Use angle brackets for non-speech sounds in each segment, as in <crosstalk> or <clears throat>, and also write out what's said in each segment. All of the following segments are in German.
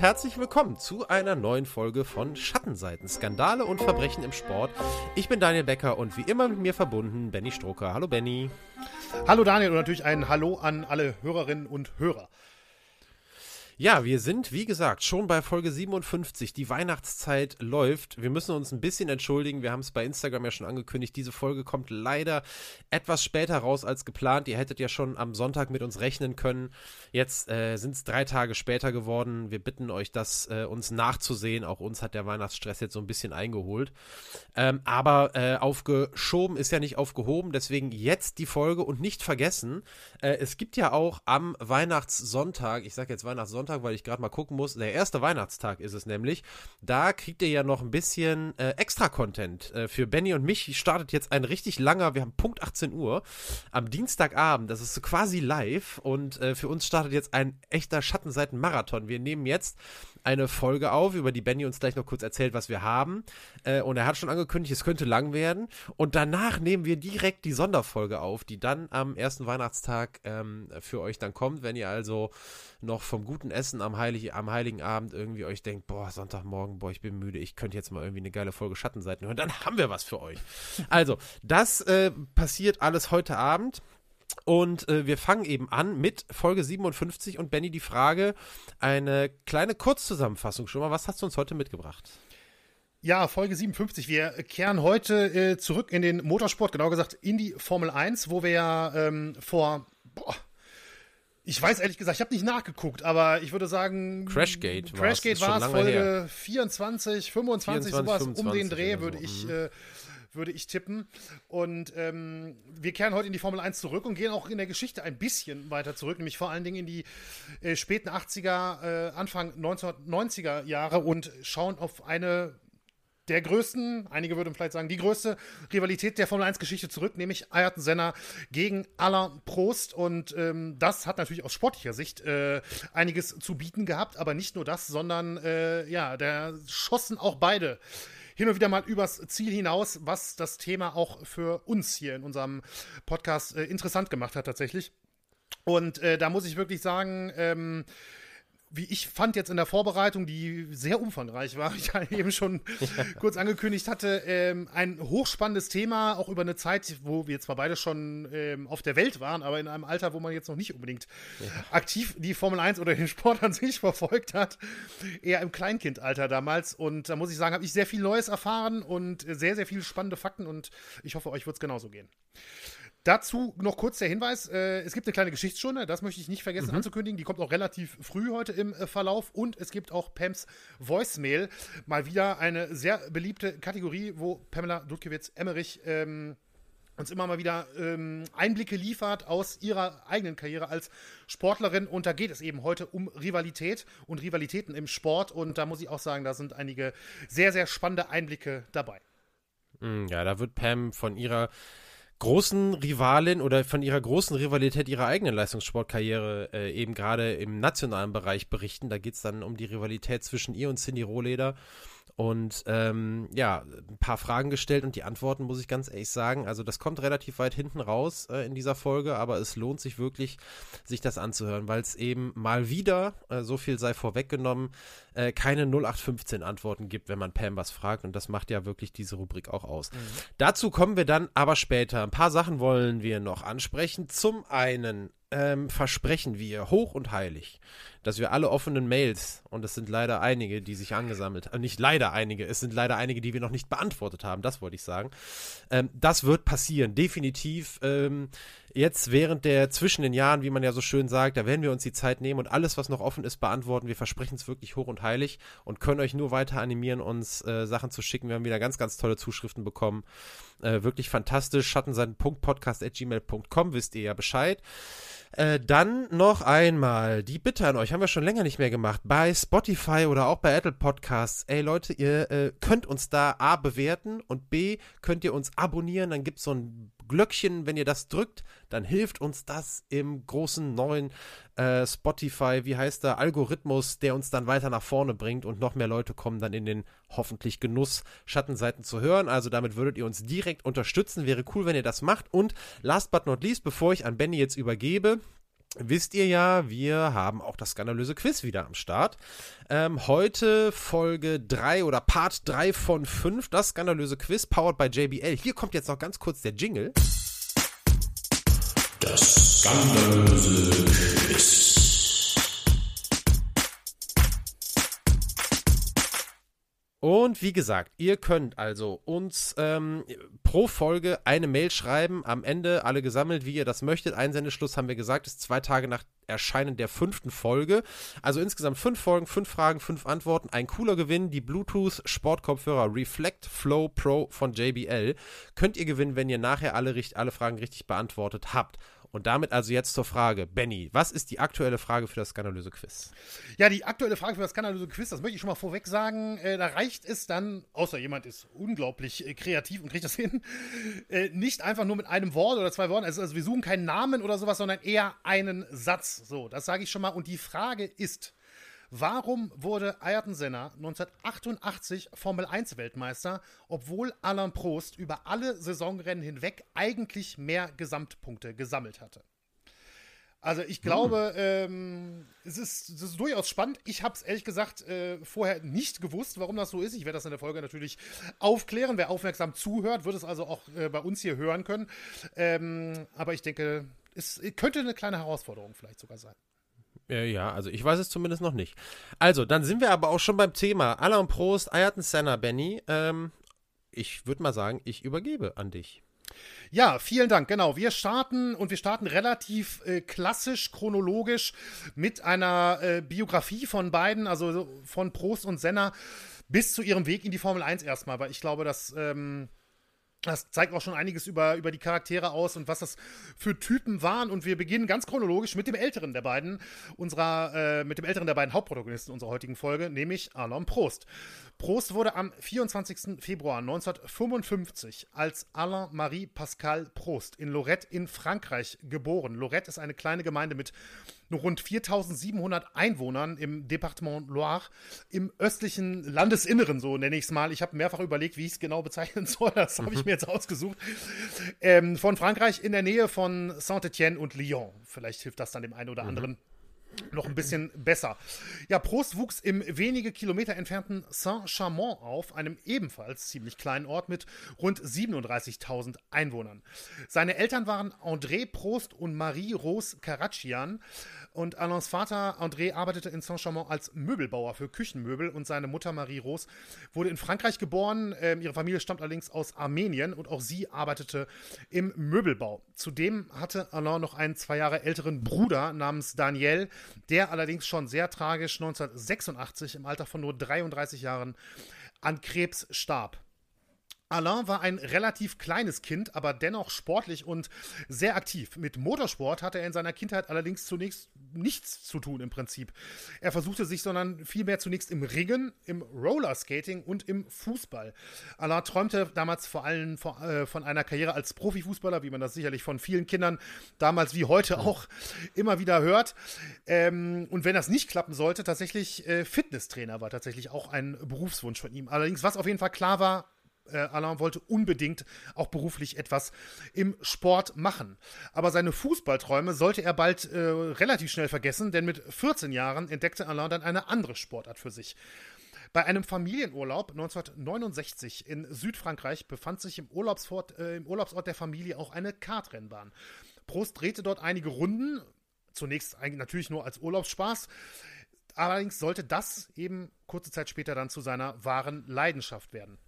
Herzlich willkommen zu einer neuen Folge von Schattenseiten, Skandale und Verbrechen im Sport. Ich bin Daniel Becker und wie immer mit mir verbunden Benny Stroker. Hallo Benny. Hallo Daniel und natürlich ein Hallo an alle Hörerinnen und Hörer. Ja, wir sind, wie gesagt, schon bei Folge 57. Die Weihnachtszeit läuft. Wir müssen uns ein bisschen entschuldigen. Wir haben es bei Instagram ja schon angekündigt. Diese Folge kommt leider etwas später raus als geplant. Ihr hättet ja schon am Sonntag mit uns rechnen können. Jetzt äh, sind es drei Tage später geworden. Wir bitten euch, das äh, uns nachzusehen. Auch uns hat der Weihnachtsstress jetzt so ein bisschen eingeholt. Ähm, aber äh, aufgeschoben ist ja nicht aufgehoben. Deswegen jetzt die Folge und nicht vergessen, äh, es gibt ja auch am Weihnachtssonntag, ich sage jetzt Weihnachtssonntag, Sonntag, weil ich gerade mal gucken muss. Der erste Weihnachtstag ist es nämlich. Da kriegt ihr ja noch ein bisschen äh, Extra-Content. Äh, für Benny und mich startet jetzt ein richtig langer, wir haben Punkt 18 Uhr am Dienstagabend. Das ist quasi live. Und äh, für uns startet jetzt ein echter Schattenseiten-Marathon. Wir nehmen jetzt eine Folge auf, über die Benny uns gleich noch kurz erzählt, was wir haben. Äh, und er hat schon angekündigt, es könnte lang werden. Und danach nehmen wir direkt die Sonderfolge auf, die dann am ersten Weihnachtstag ähm, für euch dann kommt. Wenn ihr also noch vom guten Essen am, Heilig am Heiligen Abend irgendwie euch denkt, boah, Sonntagmorgen, boah, ich bin müde, ich könnte jetzt mal irgendwie eine geile Folge Schattenseiten hören, dann haben wir was für euch. Also, das äh, passiert alles heute Abend. Und äh, wir fangen eben an mit Folge 57 und Benny die Frage, eine kleine Kurzzusammenfassung schon mal. Was hast du uns heute mitgebracht? Ja, Folge 57. Wir kehren heute äh, zurück in den Motorsport, genau gesagt in die Formel 1, wo wir ja ähm, vor, boah, ich weiß ehrlich gesagt, ich habe nicht nachgeguckt, aber ich würde sagen, Crashgate, Crashgate war es, Folge her. 24, 25, 24, sowas 25 um den Dreh, würde so. ich mhm. äh, würde ich tippen. Und ähm, wir kehren heute in die Formel 1 zurück und gehen auch in der Geschichte ein bisschen weiter zurück, nämlich vor allen Dingen in die äh, späten 80er, äh, Anfang 1990er Jahre und schauen auf eine der größten, einige würden vielleicht sagen, die größte Rivalität der Formel 1-Geschichte zurück, nämlich Ayrton Senna gegen Alain Prost. Und ähm, das hat natürlich aus sportlicher Sicht äh, einiges zu bieten gehabt, aber nicht nur das, sondern äh, ja, da schossen auch beide hin und wieder mal übers Ziel hinaus, was das Thema auch für uns hier in unserem Podcast äh, interessant gemacht hat tatsächlich. Und äh, da muss ich wirklich sagen, ähm, wie ich fand jetzt in der Vorbereitung, die sehr umfangreich war, <laughs> ich ja eben schon kurz angekündigt hatte, ähm, ein hochspannendes Thema, auch über eine Zeit, wo wir zwar beide schon ähm, auf der Welt waren, aber in einem Alter, wo man jetzt noch nicht unbedingt ja. aktiv die Formel 1 oder den Sport an sich verfolgt hat, eher im Kleinkindalter damals. Und da muss ich sagen, habe ich sehr viel Neues erfahren und sehr, sehr viele spannende Fakten und ich hoffe, euch wird es genauso gehen. Dazu noch kurz der Hinweis: äh, Es gibt eine kleine Geschichtsstunde, das möchte ich nicht vergessen mhm. anzukündigen. Die kommt auch relativ früh heute im äh, Verlauf. Und es gibt auch Pams Voicemail. Mal wieder eine sehr beliebte Kategorie, wo Pamela Dudkiewicz-Emmerich ähm, uns immer mal wieder ähm, Einblicke liefert aus ihrer eigenen Karriere als Sportlerin. Und da geht es eben heute um Rivalität und Rivalitäten im Sport. Und da muss ich auch sagen, da sind einige sehr, sehr spannende Einblicke dabei. Mm, ja, da wird Pam von ihrer großen Rivalin oder von ihrer großen Rivalität ihrer eigenen Leistungssportkarriere äh, eben gerade im nationalen Bereich berichten. Da geht es dann um die Rivalität zwischen ihr und Cindy Rohleder und ähm, ja, ein paar Fragen gestellt und die Antworten muss ich ganz ehrlich sagen. Also das kommt relativ weit hinten raus äh, in dieser Folge, aber es lohnt sich wirklich, sich das anzuhören, weil es eben mal wieder, äh, so viel sei vorweggenommen, äh, keine 0815 Antworten gibt, wenn man Pam was fragt und das macht ja wirklich diese Rubrik auch aus. Mhm. Dazu kommen wir dann aber später. Ein paar Sachen wollen wir noch ansprechen. Zum einen ähm, versprechen wir hoch und heilig, dass wir alle offenen Mails, und es sind leider einige, die sich angesammelt haben, äh, nicht leider einige, es sind leider einige, die wir noch nicht beantwortet haben, das wollte ich sagen. Ähm, das wird passieren, definitiv. Ähm, jetzt während der zwischen den Jahren, wie man ja so schön sagt, da werden wir uns die Zeit nehmen und alles, was noch offen ist, beantworten. Wir versprechen es wirklich hoch und heilig und können euch nur weiter animieren, uns äh, Sachen zu schicken. Wir haben wieder ganz, ganz tolle Zuschriften bekommen. Äh, wirklich fantastisch. Schattenseiten.podcast.gmail.com, wisst ihr ja Bescheid. Äh, dann noch einmal die Bitte an euch, haben wir schon länger nicht mehr gemacht, bei Spotify oder auch bei Apple Podcasts. Ey Leute, ihr äh, könnt uns da A bewerten und B könnt ihr uns abonnieren, dann gibt es so ein Glöckchen, wenn ihr das drückt, dann hilft uns das im großen neuen äh, Spotify, wie heißt der, Algorithmus, der uns dann weiter nach vorne bringt und noch mehr Leute kommen dann in den hoffentlich Genuss, Schattenseiten zu hören. Also damit würdet ihr uns direkt unterstützen. Wäre cool, wenn ihr das macht. Und last but not least, bevor ich an Benny jetzt übergebe, wisst ihr ja, wir haben auch das skandalöse Quiz wieder am Start. Ähm, heute Folge 3 oder Part 3 von 5, das skandalöse Quiz, powered by JBL. Hier kommt jetzt noch ganz kurz der Jingle. Das skandalöse Quiz. Und wie gesagt, ihr könnt also uns ähm, pro Folge eine Mail schreiben, am Ende alle gesammelt, wie ihr das möchtet. Einsendeschluss haben wir gesagt, ist zwei Tage nach Erscheinen der fünften Folge. Also insgesamt fünf Folgen, fünf Fragen, fünf Antworten. Ein cooler Gewinn, die Bluetooth Sportkopfhörer Reflect Flow Pro von JBL. Könnt ihr gewinnen, wenn ihr nachher alle, alle Fragen richtig beantwortet habt. Und damit also jetzt zur Frage. Benny, was ist die aktuelle Frage für das skandalöse Quiz? Ja, die aktuelle Frage für das skandalöse Quiz, das möchte ich schon mal vorweg sagen. Äh, da reicht es dann, außer jemand ist unglaublich äh, kreativ und kriegt das <laughs> hin, äh, nicht einfach nur mit einem Wort oder zwei Worten. Also, also wir suchen keinen Namen oder sowas, sondern eher einen Satz. So, das sage ich schon mal. Und die Frage ist, Warum wurde Ayrton Senna 1988 Formel 1 Weltmeister, obwohl Alain Prost über alle Saisonrennen hinweg eigentlich mehr Gesamtpunkte gesammelt hatte? Also ich glaube, hm. ähm, es, ist, es ist durchaus spannend. Ich habe es ehrlich gesagt äh, vorher nicht gewusst, warum das so ist. Ich werde das in der Folge natürlich aufklären. Wer aufmerksam zuhört, wird es also auch äh, bei uns hier hören können. Ähm, aber ich denke, es könnte eine kleine Herausforderung vielleicht sogar sein. Äh, ja, also ich weiß es zumindest noch nicht. Also, dann sind wir aber auch schon beim Thema. Alain Prost, Ayrton Senna, Benny. Ähm, ich würde mal sagen, ich übergebe an dich. Ja, vielen Dank. Genau, wir starten und wir starten relativ äh, klassisch, chronologisch mit einer äh, Biografie von beiden, also von Prost und Senna bis zu ihrem Weg in die Formel 1 erstmal, weil ich glaube, dass ähm, das zeigt auch schon einiges über, über die Charaktere aus und was das für Typen waren. Und wir beginnen ganz chronologisch mit dem älteren der beiden, unserer, äh, mit dem älteren der beiden Hauptprotagonisten unserer heutigen Folge, nämlich Alain Prost. Prost wurde am 24. Februar 1955 als Alain-Marie Pascal Prost in Lorette in Frankreich geboren. Lorette ist eine kleine Gemeinde mit rund 4700 Einwohnern im Departement Loire im östlichen Landesinneren, so nenne ich es mal. Ich habe mehrfach überlegt, wie ich es genau bezeichnen <laughs> soll. Das habe ich mir jetzt ausgesucht. Ähm, von Frankreich in der Nähe von Saint-Etienne und Lyon. Vielleicht hilft das dann dem einen oder mhm. anderen. Mhm noch ein bisschen besser. Ja, Prost wuchs im wenige Kilometer entfernten Saint-Chamond auf, einem ebenfalls ziemlich kleinen Ort mit rund 37.000 Einwohnern. Seine Eltern waren André Prost und Marie-Rose Karachian. Und Alains Vater André arbeitete in Saint-Chamond als Möbelbauer für Küchenmöbel und seine Mutter Marie-Rose wurde in Frankreich geboren. Ähm, ihre Familie stammt allerdings aus Armenien und auch sie arbeitete im Möbelbau. Zudem hatte Alain noch einen zwei Jahre älteren Bruder namens Daniel, der allerdings schon sehr tragisch 1986 im Alter von nur 33 Jahren an Krebs starb. Alain war ein relativ kleines Kind, aber dennoch sportlich und sehr aktiv. Mit Motorsport hatte er in seiner Kindheit allerdings zunächst nichts zu tun im Prinzip. Er versuchte sich, sondern vielmehr zunächst im Ringen, im Rollerskating und im Fußball. Alain träumte damals vor allem äh, von einer Karriere als Profifußballer, wie man das sicherlich von vielen Kindern damals wie heute auch immer wieder hört. Ähm, und wenn das nicht klappen sollte, tatsächlich äh, Fitnesstrainer war tatsächlich auch ein Berufswunsch von ihm. Allerdings, was auf jeden Fall klar war, äh, Alain wollte unbedingt auch beruflich etwas im Sport machen. Aber seine Fußballträume sollte er bald äh, relativ schnell vergessen, denn mit 14 Jahren entdeckte Alain dann eine andere Sportart für sich. Bei einem Familienurlaub 1969 in Südfrankreich befand sich im, Urlaubsort, äh, im Urlaubsort der Familie auch eine Kartrennbahn. Prost drehte dort einige Runden, zunächst natürlich nur als Urlaubsspaß. Allerdings sollte das eben kurze Zeit später dann zu seiner wahren Leidenschaft werden.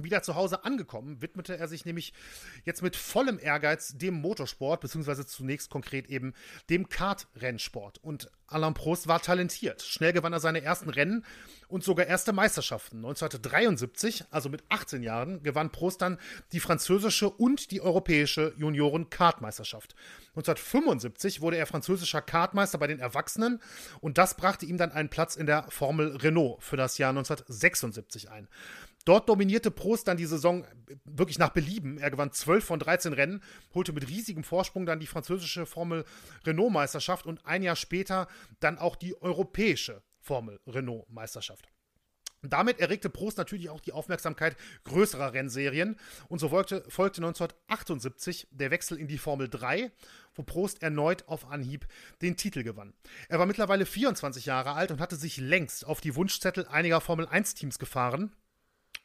Wieder zu Hause angekommen, widmete er sich nämlich jetzt mit vollem Ehrgeiz dem Motorsport, beziehungsweise zunächst konkret eben dem Kartrennsport. Und Alain Prost war talentiert. Schnell gewann er seine ersten Rennen und sogar erste Meisterschaften. 1973, also mit 18 Jahren, gewann Prost dann die französische und die europäische Junioren-Kartmeisterschaft. 1975 wurde er französischer Kartmeister bei den Erwachsenen und das brachte ihm dann einen Platz in der Formel Renault für das Jahr 1976 ein. Dort dominierte Prost dann die Saison wirklich nach Belieben. Er gewann 12 von 13 Rennen, holte mit riesigem Vorsprung dann die französische Formel Renault-Meisterschaft und ein Jahr später dann auch die europäische Formel Renault-Meisterschaft. Damit erregte Prost natürlich auch die Aufmerksamkeit größerer Rennserien und so folgte, folgte 1978 der Wechsel in die Formel 3, wo Prost erneut auf Anhieb den Titel gewann. Er war mittlerweile 24 Jahre alt und hatte sich längst auf die Wunschzettel einiger Formel 1 Teams gefahren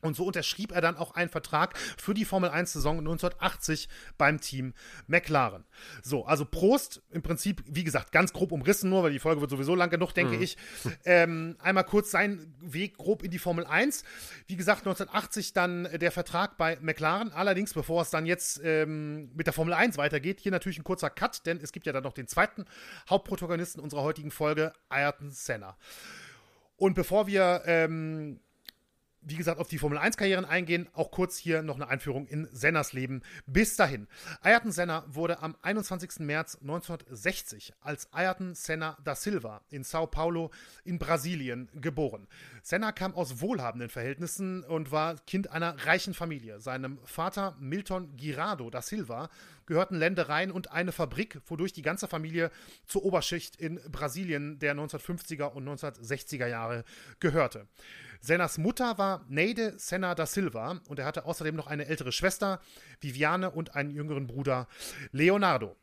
und so unterschrieb er dann auch einen Vertrag für die Formel 1-Saison 1980 beim Team McLaren. So, also Prost im Prinzip, wie gesagt, ganz grob umrissen, nur weil die Folge wird sowieso lang genug, denke mhm. ich. Ähm, einmal kurz sein Weg grob in die Formel 1. Wie gesagt, 1980 dann der Vertrag bei McLaren. Allerdings, bevor es dann jetzt ähm, mit der Formel 1 weitergeht, hier natürlich ein kurzer Cut, denn es gibt ja dann noch den zweiten Hauptprotagonisten unserer heutigen Folge, Ayrton Senna. Und bevor wir ähm, wie gesagt, auf die Formel-1-Karrieren eingehen. Auch kurz hier noch eine Einführung in Senners Leben. Bis dahin. Ayrton Senna wurde am 21. März 1960 als Ayrton Senna da Silva in Sao Paulo in Brasilien geboren. Senna kam aus wohlhabenden Verhältnissen und war Kind einer reichen Familie. Seinem Vater Milton Girardo da Silva gehörten Ländereien und eine Fabrik, wodurch die ganze Familie zur Oberschicht in Brasilien der 1950er und 1960er Jahre gehörte. Sennas Mutter war Neide Senna da Silva und er hatte außerdem noch eine ältere Schwester, Viviane, und einen jüngeren Bruder, Leonardo.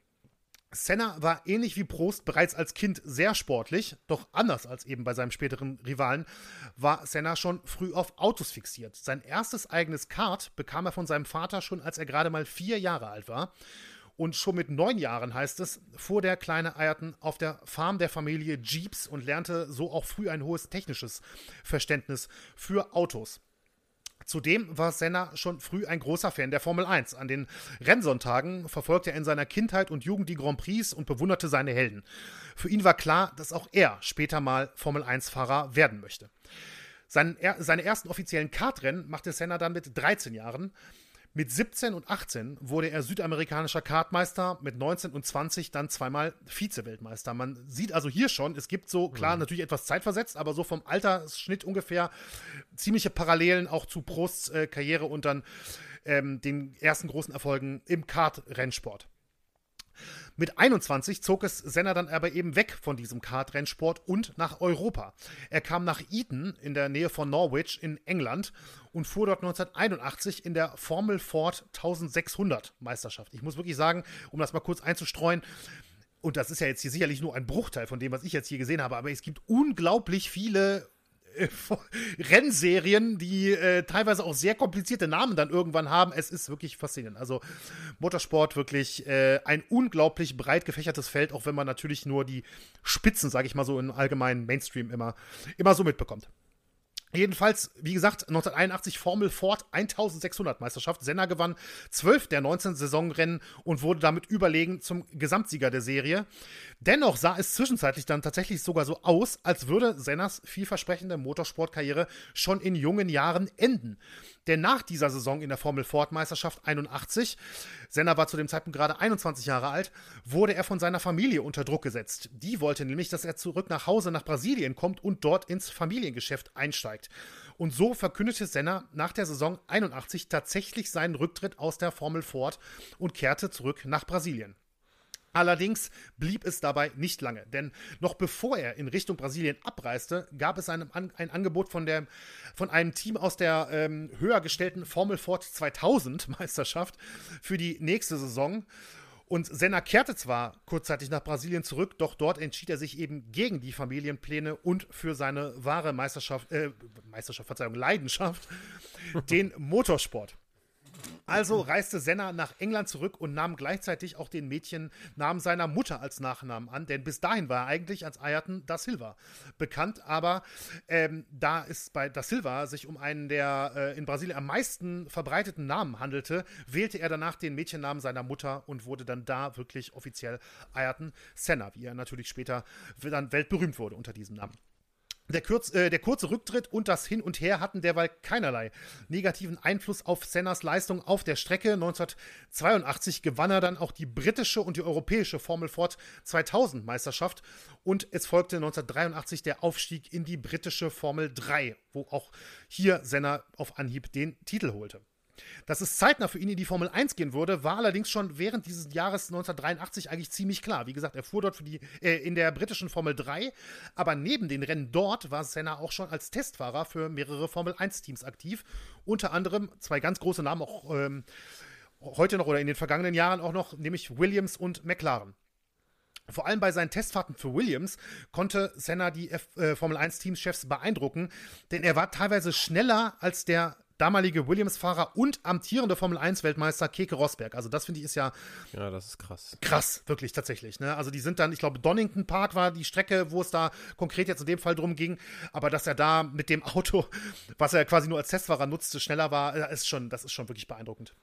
Senna war ähnlich wie Prost bereits als Kind sehr sportlich, doch anders als eben bei seinem späteren Rivalen war Senna schon früh auf Autos fixiert. Sein erstes eigenes Kart bekam er von seinem Vater schon, als er gerade mal vier Jahre alt war. Und schon mit neun Jahren, heißt es, fuhr der kleine Ayrton auf der Farm der Familie Jeeps und lernte so auch früh ein hohes technisches Verständnis für Autos. Zudem war Senna schon früh ein großer Fan der Formel 1. An den Rennsonntagen verfolgte er in seiner Kindheit und Jugend die Grand Prix und bewunderte seine Helden. Für ihn war klar, dass auch er später mal Formel 1-Fahrer werden möchte. Seine, seine ersten offiziellen Kartrennen machte Senna dann mit 13 Jahren. Mit 17 und 18 wurde er südamerikanischer Kartmeister, mit 19 und 20 dann zweimal Vize-Weltmeister. Man sieht also hier schon, es gibt so, klar, mhm. natürlich etwas zeitversetzt, aber so vom Altersschnitt ungefähr ziemliche Parallelen auch zu Prosts äh, Karriere und dann ähm, den ersten großen Erfolgen im Kart-Rennsport. Mit 21 zog es Senna dann aber eben weg von diesem Kartrennsport und nach Europa. Er kam nach Eton in der Nähe von Norwich in England und fuhr dort 1981 in der Formel Ford 1600 Meisterschaft. Ich muss wirklich sagen, um das mal kurz einzustreuen, und das ist ja jetzt hier sicherlich nur ein Bruchteil von dem, was ich jetzt hier gesehen habe, aber es gibt unglaublich viele äh, <laughs> Rennserien, die äh, teilweise auch sehr komplizierte Namen dann irgendwann haben. Es ist wirklich faszinierend. Also Motorsport wirklich äh, ein unglaublich breit gefächertes Feld, auch wenn man natürlich nur die Spitzen, sage ich mal so, im allgemeinen Mainstream immer, immer so mitbekommt. Jedenfalls, wie gesagt, 1981 Formel Ford 1600 Meisterschaft. Senna gewann 12 der 19 Saisonrennen und wurde damit überlegen zum Gesamtsieger der Serie. Dennoch sah es zwischenzeitlich dann tatsächlich sogar so aus, als würde Sennas vielversprechende Motorsportkarriere schon in jungen Jahren enden. Denn nach dieser Saison in der Formel Ford Meisterschaft 81, Senna war zu dem Zeitpunkt gerade 21 Jahre alt, wurde er von seiner Familie unter Druck gesetzt. Die wollte nämlich, dass er zurück nach Hause nach Brasilien kommt und dort ins Familiengeschäft einsteigt. Und so verkündete Senna nach der Saison 81 tatsächlich seinen Rücktritt aus der Formel Ford und kehrte zurück nach Brasilien. Allerdings blieb es dabei nicht lange, denn noch bevor er in Richtung Brasilien abreiste, gab es ein, ein Angebot von, der, von einem Team aus der ähm, höher gestellten Formel Ford 2000 <laughs> Meisterschaft für die nächste Saison. Und Senna kehrte zwar kurzzeitig nach Brasilien zurück, doch dort entschied er sich eben gegen die Familienpläne und für seine wahre Meisterschaft, äh, Meisterschaft, Verzeihung, Leidenschaft, <laughs> den Motorsport. Also reiste Senna nach England zurück und nahm gleichzeitig auch den Mädchennamen seiner Mutter als Nachnamen an, denn bis dahin war er eigentlich als Ayrton da Silva bekannt, aber ähm, da es bei da Silva sich um einen der äh, in Brasilien am meisten verbreiteten Namen handelte, wählte er danach den Mädchennamen seiner Mutter und wurde dann da wirklich offiziell Ayrton Senna, wie er natürlich später dann weltberühmt wurde unter diesem Namen. Der, Kürz, äh, der, kurze Rücktritt und das Hin und Her hatten derweil keinerlei negativen Einfluss auf Sennas Leistung auf der Strecke. 1982 gewann er dann auch die britische und die europäische Formel Ford 2000 Meisterschaft und es folgte 1983 der Aufstieg in die britische Formel 3, wo auch hier Senna auf Anhieb den Titel holte. Dass es zeitnah für ihn in die Formel 1 gehen würde, war allerdings schon während dieses Jahres 1983 eigentlich ziemlich klar. Wie gesagt, er fuhr dort für die, äh, in der britischen Formel 3, aber neben den Rennen dort war Senna auch schon als Testfahrer für mehrere Formel 1-Teams aktiv. Unter anderem zwei ganz große Namen, auch ähm, heute noch oder in den vergangenen Jahren auch noch, nämlich Williams und McLaren. Vor allem bei seinen Testfahrten für Williams konnte Senna die F äh, Formel 1 Teamchefs beeindrucken, denn er war teilweise schneller als der damalige Williams-Fahrer und amtierende Formel 1-Weltmeister Keke Rosberg. Also das finde ich ist ja. Ja, das ist krass. Krass, wirklich tatsächlich. Ne? Also die sind dann, ich glaube, Donington Park war die Strecke, wo es da konkret jetzt in dem Fall drum ging. Aber dass er da mit dem Auto, <laughs> was er quasi nur als Testfahrer nutzte, schneller war, äh, ist schon, das ist schon wirklich beeindruckend.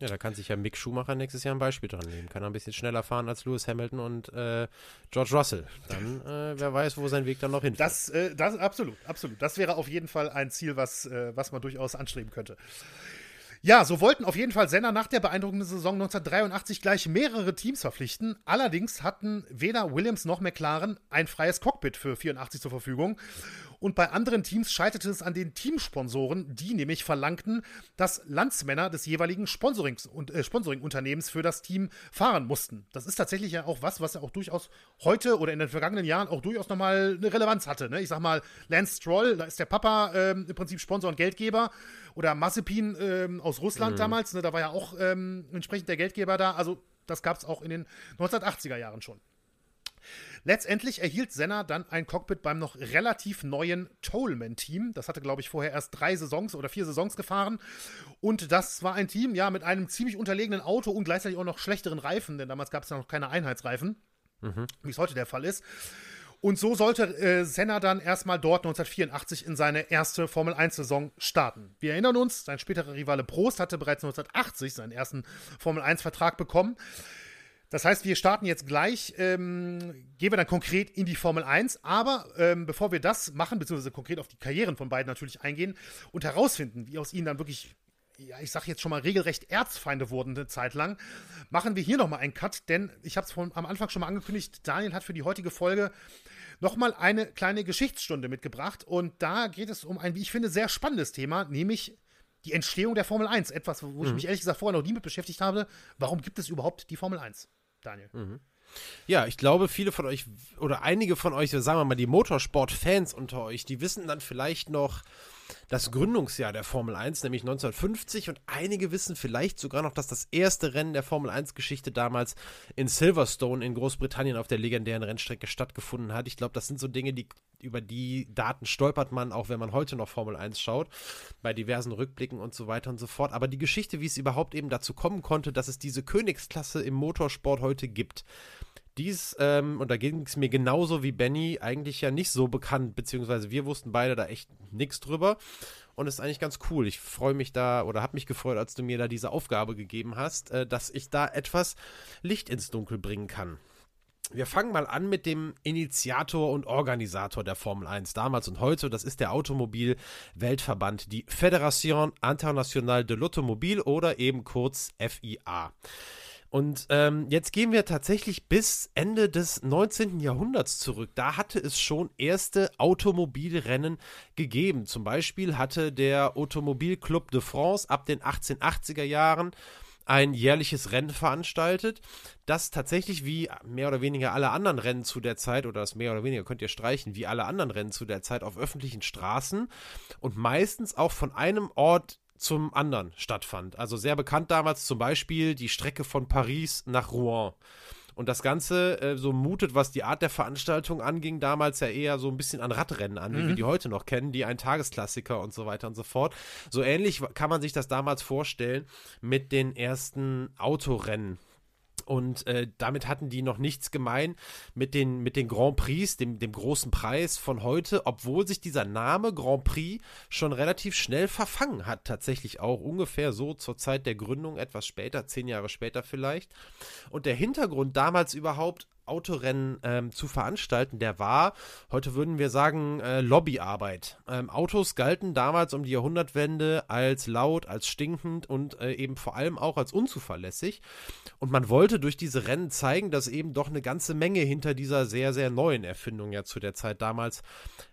Ja, da kann sich ja Mick Schumacher nächstes Jahr ein Beispiel dran nehmen. Kann er ein bisschen schneller fahren als Lewis Hamilton und äh, George Russell. Dann, äh, wer weiß, wo sein Weg dann noch hinführt. Das, äh, das, absolut, absolut. Das wäre auf jeden Fall ein Ziel, was, äh, was man durchaus anstreben könnte. Ja, so wollten auf jeden Fall Senna nach der beeindruckenden Saison 1983 gleich mehrere Teams verpflichten. Allerdings hatten weder Williams noch McLaren ein freies Cockpit für 84 zur Verfügung. Und bei anderen Teams scheiterte es an den Teamsponsoren, die nämlich verlangten, dass Landsmänner des jeweiligen Sponsorings und, äh, Sponsoringunternehmens für das Team fahren mussten. Das ist tatsächlich ja auch was, was ja auch durchaus heute oder in den vergangenen Jahren auch durchaus nochmal eine Relevanz hatte. Ne? Ich sag mal, Lance Stroll, da ist der Papa ähm, im Prinzip Sponsor und Geldgeber. Oder Mazepin ähm, aus Russland mhm. damals, ne? da war ja auch ähm, entsprechend der Geldgeber da. Also das gab es auch in den 1980er Jahren schon. Letztendlich erhielt Senna dann ein Cockpit beim noch relativ neuen Tollman-Team. Das hatte, glaube ich, vorher erst drei Saisons oder vier Saisons gefahren. Und das war ein Team, ja, mit einem ziemlich unterlegenen Auto und gleichzeitig auch noch schlechteren Reifen, denn damals gab es ja noch keine Einheitsreifen, mhm. wie es heute der Fall ist. Und so sollte äh, Senna dann erstmal dort 1984 in seine erste Formel 1-Saison starten. Wir erinnern uns, sein späterer Rivale Prost hatte bereits 1980 seinen ersten Formel 1-Vertrag bekommen. Das heißt, wir starten jetzt gleich, ähm, gehen wir dann konkret in die Formel 1. Aber ähm, bevor wir das machen, beziehungsweise konkret auf die Karrieren von beiden natürlich eingehen und herausfinden, wie aus ihnen dann wirklich, ja, ich sag jetzt schon mal regelrecht Erzfeinde wurden eine Zeit lang, machen wir hier nochmal einen Cut, denn ich habe es am Anfang schon mal angekündigt, Daniel hat für die heutige Folge nochmal eine kleine Geschichtsstunde mitgebracht. Und da geht es um ein, wie ich finde, sehr spannendes Thema, nämlich die Entstehung der Formel 1. Etwas, wo ich mhm. mich ehrlich gesagt vorher noch nie mit beschäftigt habe. Warum gibt es überhaupt die Formel 1? Daniel. Mhm. Ja, ich glaube, viele von euch oder einige von euch, sagen wir mal, die Motorsport-Fans unter euch, die wissen dann vielleicht noch das Gründungsjahr der Formel 1, nämlich 1950. Und einige wissen vielleicht sogar noch, dass das erste Rennen der Formel 1-Geschichte damals in Silverstone in Großbritannien auf der legendären Rennstrecke stattgefunden hat. Ich glaube, das sind so Dinge, die über die Daten stolpert man, auch wenn man heute noch Formel 1 schaut, bei diversen Rückblicken und so weiter und so fort. Aber die Geschichte, wie es überhaupt eben dazu kommen konnte, dass es diese Königsklasse im Motorsport heute gibt, dies, ähm, und da ging es mir genauso wie Benny, eigentlich ja nicht so bekannt, beziehungsweise wir wussten beide da echt nichts drüber. Und es ist eigentlich ganz cool. Ich freue mich da oder habe mich gefreut, als du mir da diese Aufgabe gegeben hast, äh, dass ich da etwas Licht ins Dunkel bringen kann. Wir fangen mal an mit dem Initiator und Organisator der Formel 1 damals und heute. Das ist der Automobil-Weltverband, die Fédération Internationale de l'Automobile oder eben kurz FIA. Und ähm, jetzt gehen wir tatsächlich bis Ende des 19. Jahrhunderts zurück. Da hatte es schon erste Automobilrennen gegeben. Zum Beispiel hatte der Automobilclub de France ab den 1880er Jahren ein jährliches Rennen veranstaltet, das tatsächlich wie mehr oder weniger alle anderen Rennen zu der Zeit, oder das mehr oder weniger könnt ihr streichen, wie alle anderen Rennen zu der Zeit auf öffentlichen Straßen und meistens auch von einem Ort zum anderen stattfand. Also sehr bekannt damals zum Beispiel die Strecke von Paris nach Rouen. Und das Ganze, äh, so mutet, was die Art der Veranstaltung anging, damals ja eher so ein bisschen an Radrennen an, wie mhm. wir die heute noch kennen, die ein Tagesklassiker und so weiter und so fort. So ähnlich kann man sich das damals vorstellen mit den ersten Autorennen und äh, damit hatten die noch nichts gemein mit den, mit den Grand Prix, dem, dem großen Preis von heute, obwohl sich dieser Name Grand Prix schon relativ schnell verfangen hat. Tatsächlich auch ungefähr so zur Zeit der Gründung, etwas später, zehn Jahre später vielleicht. Und der Hintergrund damals überhaupt Autorennen ähm, zu veranstalten, der war, heute würden wir sagen, äh, Lobbyarbeit. Ähm, Autos galten damals um die Jahrhundertwende als laut, als stinkend und äh, eben vor allem auch als unzuverlässig. Und man wollte durch diese Rennen zeigen, dass eben doch eine ganze Menge hinter dieser sehr, sehr neuen Erfindung ja zu der Zeit damals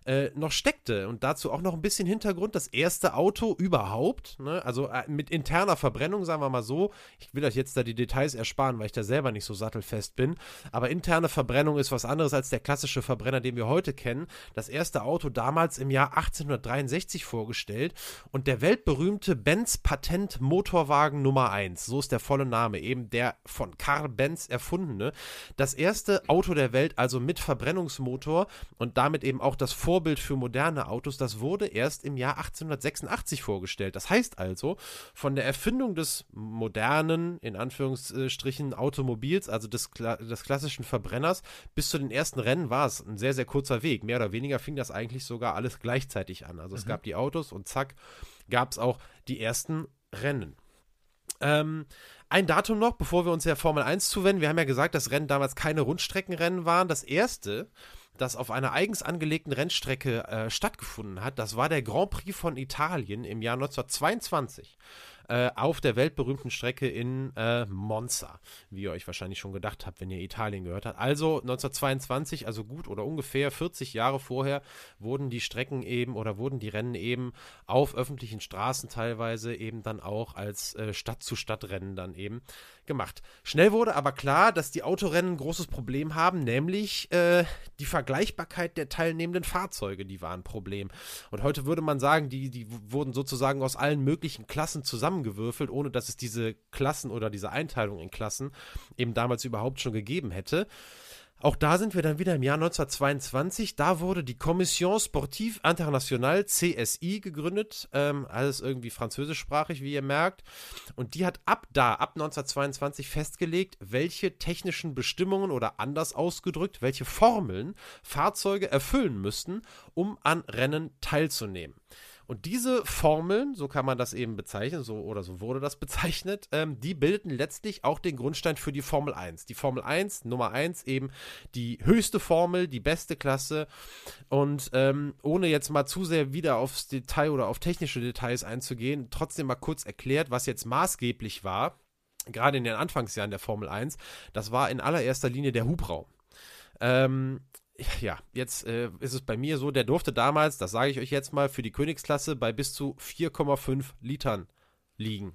äh, noch steckte. Und dazu auch noch ein bisschen Hintergrund. Das erste Auto überhaupt, ne? also äh, mit interner Verbrennung, sagen wir mal so. Ich will euch jetzt da die Details ersparen, weil ich da selber nicht so sattelfest bin. Aber interne Verbrennung ist was anderes als der klassische Verbrenner, den wir heute kennen. Das erste Auto damals im Jahr 1863 vorgestellt und der weltberühmte Benz Patent Motorwagen Nummer 1. So ist der volle Name, eben der von Karl Benz erfundene. Das erste Auto der Welt, also mit Verbrennungsmotor und damit eben auch das Vorbild für moderne Autos, das wurde erst im Jahr 1886 vorgestellt. Das heißt also, von der Erfindung des modernen, in Anführungsstrichen, Automobils, also des, des klassischen Verbrenners, bis zu den ersten Rennen war es ein sehr, sehr kurzer Weg. Mehr oder weniger fing das eigentlich sogar alles gleichzeitig an. Also mhm. es gab die Autos und zack, gab es auch die ersten Rennen. Ähm, ein Datum noch, bevor wir uns der Formel 1 zuwenden. Wir haben ja gesagt, dass Rennen damals keine Rundstreckenrennen waren. Das erste, das auf einer eigens angelegten Rennstrecke äh, stattgefunden hat, das war der Grand Prix von Italien im Jahr 1922 äh, auf der weltberühmten Strecke in äh, Monza, wie ihr euch wahrscheinlich schon gedacht habt, wenn ihr Italien gehört habt. Also 1922, also gut oder ungefähr 40 Jahre vorher, wurden die Strecken eben oder wurden die Rennen eben auf öffentlichen Straßen teilweise eben dann auch als äh, Stadt-zu-Stadt-Rennen dann eben gemacht. Schnell wurde aber klar, dass die Autorennen ein großes Problem haben, nämlich äh, die Vergleichbarkeit der teilnehmenden Fahrzeuge, die war ein Problem. Und heute würde man sagen, die, die wurden sozusagen aus allen möglichen Klassen zusammengewürfelt, ohne dass es diese Klassen oder diese Einteilung in Klassen eben damals überhaupt schon gegeben hätte. Auch da sind wir dann wieder im Jahr 1922. Da wurde die Commission Sportive Internationale CSI gegründet. Ähm, alles irgendwie französischsprachig, wie ihr merkt. Und die hat ab da, ab 1922 festgelegt, welche technischen Bestimmungen oder anders ausgedrückt, welche Formeln Fahrzeuge erfüllen müssten, um an Rennen teilzunehmen. Und diese Formeln, so kann man das eben bezeichnen, so oder so wurde das bezeichnet, ähm, die bildeten letztlich auch den Grundstein für die Formel 1. Die Formel 1, Nummer 1, eben die höchste Formel, die beste Klasse. Und ähm, ohne jetzt mal zu sehr wieder aufs Detail oder auf technische Details einzugehen, trotzdem mal kurz erklärt, was jetzt maßgeblich war, gerade in den Anfangsjahren der Formel 1, das war in allererster Linie der Hubraum. Ähm, ja, jetzt äh, ist es bei mir so, der durfte damals, das sage ich euch jetzt mal, für die Königsklasse bei bis zu 4,5 Litern liegen.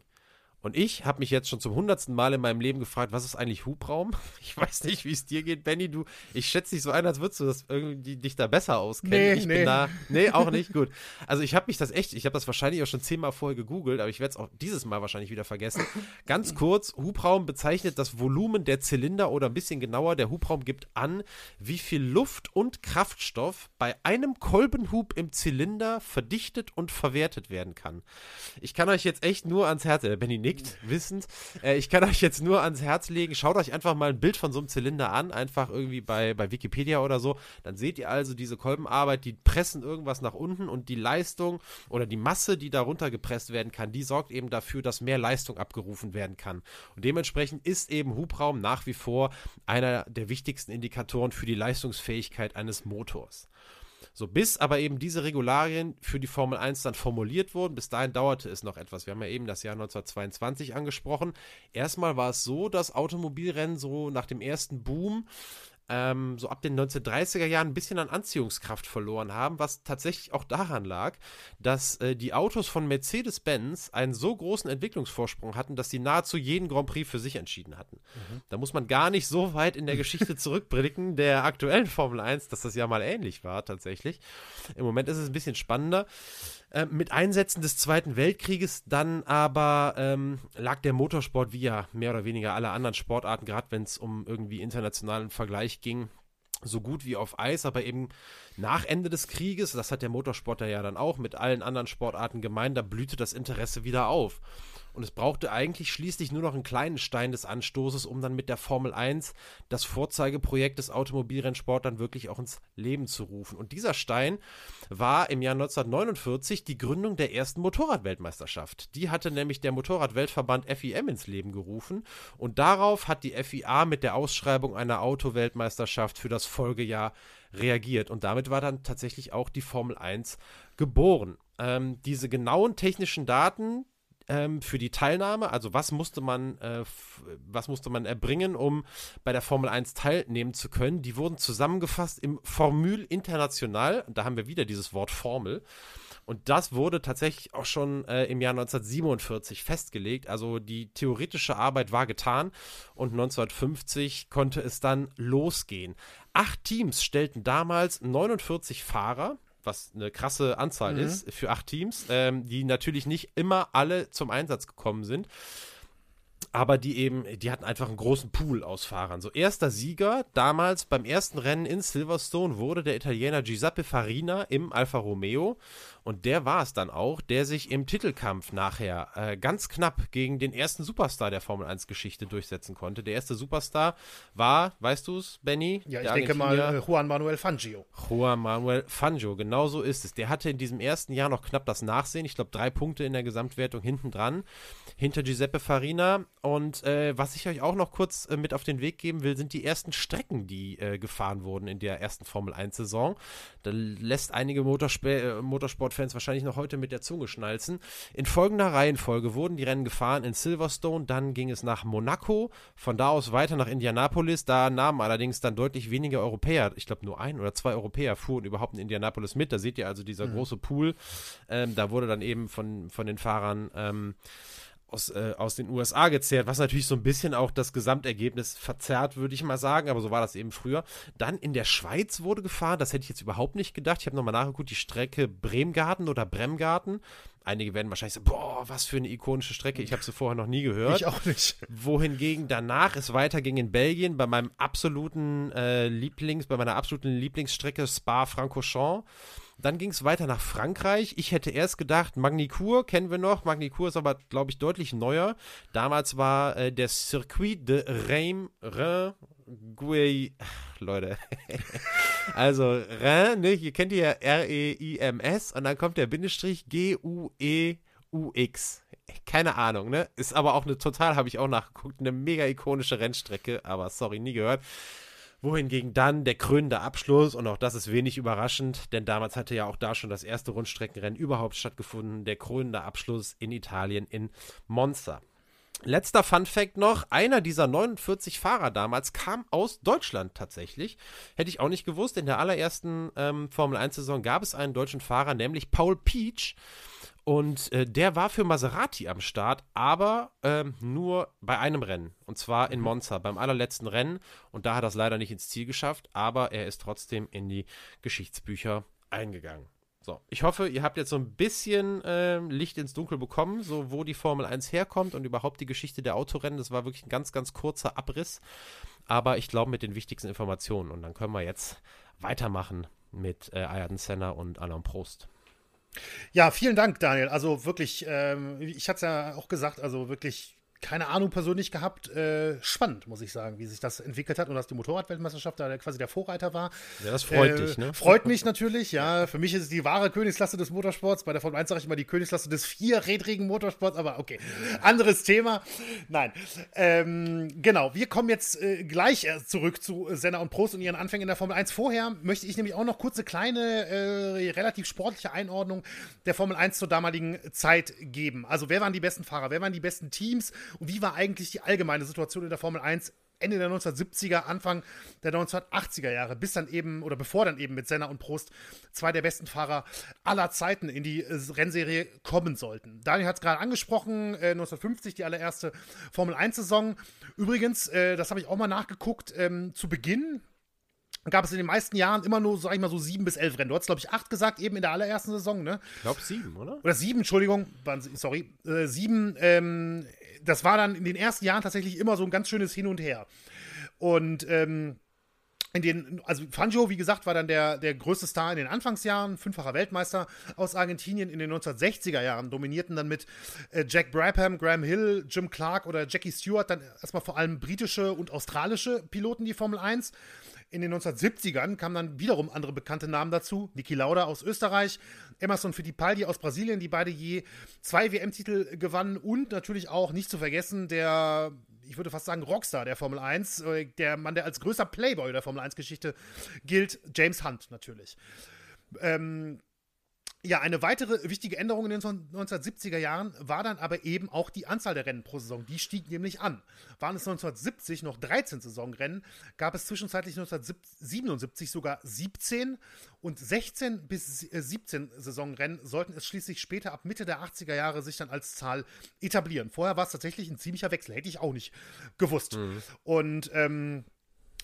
Und ich habe mich jetzt schon zum hundertsten Mal in meinem Leben gefragt, was ist eigentlich Hubraum? <laughs> Ich weiß nicht, wie es dir geht, Benny. Du, ich schätze dich so ein, als würdest du das irgendwie dich da besser auskennen. Nee, ich nee. bin da. Nee, auch <laughs> nicht. Gut. Also ich habe mich das echt, ich habe das wahrscheinlich auch schon zehnmal vorher gegoogelt, aber ich werde es auch dieses Mal wahrscheinlich wieder vergessen. Ganz <laughs> kurz, Hubraum bezeichnet das Volumen der Zylinder oder ein bisschen genauer, der Hubraum gibt an, wie viel Luft und Kraftstoff bei einem Kolbenhub im Zylinder verdichtet und verwertet werden kann. Ich kann euch jetzt echt nur ans Herz, äh, Benny, nee, nickt, wissend. Äh, ich kann euch jetzt nur ans Herz legen, schaut euch einfach mal ein Bild von so einem Zylinder an, einfach irgendwie bei, bei Wikipedia oder so. Dann seht ihr also diese Kolbenarbeit, die pressen irgendwas nach unten und die Leistung oder die Masse, die darunter gepresst werden kann, die sorgt eben dafür, dass mehr Leistung abgerufen werden kann. Und dementsprechend ist eben Hubraum nach wie vor einer der wichtigsten Indikatoren für die Leistungsfähigkeit eines Motors. So, bis aber eben diese Regularien für die Formel 1 dann formuliert wurden, bis dahin dauerte es noch etwas. Wir haben ja eben das Jahr 1922 angesprochen. Erstmal war es so, dass Automobilrennen so nach dem ersten Boom ähm, so ab den 1930er Jahren ein bisschen an Anziehungskraft verloren haben, was tatsächlich auch daran lag, dass äh, die Autos von Mercedes-Benz einen so großen Entwicklungsvorsprung hatten, dass sie nahezu jeden Grand Prix für sich entschieden hatten. Mhm. Da muss man gar nicht so weit in der Geschichte <laughs> zurückblicken, der aktuellen Formel 1, dass das ja mal ähnlich war tatsächlich. Im Moment ist es ein bisschen spannender. Äh, mit Einsätzen des Zweiten Weltkrieges dann aber ähm, lag der Motorsport wie ja mehr oder weniger alle anderen Sportarten, gerade wenn es um irgendwie internationalen Vergleich ging, so gut wie auf Eis, aber eben nach Ende des Krieges, das hat der Motorsport ja dann auch mit allen anderen Sportarten gemeint, da blühte das Interesse wieder auf. Und es brauchte eigentlich schließlich nur noch einen kleinen Stein des Anstoßes, um dann mit der Formel 1 das Vorzeigeprojekt des Automobilrennsport dann wirklich auch ins Leben zu rufen. Und dieser Stein war im Jahr 1949 die Gründung der ersten Motorradweltmeisterschaft. Die hatte nämlich der Motorradweltverband FIM ins Leben gerufen und darauf hat die FIA mit der Ausschreibung einer Autoweltmeisterschaft für das Folgejahr reagiert. Und damit war dann tatsächlich auch die Formel 1 geboren. Ähm, diese genauen technischen Daten ähm, für die Teilnahme, also was musste man, äh, was musste man erbringen, um bei der Formel 1 teilnehmen zu können, die wurden zusammengefasst im Formül International. Da haben wir wieder dieses Wort Formel. Und das wurde tatsächlich auch schon äh, im Jahr 1947 festgelegt. Also die theoretische Arbeit war getan und 1950 konnte es dann losgehen. Acht Teams stellten damals 49 Fahrer was eine krasse Anzahl mhm. ist für acht Teams, ähm, die natürlich nicht immer alle zum Einsatz gekommen sind. Aber die eben, die hatten einfach einen großen Pool aus Fahrern. So, erster Sieger damals beim ersten Rennen in Silverstone wurde der Italiener Giuseppe Farina im Alfa Romeo. Und der war es dann auch, der sich im Titelkampf nachher äh, ganz knapp gegen den ersten Superstar der Formel 1-Geschichte durchsetzen konnte. Der erste Superstar war, weißt du es, Benny? Ja, ich denke mal äh, Juan Manuel Fangio. Juan Manuel Fangio, genau so ist es. Der hatte in diesem ersten Jahr noch knapp das Nachsehen. Ich glaube, drei Punkte in der Gesamtwertung hinten dran, hinter Giuseppe Farina. Und äh, was ich euch auch noch kurz äh, mit auf den Weg geben will, sind die ersten Strecken, die äh, gefahren wurden in der ersten Formel 1-Saison. Da lässt einige äh, Motorsport Motorsport-Fans wahrscheinlich noch heute mit der Zunge schnalzen. In folgender Reihenfolge wurden die Rennen gefahren in Silverstone, dann ging es nach Monaco, von da aus weiter nach Indianapolis. Da nahmen allerdings dann deutlich weniger Europäer, ich glaube nur ein oder zwei Europäer fuhren überhaupt in Indianapolis mit. Da seht ihr also dieser mhm. große Pool. Ähm, da wurde dann eben von, von den Fahrern ähm, aus, äh, aus den USA gezählt, was natürlich so ein bisschen auch das Gesamtergebnis verzerrt, würde ich mal sagen, aber so war das eben früher. Dann in der Schweiz wurde gefahren, das hätte ich jetzt überhaupt nicht gedacht. Ich habe nochmal nachgeguckt, die Strecke Bremgarten oder Bremgarten. Einige werden wahrscheinlich sagen, boah, was für eine ikonische Strecke, ich habe sie vorher noch nie gehört. Ich auch nicht. Wohingegen danach es weiterging in Belgien bei meinem absoluten äh, Lieblings, bei meiner absoluten Lieblingsstrecke Spa-Francorchamps. Dann ging es weiter nach Frankreich. Ich hätte erst gedacht, Magnicourt kennen wir noch. Magnicourt ist aber, glaube ich, deutlich neuer. Damals war äh, der Circuit de Reims, Rhin, Gouey, Leute. <laughs> also Rhin, ne, hier kennt ihr ja R-E-I-M-S und dann kommt der Bindestrich G-U-E-U-X. Keine Ahnung, ne? Ist aber auch eine total, habe ich auch nachgeguckt, eine mega ikonische Rennstrecke, aber sorry, nie gehört wohingegen dann der krönende Abschluss, und auch das ist wenig überraschend, denn damals hatte ja auch da schon das erste Rundstreckenrennen überhaupt stattgefunden, der krönende Abschluss in Italien in Monza. Letzter Fun Fact noch: Einer dieser 49 Fahrer damals kam aus Deutschland tatsächlich. Hätte ich auch nicht gewusst. In der allerersten ähm, Formel 1-Saison gab es einen deutschen Fahrer, nämlich Paul Peach. Und äh, der war für Maserati am Start, aber ähm, nur bei einem Rennen. Und zwar in mhm. Monza, beim allerletzten Rennen. Und da hat er es leider nicht ins Ziel geschafft, aber er ist trotzdem in die Geschichtsbücher eingegangen. So, ich hoffe, ihr habt jetzt so ein bisschen äh, Licht ins Dunkel bekommen, so wo die Formel 1 herkommt und überhaupt die Geschichte der Autorennen. Das war wirklich ein ganz, ganz kurzer Abriss, aber ich glaube mit den wichtigsten Informationen. Und dann können wir jetzt weitermachen mit äh, Ayrton Senna und Alain Prost. Ja, vielen Dank, Daniel. Also wirklich, ähm, ich hatte es ja auch gesagt, also wirklich keine Ahnung persönlich gehabt. Äh, spannend, muss ich sagen, wie sich das entwickelt hat und dass die Motorradweltmeisterschaft da quasi der Vorreiter war. Ja, das freut äh, dich, ne? Freut mich natürlich, ja. Für mich ist es die wahre Königsklasse des Motorsports. Bei der Formel 1 sage ich immer die Königsklasse des vierrädrigen Motorsports, aber okay. Anderes Thema. Nein. Ähm, genau, wir kommen jetzt äh, gleich zurück zu Senna und Prost und ihren Anfängen in der Formel 1. Vorher möchte ich nämlich auch noch kurz eine kleine, äh, relativ sportliche Einordnung der Formel 1 zur damaligen Zeit geben. Also, wer waren die besten Fahrer? Wer waren die besten Teams? Und wie war eigentlich die allgemeine Situation in der Formel 1 Ende der 1970er, Anfang der 1980er Jahre, bis dann eben oder bevor dann eben mit Senna und Prost zwei der besten Fahrer aller Zeiten in die äh, Rennserie kommen sollten. Daniel hat es gerade angesprochen, äh, 1950 die allererste Formel 1-Saison. Übrigens, äh, das habe ich auch mal nachgeguckt, ähm, zu Beginn gab es in den meisten Jahren immer nur, sag ich mal, so sieben bis elf Rennen. Du hast, glaube ich, acht gesagt, eben in der allerersten Saison, ne? Ich glaube sieben, oder? Oder sieben, Entschuldigung, sorry. Äh, sieben ähm, das war dann in den ersten Jahren tatsächlich immer so ein ganz schönes Hin und Her. Und ähm, in den, also Fangio, wie gesagt, war dann der, der größte Star in den Anfangsjahren, fünffacher Weltmeister aus Argentinien in den 1960er Jahren, dominierten dann mit äh, Jack Brabham, Graham Hill, Jim Clark oder Jackie Stewart dann erstmal vor allem britische und australische Piloten die Formel 1. In den 1970ern kamen dann wiederum andere bekannte Namen dazu. Niki Lauda aus Österreich, Emerson Fittipaldi aus Brasilien, die beide je zwei WM-Titel gewannen und natürlich auch nicht zu vergessen der ich würde fast sagen, Rockstar der Formel 1, äh, der Mann, der als größter Playboy der Formel 1-Geschichte gilt, James Hunt natürlich. Ähm, ja, eine weitere wichtige Änderung in den 1970er Jahren war dann aber eben auch die Anzahl der Rennen pro Saison. Die stieg nämlich an. Waren es 1970 noch 13 Saisonrennen, gab es zwischenzeitlich 1977 sogar 17 und 16 bis 17 äh, Saisonrennen sollten es schließlich später ab Mitte der 80er Jahre sich dann als Zahl etablieren. Vorher war es tatsächlich ein ziemlicher Wechsel, hätte ich auch nicht gewusst. Mhm. Und ähm,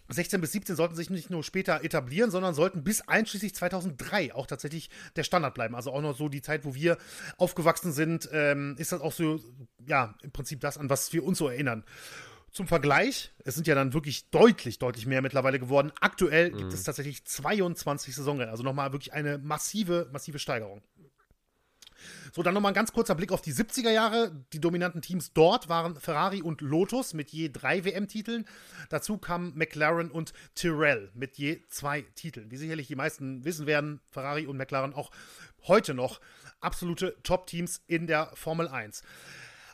16 bis 17 sollten sich nicht nur später etablieren, sondern sollten bis einschließlich 2003 auch tatsächlich der Standard bleiben. Also auch noch so die Zeit, wo wir aufgewachsen sind, ähm, ist das auch so, ja, im Prinzip das, an was wir uns so erinnern. Zum Vergleich, es sind ja dann wirklich deutlich, deutlich mehr mittlerweile geworden. Aktuell mhm. gibt es tatsächlich 22 Saisonrennen, also nochmal wirklich eine massive, massive Steigerung. So, dann nochmal ein ganz kurzer Blick auf die 70er Jahre. Die dominanten Teams dort waren Ferrari und Lotus mit je drei WM-Titeln. Dazu kamen McLaren und Tyrrell mit je zwei Titeln. Wie sicherlich die meisten wissen werden, Ferrari und McLaren auch heute noch absolute Top-Teams in der Formel 1.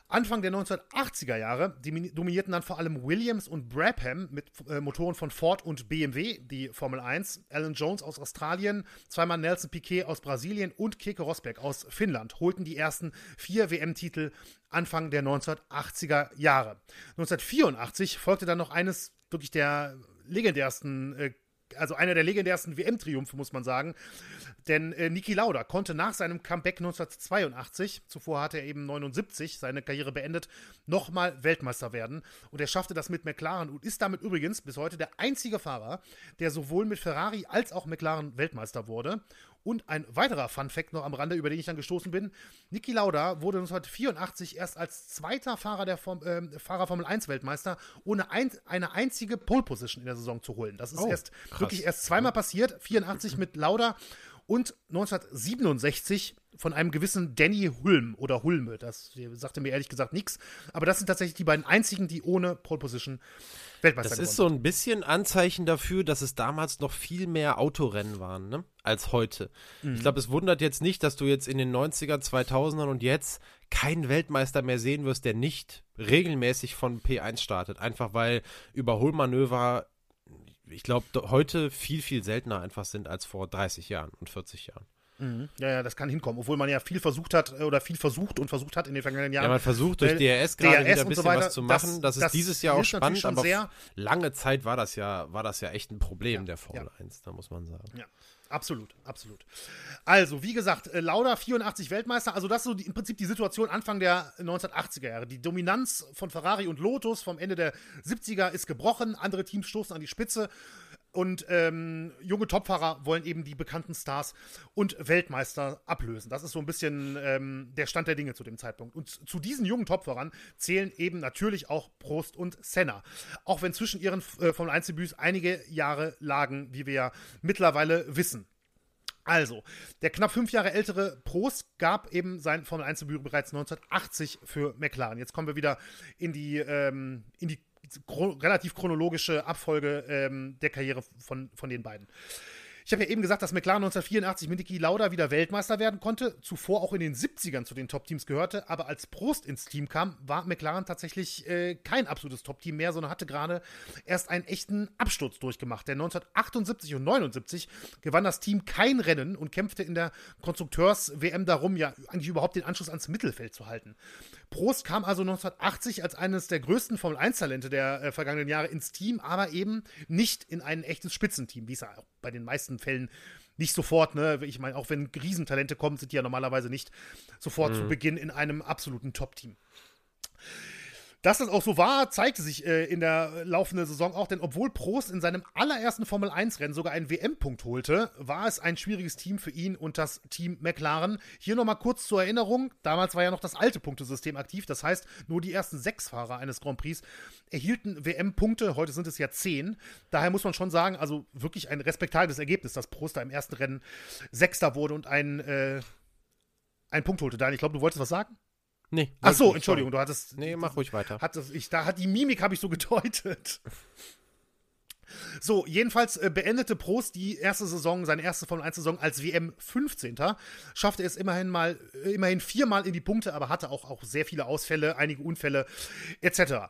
Anfang der 1980er Jahre dominierten dann vor allem Williams und Brabham mit äh, Motoren von Ford und BMW die Formel 1. Alan Jones aus Australien, zweimal Nelson Piquet aus Brasilien und Keke Rosberg aus Finnland holten die ersten vier WM-Titel Anfang der 1980er Jahre. 1984 folgte dann noch eines wirklich der legendärsten äh, also einer der legendärsten WM-Triumphe, muss man sagen. Denn äh, Niki Lauda konnte nach seinem Comeback 1982, zuvor hatte er eben 79 seine Karriere beendet, nochmal Weltmeister werden. Und er schaffte das mit McLaren und ist damit übrigens bis heute der einzige Fahrer, der sowohl mit Ferrari als auch McLaren Weltmeister wurde. Und ein weiterer Fun-Fact noch am Rande, über den ich dann gestoßen bin: Niki Lauda wurde 1984 erst als zweiter Fahrer der Form, äh, Fahrer Formel 1 Weltmeister, ohne ein, eine einzige Pole Position in der Saison zu holen. Das ist oh, erst wirklich erst zweimal passiert: 84 mit Lauda und 1967 von einem gewissen Danny Hulm oder Hulme. Das sagte mir ehrlich gesagt nichts. Aber das sind tatsächlich die beiden einzigen, die ohne Pole Position Weltmeister Das ist so ein bisschen Anzeichen dafür, dass es damals noch viel mehr Autorennen waren, ne? Als heute. Mhm. Ich glaube, es wundert jetzt nicht, dass du jetzt in den 90er, 2000ern und jetzt keinen Weltmeister mehr sehen wirst, der nicht regelmäßig von P1 startet. Einfach weil Überholmanöver, ich glaube, heute viel, viel seltener einfach sind als vor 30 Jahren und 40 Jahren. Mhm. Ja, ja, das kann hinkommen, obwohl man ja viel versucht hat äh, oder viel versucht und versucht hat in den vergangenen Jahren. Ja, man versucht durch DRS gerade wieder ein bisschen so weiter, was zu machen. Das, das ist das dieses Jahr auch spannend, aber sehr. lange Zeit war das ja, war das ja echt ein Problem ja, der Formel ja. 1, da muss man sagen. Ja. Absolut, absolut. Also, wie gesagt, äh, Lauda 84 Weltmeister, also das ist so die, im Prinzip die Situation Anfang der 1980er Jahre. Die Dominanz von Ferrari und Lotus vom Ende der 70er ist gebrochen, andere Teams stoßen an die Spitze und ähm, junge Topfahrer wollen eben die bekannten Stars und Weltmeister ablösen. Das ist so ein bisschen ähm, der Stand der Dinge zu dem Zeitpunkt. Und zu diesen jungen Topfahrern zählen eben natürlich auch Prost und Senna. Auch wenn zwischen ihren äh, Formel 1 Debüts einige Jahre lagen, wie wir ja mittlerweile wissen. Also, der knapp fünf Jahre ältere Prost gab eben sein Formel 1 Debüt bereits 1980 für McLaren. Jetzt kommen wir wieder in die, ähm, in die relativ chronologische Abfolge ähm, der Karriere von, von den beiden. Ich habe ja eben gesagt, dass McLaren 1984 mit Niki Lauda wieder Weltmeister werden konnte, zuvor auch in den 70ern zu den Top-Teams gehörte, aber als Prost ins Team kam, war McLaren tatsächlich äh, kein absolutes Top-Team mehr, sondern hatte gerade erst einen echten Absturz durchgemacht. Denn 1978 und 79 gewann das Team kein Rennen und kämpfte in der Konstrukteurs-WM darum, ja eigentlich überhaupt den Anschluss ans Mittelfeld zu halten. Prost kam also 1980 als eines der größten Formel-1-Talente der äh, vergangenen Jahre ins Team, aber eben nicht in ein echtes Spitzenteam, wie es ja auch bei den meisten Fällen nicht sofort, ne? Ich meine, auch wenn Riesentalente kommen, sind die ja normalerweise nicht sofort mhm. zu Beginn in einem absoluten Top-Team. Dass das auch so war, zeigte sich äh, in der laufenden Saison auch, denn obwohl Prost in seinem allerersten Formel 1-Rennen sogar einen WM-Punkt holte, war es ein schwieriges Team für ihn und das Team McLaren. Hier nochmal kurz zur Erinnerung: damals war ja noch das alte Punktesystem aktiv, das heißt, nur die ersten sechs Fahrer eines Grand Prix erhielten WM-Punkte, heute sind es ja zehn. Daher muss man schon sagen, also wirklich ein respektables Ergebnis, dass Prost da im ersten Rennen Sechster wurde und einen, äh, einen Punkt holte. Daniel, ich glaube, du wolltest was sagen? Nee. Ach so, Entschuldigung, du hattest. Nee, mach ruhig weiter. Hat das, ich, da hat die Mimik habe ich so gedeutet. <laughs> So, jedenfalls äh, beendete Prost die erste Saison, seine erste Formel 1 Saison als WM 15. Schaffte es immerhin mal, äh, immerhin viermal in die Punkte, aber hatte auch, auch sehr viele Ausfälle, einige Unfälle etc.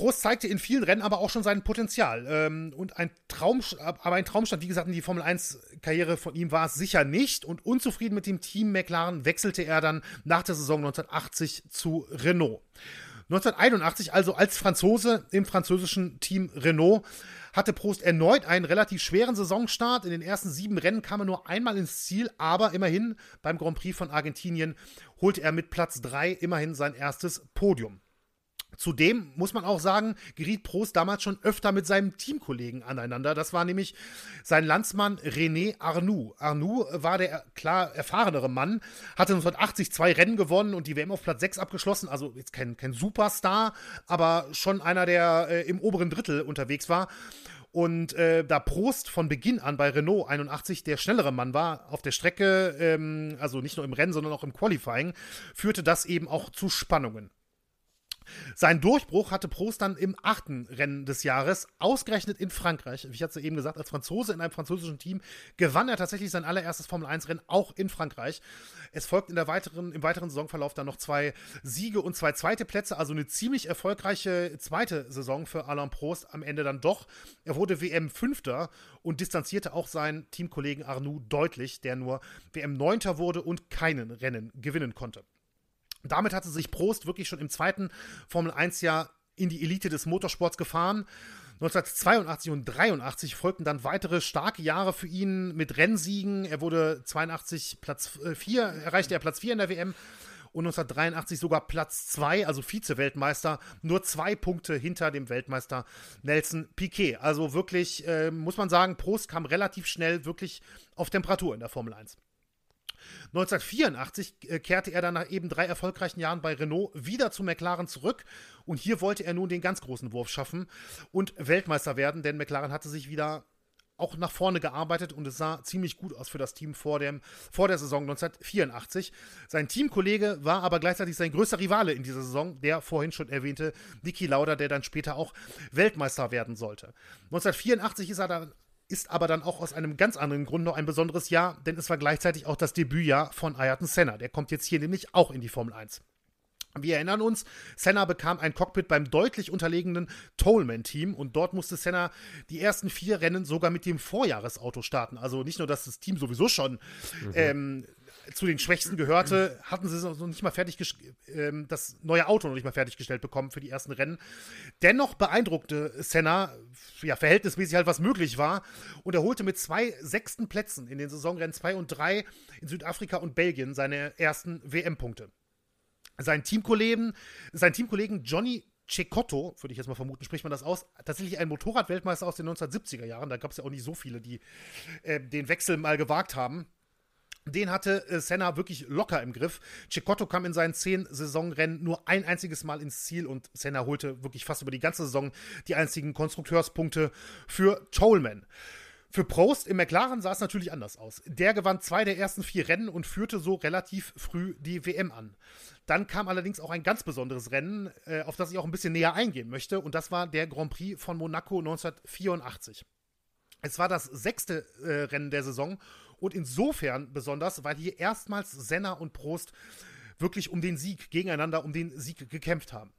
Prost zeigte in vielen Rennen aber auch schon sein Potenzial. Ähm, und ein Traum, aber ein Traumstand, wie gesagt, in die Formel 1-Karriere von ihm war es sicher nicht. Und unzufrieden mit dem Team McLaren wechselte er dann nach der Saison 1980 zu Renault. 1981, also als Franzose im französischen Team Renault, hatte Prost erneut einen relativ schweren Saisonstart. In den ersten sieben Rennen kam er nur einmal ins Ziel, aber immerhin beim Grand Prix von Argentinien holte er mit Platz 3 immerhin sein erstes Podium. Zudem muss man auch sagen, geriet Prost damals schon öfter mit seinem Teamkollegen aneinander. Das war nämlich sein Landsmann René Arnoux. Arnoux war der klar erfahrenere Mann, hatte 1980 zwei Rennen gewonnen und die WM auf Platz 6 abgeschlossen. Also jetzt kein, kein Superstar, aber schon einer, der äh, im oberen Drittel unterwegs war. Und äh, da Prost von Beginn an bei Renault 81 der schnellere Mann war auf der Strecke, ähm, also nicht nur im Rennen, sondern auch im Qualifying, führte das eben auch zu Spannungen. Sein Durchbruch hatte Prost dann im achten Rennen des Jahres, ausgerechnet in Frankreich. Wie ich hatte eben gesagt, als Franzose in einem französischen Team gewann er tatsächlich sein allererstes Formel-1-Rennen auch in Frankreich. Es folgt in der weiteren, im weiteren Saisonverlauf dann noch zwei Siege und zwei zweite Plätze, also eine ziemlich erfolgreiche zweite Saison für Alain Prost am Ende dann doch. Er wurde WM-Fünfter und distanzierte auch seinen Teamkollegen Arnoux deutlich, der nur WM-Neunter wurde und keinen Rennen gewinnen konnte. Damit hatte sich Prost wirklich schon im zweiten Formel 1-Jahr in die Elite des Motorsports gefahren. 1982 und 83 folgten dann weitere starke Jahre für ihn mit Rennsiegen. Er wurde 82 Platz 4, äh, erreichte er Platz 4 in der WM und 1983 sogar Platz 2, also Vize-Weltmeister, nur zwei Punkte hinter dem Weltmeister Nelson Piquet. Also wirklich, äh, muss man sagen, Prost kam relativ schnell wirklich auf Temperatur in der Formel 1. 1984 äh, kehrte er dann nach eben drei erfolgreichen Jahren bei Renault wieder zu McLaren zurück und hier wollte er nun den ganz großen Wurf schaffen und Weltmeister werden, denn McLaren hatte sich wieder auch nach vorne gearbeitet und es sah ziemlich gut aus für das Team vor, dem, vor der Saison 1984. Sein Teamkollege war aber gleichzeitig sein größter Rivale in dieser Saison, der vorhin schon erwähnte Niki Lauda, der dann später auch Weltmeister werden sollte. 1984 ist er dann ist aber dann auch aus einem ganz anderen Grund noch ein besonderes Jahr, denn es war gleichzeitig auch das Debütjahr von Ayrton Senna. Der kommt jetzt hier nämlich auch in die Formel 1. Wir erinnern uns, Senna bekam ein Cockpit beim deutlich unterlegenen Tollman-Team und dort musste Senna die ersten vier Rennen sogar mit dem Vorjahresauto starten. Also nicht nur, dass das Team sowieso schon mhm. ähm, zu den Schwächsten gehörte, hatten sie noch nicht mal fertig ähm, das neue Auto noch nicht mal fertiggestellt bekommen für die ersten Rennen. Dennoch beeindruckte Senna, ja, verhältnismäßig halt was möglich war und er holte mit zwei sechsten Plätzen in den Saisonrennen 2 und 3 in Südafrika und Belgien seine ersten WM-Punkte. Sein Teamkollegen, sein Teamkollegen Johnny Cecotto, würde ich jetzt mal vermuten, spricht man das aus, tatsächlich ein Motorradweltmeister aus den 1970er Jahren. Da gab es ja auch nicht so viele, die äh, den Wechsel mal gewagt haben. Den hatte äh, Senna wirklich locker im Griff. Cecotto kam in seinen zehn Saisonrennen nur ein einziges Mal ins Ziel und Senna holte wirklich fast über die ganze Saison die einzigen Konstrukteurspunkte für Tolman. Für Prost im McLaren sah es natürlich anders aus. Der gewann zwei der ersten vier Rennen und führte so relativ früh die WM an. Dann kam allerdings auch ein ganz besonderes Rennen, äh, auf das ich auch ein bisschen näher eingehen möchte, und das war der Grand Prix von Monaco 1984. Es war das sechste äh, Rennen der Saison und insofern besonders, weil hier erstmals Senna und Prost wirklich um den Sieg gegeneinander, um den Sieg gekämpft haben.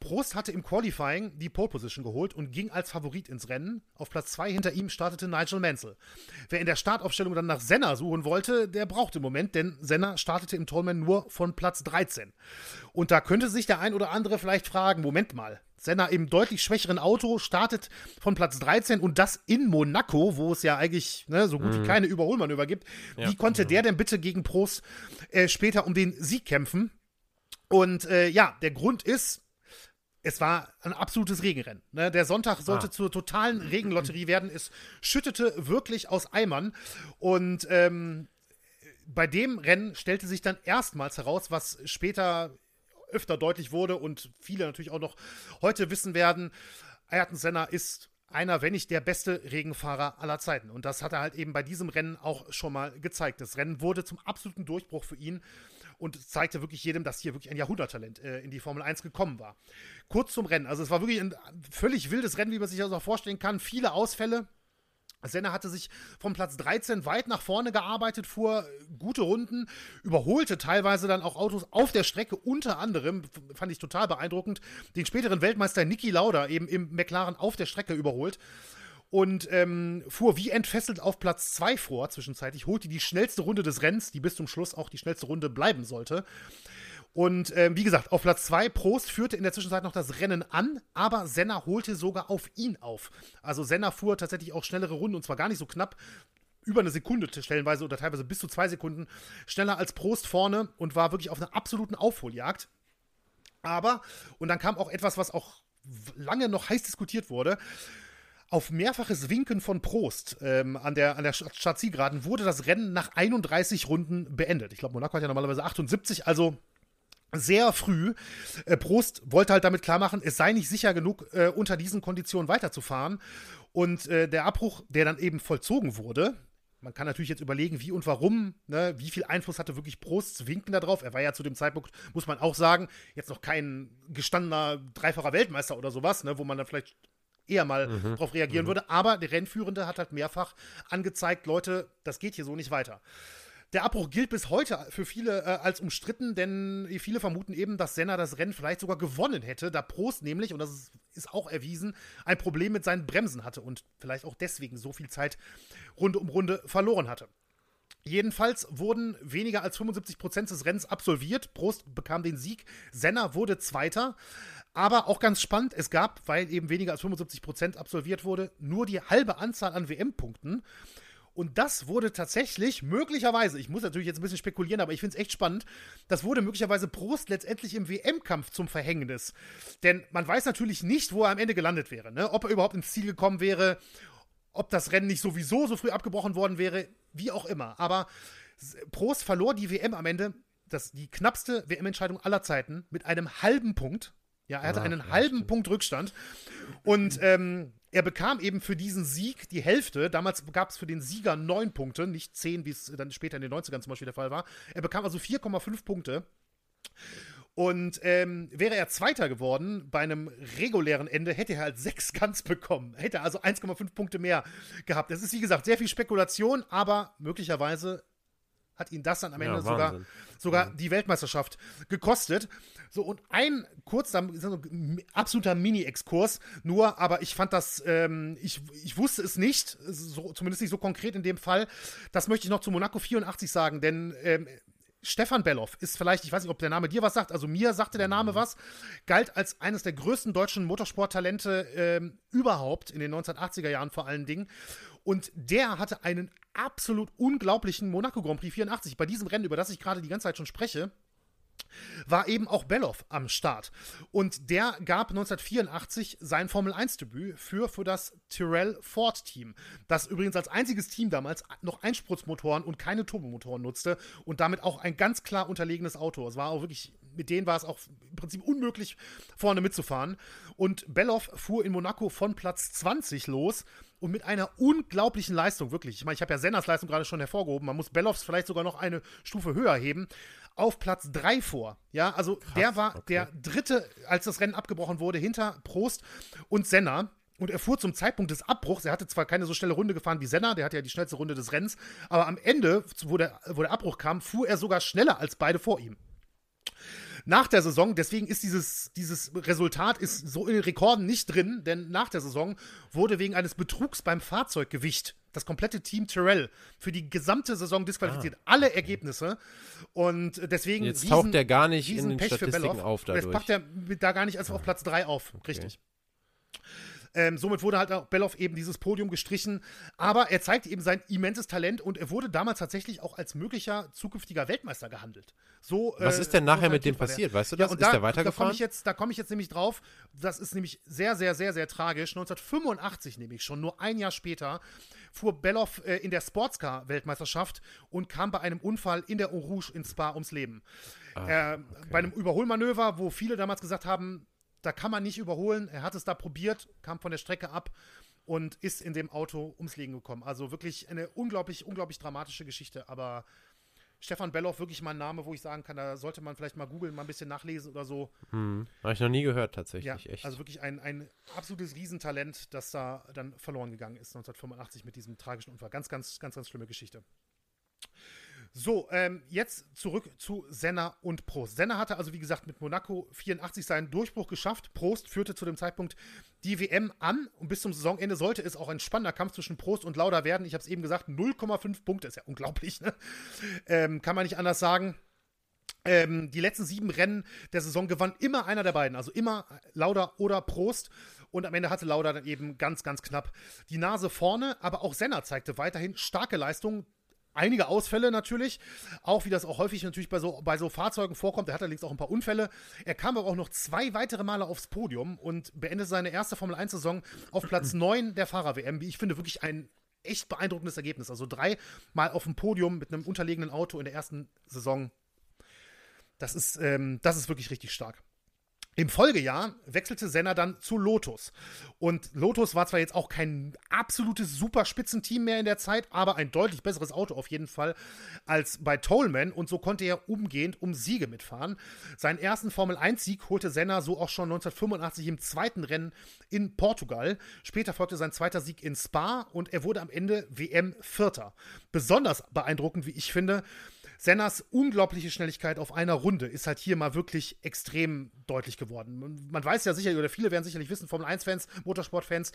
Prost hatte im Qualifying die Pole Position geholt und ging als Favorit ins Rennen. Auf Platz 2 hinter ihm startete Nigel Mansell. Wer in der Startaufstellung dann nach Senna suchen wollte, der brauchte im Moment, denn Senna startete im Tolman nur von Platz 13. Und da könnte sich der ein oder andere vielleicht fragen, Moment mal, Senna im deutlich schwächeren Auto startet von Platz 13 und das in Monaco, wo es ja eigentlich ne, so gut mhm. wie keine Überholmanöver gibt. Ja. Wie konnte der denn bitte gegen Prost äh, später um den Sieg kämpfen? Und äh, ja, der Grund ist, es war ein absolutes Regenrennen. Ne? Der Sonntag sollte ah. zur totalen Regenlotterie werden. Es schüttete wirklich aus Eimern. Und ähm, bei dem Rennen stellte sich dann erstmals heraus, was später öfter deutlich wurde und viele natürlich auch noch heute wissen werden, Ayrton Senna ist einer, wenn nicht der beste Regenfahrer aller Zeiten. Und das hat er halt eben bei diesem Rennen auch schon mal gezeigt. Das Rennen wurde zum absoluten Durchbruch für ihn und zeigte wirklich jedem, dass hier wirklich ein Jahrhunderttalent äh, in die Formel 1 gekommen war. Kurz zum Rennen. Also es war wirklich ein völlig wildes Rennen, wie man sich das auch vorstellen kann. Viele Ausfälle. Senna hatte sich vom Platz 13 weit nach vorne gearbeitet, fuhr gute Runden, überholte teilweise dann auch Autos auf der Strecke, unter anderem, fand ich total beeindruckend, den späteren Weltmeister Niki Lauda eben im McLaren auf der Strecke überholt und ähm, fuhr wie entfesselt auf Platz 2 vor, zwischenzeitlich, holte die schnellste Runde des Rennens, die bis zum Schluss auch die schnellste Runde bleiben sollte. Und ähm, wie gesagt, auf Platz 2, Prost führte in der Zwischenzeit noch das Rennen an, aber Senna holte sogar auf ihn auf. Also Senna fuhr tatsächlich auch schnellere Runden und zwar gar nicht so knapp, über eine Sekunde stellenweise oder teilweise bis zu zwei Sekunden schneller als Prost vorne und war wirklich auf einer absoluten Aufholjagd. Aber, und dann kam auch etwas, was auch lange noch heiß diskutiert wurde, auf mehrfaches Winken von Prost ähm, an der, an der Stadtzielgeraden wurde das Rennen nach 31 Runden beendet. Ich glaube, Monaco hat ja normalerweise 78, also sehr früh. Äh, Prost wollte halt damit klar machen, es sei nicht sicher genug, äh, unter diesen Konditionen weiterzufahren. Und äh, der Abbruch, der dann eben vollzogen wurde, man kann natürlich jetzt überlegen, wie und warum, ne, wie viel Einfluss hatte wirklich Prosts Winken darauf. Er war ja zu dem Zeitpunkt, muss man auch sagen, jetzt noch kein gestandener dreifacher Weltmeister oder sowas, ne, wo man dann vielleicht eher mal mhm. darauf reagieren mhm. würde. Aber der Rennführende hat halt mehrfach angezeigt, Leute, das geht hier so nicht weiter. Der Abbruch gilt bis heute für viele äh, als umstritten, denn viele vermuten eben, dass Senna das Rennen vielleicht sogar gewonnen hätte, da Prost nämlich, und das ist, ist auch erwiesen, ein Problem mit seinen Bremsen hatte und vielleicht auch deswegen so viel Zeit Runde um Runde verloren hatte. Jedenfalls wurden weniger als 75 Prozent des Rennens absolviert. Prost bekam den Sieg. Senna wurde Zweiter. Aber auch ganz spannend, es gab, weil eben weniger als 75 Prozent absolviert wurde, nur die halbe Anzahl an WM-Punkten. Und das wurde tatsächlich möglicherweise, ich muss natürlich jetzt ein bisschen spekulieren, aber ich finde es echt spannend, das wurde möglicherweise Prost letztendlich im WM-Kampf zum Verhängnis. Denn man weiß natürlich nicht, wo er am Ende gelandet wäre. Ne? Ob er überhaupt ins Ziel gekommen wäre, ob das Rennen nicht sowieso so früh abgebrochen worden wäre, wie auch immer. Aber Prost verlor die WM am Ende, das, die knappste WM-Entscheidung aller Zeiten, mit einem halben Punkt. Ja, er hatte ah, einen ja, halben stimmt. Punkt Rückstand. Und ähm, er bekam eben für diesen Sieg die Hälfte. Damals gab es für den Sieger neun Punkte, nicht zehn, wie es dann später in den 90ern zum Beispiel der Fall war. Er bekam also 4,5 Punkte. Und ähm, wäre er Zweiter geworden bei einem regulären Ende, hätte er halt sechs ganz bekommen. Hätte er also 1,5 Punkte mehr gehabt. Das ist, wie gesagt, sehr viel Spekulation, aber möglicherweise hat ihn das dann am Ende ja, sogar, sogar ja. die Weltmeisterschaft gekostet. So, und ein kurzer, absoluter Mini-Exkurs, nur, aber ich fand das, ähm, ich, ich wusste es nicht, so, zumindest nicht so konkret in dem Fall. Das möchte ich noch zu Monaco 84 sagen, denn ähm, Stefan Belloff ist vielleicht, ich weiß nicht, ob der Name dir was sagt, also mir sagte der Name mhm. was, galt als eines der größten deutschen Motorsporttalente ähm, überhaupt, in den 1980er Jahren vor allen Dingen. Und der hatte einen absolut unglaublichen Monaco Grand Prix 84. Bei diesem Rennen, über das ich gerade die ganze Zeit schon spreche, war eben auch Belloff am Start. Und der gab 1984 sein Formel-1-Debüt für, für das Tyrrell Ford-Team, das übrigens als einziges Team damals noch Einspritzmotoren und keine Turbomotoren nutzte und damit auch ein ganz klar unterlegenes Auto. Es war auch wirklich, mit denen war es auch im Prinzip unmöglich, vorne mitzufahren. Und Belloff fuhr in Monaco von Platz 20 los und mit einer unglaublichen Leistung, wirklich. Ich meine, ich habe ja Senners Leistung gerade schon hervorgehoben. Man muss Belloffs vielleicht sogar noch eine Stufe höher heben. Auf Platz 3 vor. Ja, also Krass, der war okay. der dritte, als das Rennen abgebrochen wurde, hinter Prost und Senna. Und er fuhr zum Zeitpunkt des Abbruchs, er hatte zwar keine so schnelle Runde gefahren wie Senna, der hatte ja die schnellste Runde des Rennens, aber am Ende, wo der, wo der Abbruch kam, fuhr er sogar schneller als beide vor ihm nach der Saison, deswegen ist dieses, dieses Resultat ist so in den Rekorden nicht drin, denn nach der Saison wurde wegen eines Betrugs beim Fahrzeuggewicht das komplette Team Tyrell für die gesamte Saison disqualifiziert. Ah. Alle Ergebnisse. Und deswegen. Jetzt riesen, taucht der gar nicht in den Pech Statistiken auf dadurch. Jetzt packt er da gar nicht als auf Platz 3 auf. Okay. Richtig. Ähm, somit wurde halt auch Belloff eben dieses Podium gestrichen. Aber er zeigt eben sein immenses Talent und er wurde damals tatsächlich auch als möglicher zukünftiger Weltmeister gehandelt. So, Was äh, ist denn nachher mit dem passiert? Weißt du das? Ja, ist da, der weitergefahren? Da komme ich, jetzt, komm ich jetzt nämlich drauf. Das ist nämlich sehr, sehr, sehr, sehr tragisch. 1985 nämlich schon, nur ein Jahr später, fuhr Belloff äh, in der Sportscar-Weltmeisterschaft und kam bei einem Unfall in der Eau Rouge in Spa ums Leben. Ach, äh, okay. Bei einem Überholmanöver, wo viele damals gesagt haben, da kann man nicht überholen. Er hat es da probiert, kam von der Strecke ab und ist in dem Auto ums Leben gekommen. Also wirklich eine unglaublich, unglaublich dramatische Geschichte. Aber Stefan Belloff wirklich mal ein Name, wo ich sagen kann, da sollte man vielleicht mal googeln, mal ein bisschen nachlesen oder so. Hm. Habe ich noch nie gehört, tatsächlich. Ja, echt. Also wirklich ein, ein absolutes Riesentalent, das da dann verloren gegangen ist 1985 mit diesem tragischen Unfall. Ganz, ganz, ganz, ganz schlimme Geschichte. So, ähm, jetzt zurück zu Senna und Prost. Senna hatte also, wie gesagt, mit Monaco 84 seinen Durchbruch geschafft. Prost führte zu dem Zeitpunkt die WM an und bis zum Saisonende sollte es auch ein spannender Kampf zwischen Prost und Lauda werden. Ich habe es eben gesagt, 0,5 Punkte ist ja unglaublich, ne? ähm, kann man nicht anders sagen. Ähm, die letzten sieben Rennen der Saison gewann immer einer der beiden, also immer Lauda oder Prost. Und am Ende hatte Lauda dann eben ganz, ganz knapp die Nase vorne. Aber auch Senna zeigte weiterhin starke Leistungen einige Ausfälle natürlich, auch wie das auch häufig natürlich bei so, bei so Fahrzeugen vorkommt. Er hatte allerdings auch ein paar Unfälle. Er kam aber auch noch zwei weitere Male aufs Podium und beendete seine erste Formel 1-Saison auf Platz <clears throat> 9 der Fahrer-WM, wie ich finde, wirklich ein echt beeindruckendes Ergebnis. Also dreimal auf dem Podium mit einem unterlegenen Auto in der ersten Saison. Das ist, ähm, das ist wirklich richtig stark. Im Folgejahr wechselte Senna dann zu Lotus. Und Lotus war zwar jetzt auch kein absolutes Superspitzenteam mehr in der Zeit, aber ein deutlich besseres Auto auf jeden Fall als bei Tollman. Und so konnte er umgehend um Siege mitfahren. Seinen ersten Formel-1-Sieg holte Senna so auch schon 1985 im zweiten Rennen in Portugal. Später folgte sein zweiter Sieg in Spa und er wurde am Ende WM-Vierter. Besonders beeindruckend, wie ich finde, Sennas unglaubliche Schnelligkeit auf einer Runde ist halt hier mal wirklich extrem deutlich geworden. Man weiß ja sicherlich, oder viele werden sicherlich wissen, Formel 1-Fans, Motorsport-Fans,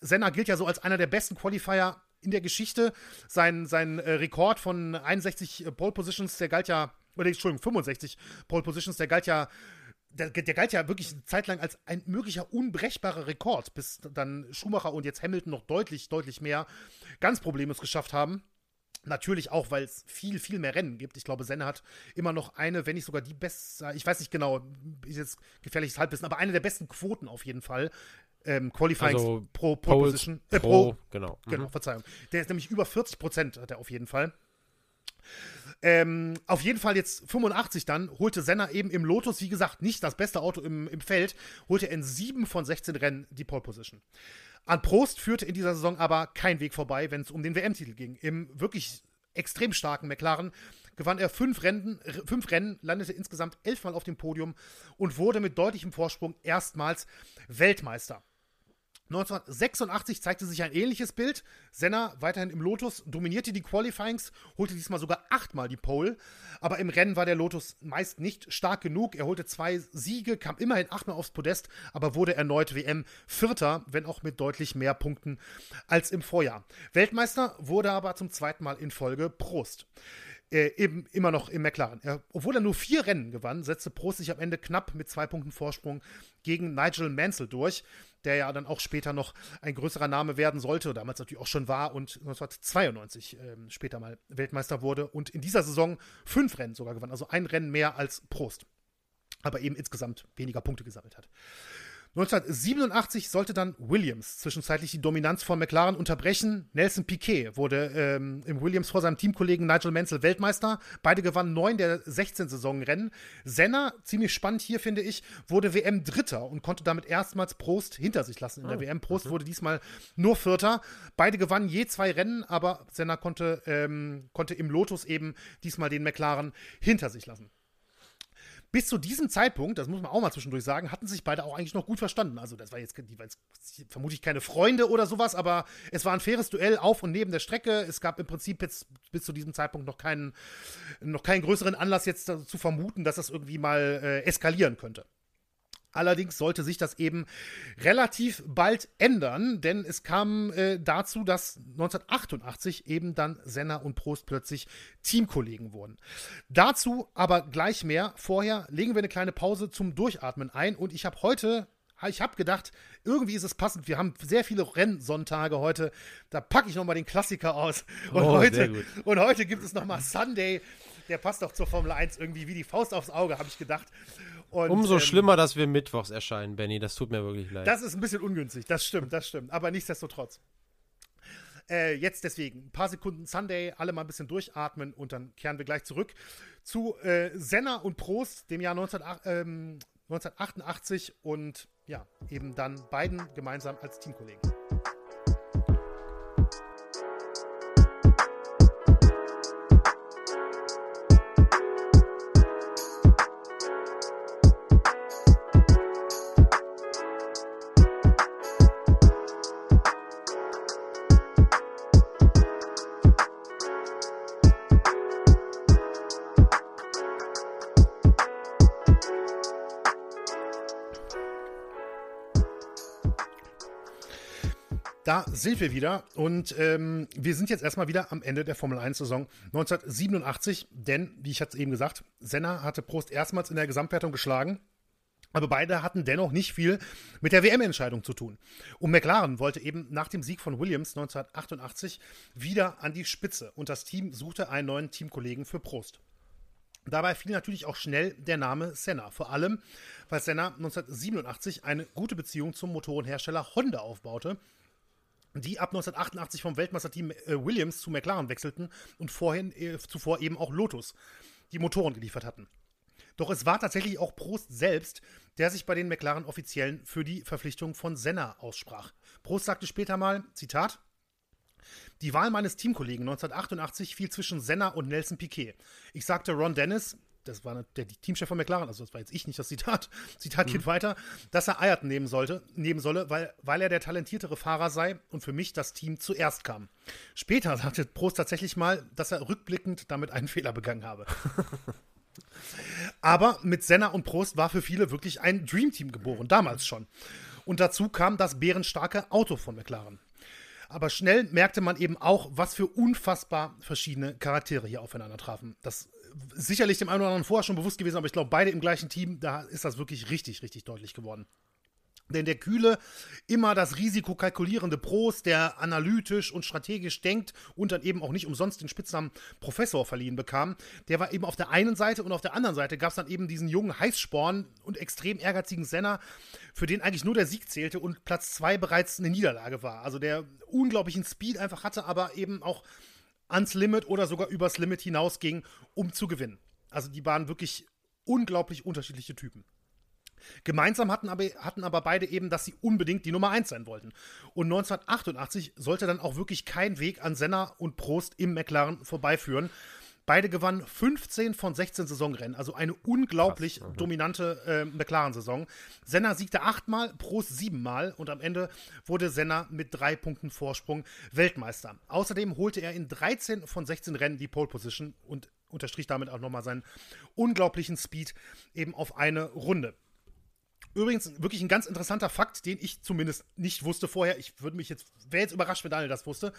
Senna gilt ja so als einer der besten Qualifier in der Geschichte. Sein, sein äh, Rekord von 61 Pole Positions, der galt ja, oder Entschuldigung, 65 Pole Positions, der galt ja der, der, galt ja wirklich zeitlang als ein möglicher unbrechbarer Rekord, bis dann Schumacher und jetzt Hamilton noch deutlich, deutlich mehr ganz problemlos geschafft haben. Natürlich auch, weil es viel, viel mehr Rennen gibt. Ich glaube, Senna hat immer noch eine, wenn nicht sogar die beste, ich weiß nicht genau, ist jetzt gefährliches Halbwissen, aber eine der besten Quoten auf jeden Fall. Ähm, Qualifying also pro, pro Position. Äh, pro, pro, genau. Genau, mhm. Verzeihung. Der ist nämlich über 40 Prozent, hat er auf jeden Fall. Ähm, auf jeden Fall jetzt 85 dann, holte Senna eben im Lotus, wie gesagt, nicht das beste Auto im, im Feld, holte er in sieben von 16 Rennen die Pole Position. An Prost führte in dieser Saison aber kein Weg vorbei, wenn es um den WM-Titel ging. Im wirklich extrem starken McLaren gewann er fünf Rennen, fünf Rennen, landete insgesamt elfmal auf dem Podium und wurde mit deutlichem Vorsprung erstmals Weltmeister. 1986 zeigte sich ein ähnliches Bild. Senna, weiterhin im Lotus, dominierte die Qualifyings, holte diesmal sogar achtmal die Pole. Aber im Rennen war der Lotus meist nicht stark genug. Er holte zwei Siege, kam immerhin achtmal aufs Podest, aber wurde erneut WM Vierter, wenn auch mit deutlich mehr Punkten als im Vorjahr. Weltmeister wurde aber zum zweiten Mal in Folge Prost äh, eben immer noch im McLaren. Er, obwohl er nur vier Rennen gewann, setzte Prost sich am Ende knapp mit zwei Punkten Vorsprung gegen Nigel Mansell durch, der ja dann auch später noch ein größerer Name werden sollte, damals natürlich auch schon war und 1992 äh, später mal Weltmeister wurde und in dieser Saison fünf Rennen sogar gewann, also ein Rennen mehr als Prost, aber eben insgesamt weniger Punkte gesammelt hat. 1987 sollte dann Williams zwischenzeitlich die Dominanz von McLaren unterbrechen. Nelson Piquet wurde ähm, im Williams vor seinem Teamkollegen Nigel Mansell Weltmeister. Beide gewannen neun der 16 Saisonrennen. Senna, ziemlich spannend hier finde ich, wurde WM Dritter und konnte damit erstmals Prost hinter sich lassen in der oh, WM. Prost okay. wurde diesmal nur Vierter. Beide gewannen je zwei Rennen, aber Senna konnte, ähm, konnte im Lotus eben diesmal den McLaren hinter sich lassen bis zu diesem Zeitpunkt, das muss man auch mal zwischendurch sagen, hatten sich beide auch eigentlich noch gut verstanden. Also, das war jetzt, die waren jetzt vermutlich keine Freunde oder sowas, aber es war ein faires Duell auf und neben der Strecke. Es gab im Prinzip jetzt bis zu diesem Zeitpunkt noch keinen, noch keinen größeren Anlass jetzt zu vermuten, dass das irgendwie mal äh, eskalieren könnte. Allerdings sollte sich das eben relativ bald ändern, denn es kam äh, dazu, dass 1988 eben dann Senna und Prost plötzlich Teamkollegen wurden. Dazu aber gleich mehr. Vorher legen wir eine kleine Pause zum Durchatmen ein und ich habe heute ich habe gedacht, irgendwie ist es passend. Wir haben sehr viele Rennsonntage heute. Da packe ich nochmal den Klassiker aus. Und, oh, heute, und heute gibt es nochmal Sunday. Der passt doch zur Formel 1 irgendwie wie die Faust aufs Auge, habe ich gedacht. Und, Umso ähm, schlimmer, dass wir mittwochs erscheinen, Benny. Das tut mir wirklich leid. Das ist ein bisschen ungünstig. Das stimmt, das stimmt. Aber nichtsdestotrotz. Äh, jetzt deswegen ein paar Sekunden Sunday, alle mal ein bisschen durchatmen und dann kehren wir gleich zurück zu äh, Senna und Prost, dem Jahr 19, ähm, 1988 und ja, eben dann beiden gemeinsam als Teamkollegen. Sind wir wieder und ähm, wir sind jetzt erstmal wieder am Ende der Formel 1-Saison 1987, denn, wie ich hatte eben gesagt, Senna hatte Prost erstmals in der Gesamtwertung geschlagen. Aber beide hatten dennoch nicht viel mit der WM-Entscheidung zu tun. Und McLaren wollte eben nach dem Sieg von Williams 1988 wieder an die Spitze und das Team suchte einen neuen Teamkollegen für Prost. Dabei fiel natürlich auch schnell der Name Senna, vor allem weil Senna 1987 eine gute Beziehung zum Motorenhersteller Honda aufbaute die ab 1988 vom Weltmeisterteam äh, Williams zu McLaren wechselten und vorhin äh, zuvor eben auch Lotus die Motoren geliefert hatten. Doch es war tatsächlich auch Prost selbst, der sich bei den McLaren-Offiziellen für die Verpflichtung von Senna aussprach. Prost sagte später mal, Zitat, die Wahl meines Teamkollegen 1988 fiel zwischen Senna und Nelson Piquet. Ich sagte Ron Dennis, das war der Teamchef von McLaren, also das war jetzt ich nicht das Zitat, <laughs> Zitat mhm. geht weiter, dass er Ayrton nehmen sollte, nehmen solle, weil, weil er der talentiertere Fahrer sei und für mich das Team zuerst kam. Später sagte Prost tatsächlich mal, dass er rückblickend damit einen <laughs> Fehler begangen habe. <laughs> Aber mit Senna und Prost war für viele wirklich ein Dreamteam geboren, damals schon. Und dazu kam das bärenstarke Auto von McLaren. Aber schnell merkte man eben auch, was für unfassbar verschiedene Charaktere hier aufeinander trafen. Das sicherlich dem einen oder anderen vorher schon bewusst gewesen, aber ich glaube, beide im gleichen Team, da ist das wirklich richtig, richtig deutlich geworden. Denn der kühle, immer das Risiko kalkulierende Prost, der analytisch und strategisch denkt und dann eben auch nicht umsonst den Spitznamen Professor verliehen bekam, der war eben auf der einen Seite und auf der anderen Seite gab es dann eben diesen jungen Heißsporn und extrem ehrgeizigen Senna, für den eigentlich nur der Sieg zählte und Platz zwei bereits eine Niederlage war. Also der unglaublichen Speed einfach hatte, aber eben auch ans Limit oder sogar übers Limit hinausging, um zu gewinnen. Also die waren wirklich unglaublich unterschiedliche Typen. Gemeinsam hatten aber, hatten aber beide eben, dass sie unbedingt die Nummer 1 sein wollten. Und 1988 sollte dann auch wirklich kein Weg an Senna und Prost im McLaren vorbeiführen. Beide gewannen 15 von 16 Saisonrennen, also eine unglaublich Krass, dominante äh, McLaren-Saison. Senna siegte achtmal, Prost siebenmal und am Ende wurde Senna mit drei Punkten Vorsprung Weltmeister. Außerdem holte er in 13 von 16 Rennen die Pole Position und unterstrich damit auch nochmal seinen unglaublichen Speed eben auf eine Runde. Übrigens wirklich ein ganz interessanter Fakt, den ich zumindest nicht wusste vorher. Ich würde mich jetzt, wäre jetzt überrascht, wenn Daniel das wusste.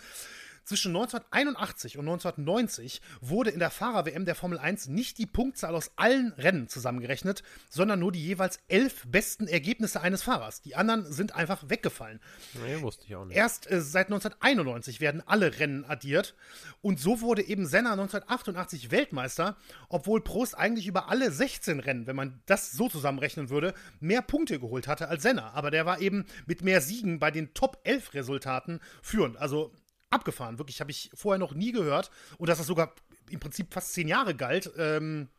Zwischen 1981 und 1990 wurde in der Fahrer-WM der Formel 1 nicht die Punktzahl aus allen Rennen zusammengerechnet, sondern nur die jeweils elf besten Ergebnisse eines Fahrers. Die anderen sind einfach weggefallen. Nee, wusste ich auch nicht. Erst äh, seit 1991 werden alle Rennen addiert und so wurde eben Senna 1988 Weltmeister, obwohl Prost eigentlich über alle 16 Rennen, wenn man das so zusammenrechnen würde, mehr Punkte geholt hatte als Senna. Aber der war eben mit mehr Siegen bei den Top 11 Resultaten führend. Also abgefahren. Wirklich, habe ich vorher noch nie gehört. Und dass das sogar im Prinzip fast zehn Jahre galt, ähm,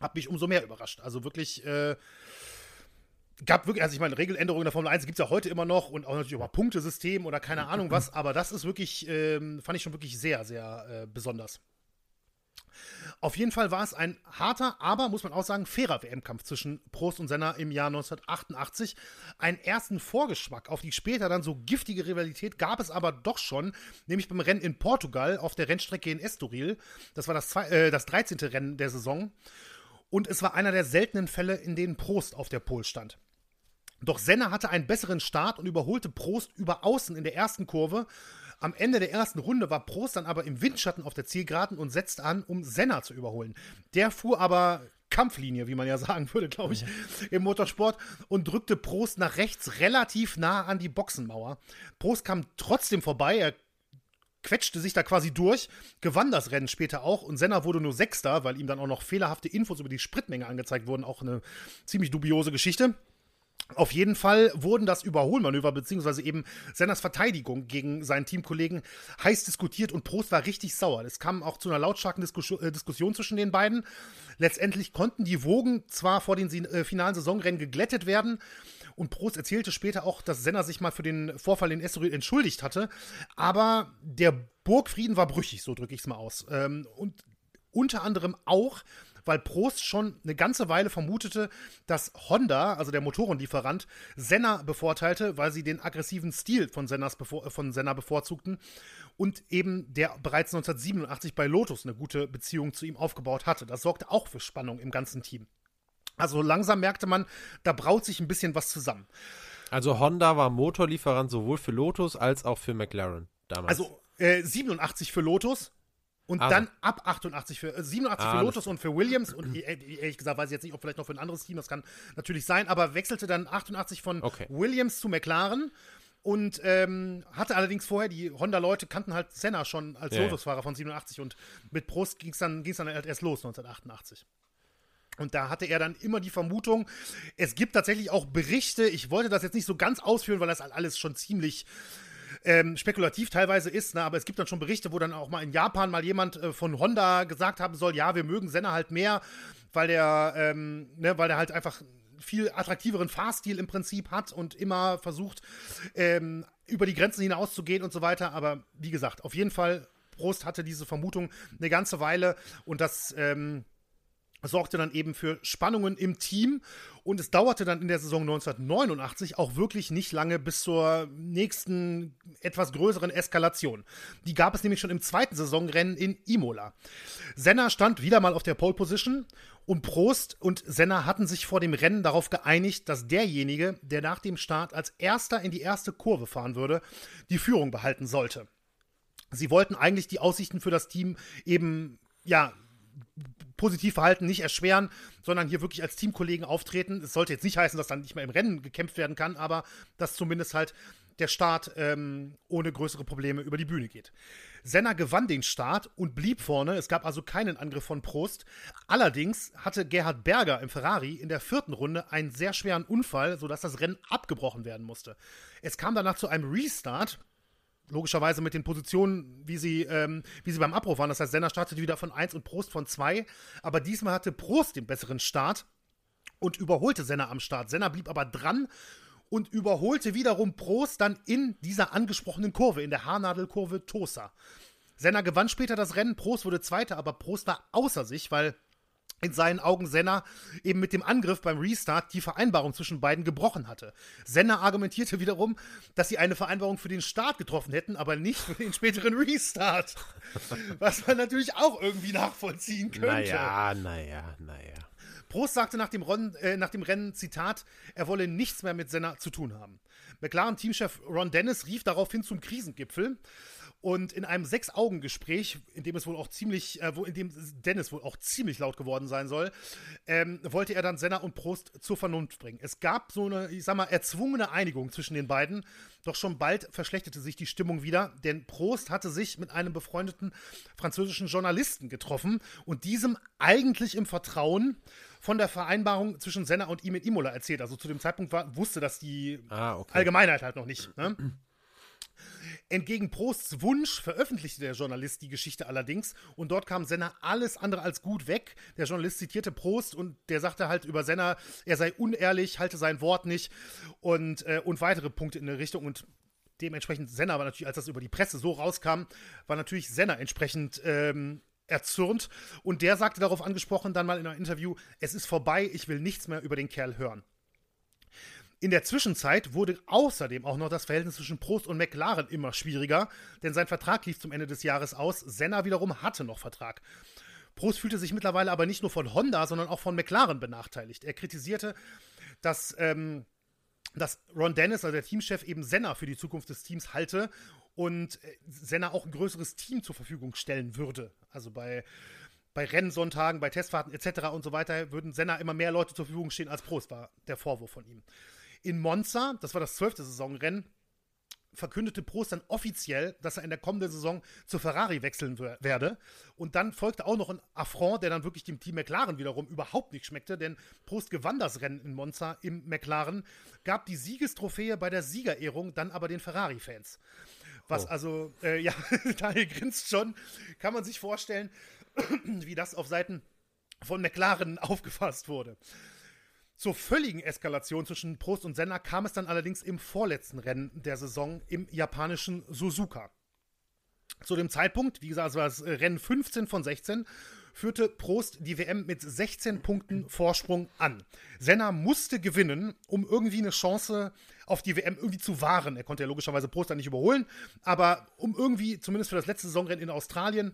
hat mich umso mehr überrascht. Also wirklich, äh, gab wirklich, also ich meine, Regeländerungen der Formel 1 gibt es ja heute immer noch und auch natürlich über Punktesystem oder keine Ahnung was, aber das ist wirklich, ähm, fand ich schon wirklich sehr, sehr äh, besonders. Auf jeden Fall war es ein harter, aber muss man auch sagen, fairer WM-Kampf zwischen Prost und Senna im Jahr 1988. Einen ersten Vorgeschmack auf die später dann so giftige Rivalität gab es aber doch schon, nämlich beim Rennen in Portugal auf der Rennstrecke in Estoril. Das war das, äh, das 13. Rennen der Saison. Und es war einer der seltenen Fälle, in denen Prost auf der Pol stand. Doch Senna hatte einen besseren Start und überholte Prost über Außen in der ersten Kurve am Ende der ersten Runde war Prost dann aber im Windschatten auf der Zielgeraden und setzte an, um Senna zu überholen. Der fuhr aber Kampflinie, wie man ja <laughs> sagen würde, glaube ich, im Motorsport und drückte Prost nach rechts relativ nah an die Boxenmauer. Prost kam trotzdem vorbei, er quetschte sich da quasi durch, gewann das Rennen später auch und Senna wurde nur Sechster, weil ihm dann auch noch fehlerhafte Infos über die Spritmenge angezeigt wurden, auch eine ziemlich dubiose Geschichte. Auf jeden Fall wurden das Überholmanöver beziehungsweise eben Senners Verteidigung gegen seinen Teamkollegen heiß diskutiert und Prost war richtig sauer. Es kam auch zu einer lautstarken Diskus äh, Diskussion zwischen den beiden. Letztendlich konnten die Wogen zwar vor den äh, finalen Saisonrennen geglättet werden, und Prost erzählte später auch, dass Senna sich mal für den Vorfall in Estoril entschuldigt hatte. Aber der Burgfrieden war brüchig, so drücke ich es mal aus. Ähm, und unter anderem auch, weil Prost schon eine ganze Weile vermutete, dass Honda, also der Motorenlieferant, Senna bevorteilte, weil sie den aggressiven Stil von, Sennas bevor, von Senna bevorzugten und eben der bereits 1987 bei Lotus eine gute Beziehung zu ihm aufgebaut hatte. Das sorgte auch für Spannung im ganzen Team. Also langsam merkte man, da braut sich ein bisschen was zusammen. Also Honda war Motorlieferant sowohl für Lotus als auch für McLaren damals. Also äh, 87 für Lotus und also. dann ab 88 für äh, 87 ah, für Lotus und für Williams und e-, ehrlich gesagt weiß ich jetzt nicht, ob vielleicht noch für ein anderes Team, das kann natürlich sein, aber wechselte dann 88 von okay. Williams zu McLaren und ähm, hatte allerdings vorher, die Honda-Leute kannten halt Senna schon als ja, Lotus-Fahrer von 87 und mit Prost ging es dann, ging's dann halt erst los 1988. Und da hatte er dann immer die Vermutung, es gibt tatsächlich auch Berichte, ich wollte das jetzt nicht so ganz ausführen, weil das alles schon ziemlich ähm, spekulativ teilweise ist, ne? aber es gibt dann schon Berichte, wo dann auch mal in Japan mal jemand äh, von Honda gesagt haben soll, ja, wir mögen Senna halt mehr, weil der, ähm, ne, weil der halt einfach viel attraktiveren Fahrstil im Prinzip hat und immer versucht, ähm, über die Grenzen hinaus zu gehen und so weiter. Aber wie gesagt, auf jeden Fall, Prost hatte diese Vermutung eine ganze Weile und das ähm, sorgte dann eben für Spannungen im Team und es dauerte dann in der Saison 1989 auch wirklich nicht lange bis zur nächsten etwas größeren Eskalation. Die gab es nämlich schon im zweiten Saisonrennen in Imola. Senna stand wieder mal auf der Pole Position und Prost und Senna hatten sich vor dem Rennen darauf geeinigt, dass derjenige, der nach dem Start als erster in die erste Kurve fahren würde, die Führung behalten sollte. Sie wollten eigentlich die Aussichten für das Team eben ja positiv verhalten, nicht erschweren, sondern hier wirklich als Teamkollegen auftreten. Es sollte jetzt nicht heißen, dass dann nicht mehr im Rennen gekämpft werden kann, aber dass zumindest halt der Start ähm, ohne größere Probleme über die Bühne geht. Senna gewann den Start und blieb vorne. Es gab also keinen Angriff von Prost. Allerdings hatte Gerhard Berger im Ferrari in der vierten Runde einen sehr schweren Unfall, sodass das Rennen abgebrochen werden musste. Es kam danach zu einem Restart logischerweise mit den Positionen, wie sie, ähm, wie sie beim Abbruch waren. Das heißt, Senna startete wieder von 1 und Prost von 2. Aber diesmal hatte Prost den besseren Start und überholte Senna am Start. Senna blieb aber dran und überholte wiederum Prost dann in dieser angesprochenen Kurve, in der Haarnadelkurve Tosa. Senna gewann später das Rennen, Prost wurde Zweiter, aber Prost war außer sich, weil in seinen Augen Senna eben mit dem Angriff beim Restart die Vereinbarung zwischen beiden gebrochen hatte. Senna argumentierte wiederum, dass sie eine Vereinbarung für den Start getroffen hätten, aber nicht für den späteren Restart. <laughs> Was man natürlich auch irgendwie nachvollziehen könnte. Naja, naja, naja. Prost sagte nach dem, Ron, äh, nach dem Rennen, Zitat, er wolle nichts mehr mit Senna zu tun haben. McLaren-Teamchef Ron Dennis rief daraufhin zum Krisengipfel. Und in einem Sechs-Augen-Gespräch, in dem es wohl auch ziemlich, äh, wo, in dem Dennis wohl auch ziemlich laut geworden sein soll, ähm, wollte er dann Senna und Prost zur Vernunft bringen. Es gab so eine, ich sag mal, erzwungene Einigung zwischen den beiden, doch schon bald verschlechterte sich die Stimmung wieder, denn Prost hatte sich mit einem befreundeten französischen Journalisten getroffen und diesem eigentlich im Vertrauen von der Vereinbarung zwischen Senna und ihm in Imola erzählt. Also zu dem Zeitpunkt war, wusste das die ah, okay. Allgemeinheit halt noch nicht. Ne? Entgegen Prosts Wunsch veröffentlichte der Journalist die Geschichte allerdings und dort kam Senna alles andere als gut weg. Der Journalist zitierte Prost und der sagte halt über Senna, er sei unehrlich, halte sein Wort nicht und, äh, und weitere Punkte in der Richtung und dementsprechend Senna war natürlich, als das über die Presse so rauskam, war natürlich Senna entsprechend ähm, erzürnt und der sagte darauf angesprochen dann mal in einem Interview, es ist vorbei, ich will nichts mehr über den Kerl hören. In der Zwischenzeit wurde außerdem auch noch das Verhältnis zwischen Prost und McLaren immer schwieriger, denn sein Vertrag lief zum Ende des Jahres aus. Senna wiederum hatte noch Vertrag. Prost fühlte sich mittlerweile aber nicht nur von Honda, sondern auch von McLaren benachteiligt. Er kritisierte, dass, ähm, dass Ron Dennis, also der Teamchef, eben Senna für die Zukunft des Teams halte und äh, Senna auch ein größeres Team zur Verfügung stellen würde. Also bei bei Rennsonntagen, bei Testfahrten etc. und so weiter würden Senna immer mehr Leute zur Verfügung stehen als Prost, war der Vorwurf von ihm. In Monza, das war das zwölfte Saisonrennen, verkündete Prost dann offiziell, dass er in der kommenden Saison zu Ferrari wechseln werde. Und dann folgte auch noch ein Affront, der dann wirklich dem Team McLaren wiederum überhaupt nicht schmeckte, denn Prost gewann das Rennen in Monza im McLaren, gab die Siegestrophäe bei der Siegerehrung dann aber den Ferrari-Fans. Was oh. also, äh, ja, <laughs> Daniel grinst schon, kann man sich vorstellen, <clears throat> wie das auf Seiten von McLaren aufgefasst wurde. Zur völligen Eskalation zwischen Prost und Senna kam es dann allerdings im vorletzten Rennen der Saison im japanischen Suzuka. Zu dem Zeitpunkt, wie gesagt, es war das Rennen 15 von 16, führte Prost die WM mit 16 Punkten Vorsprung an. Senna musste gewinnen, um irgendwie eine Chance auf die WM irgendwie zu wahren. Er konnte ja logischerweise Prost dann nicht überholen, aber um irgendwie, zumindest für das letzte Saisonrennen in Australien,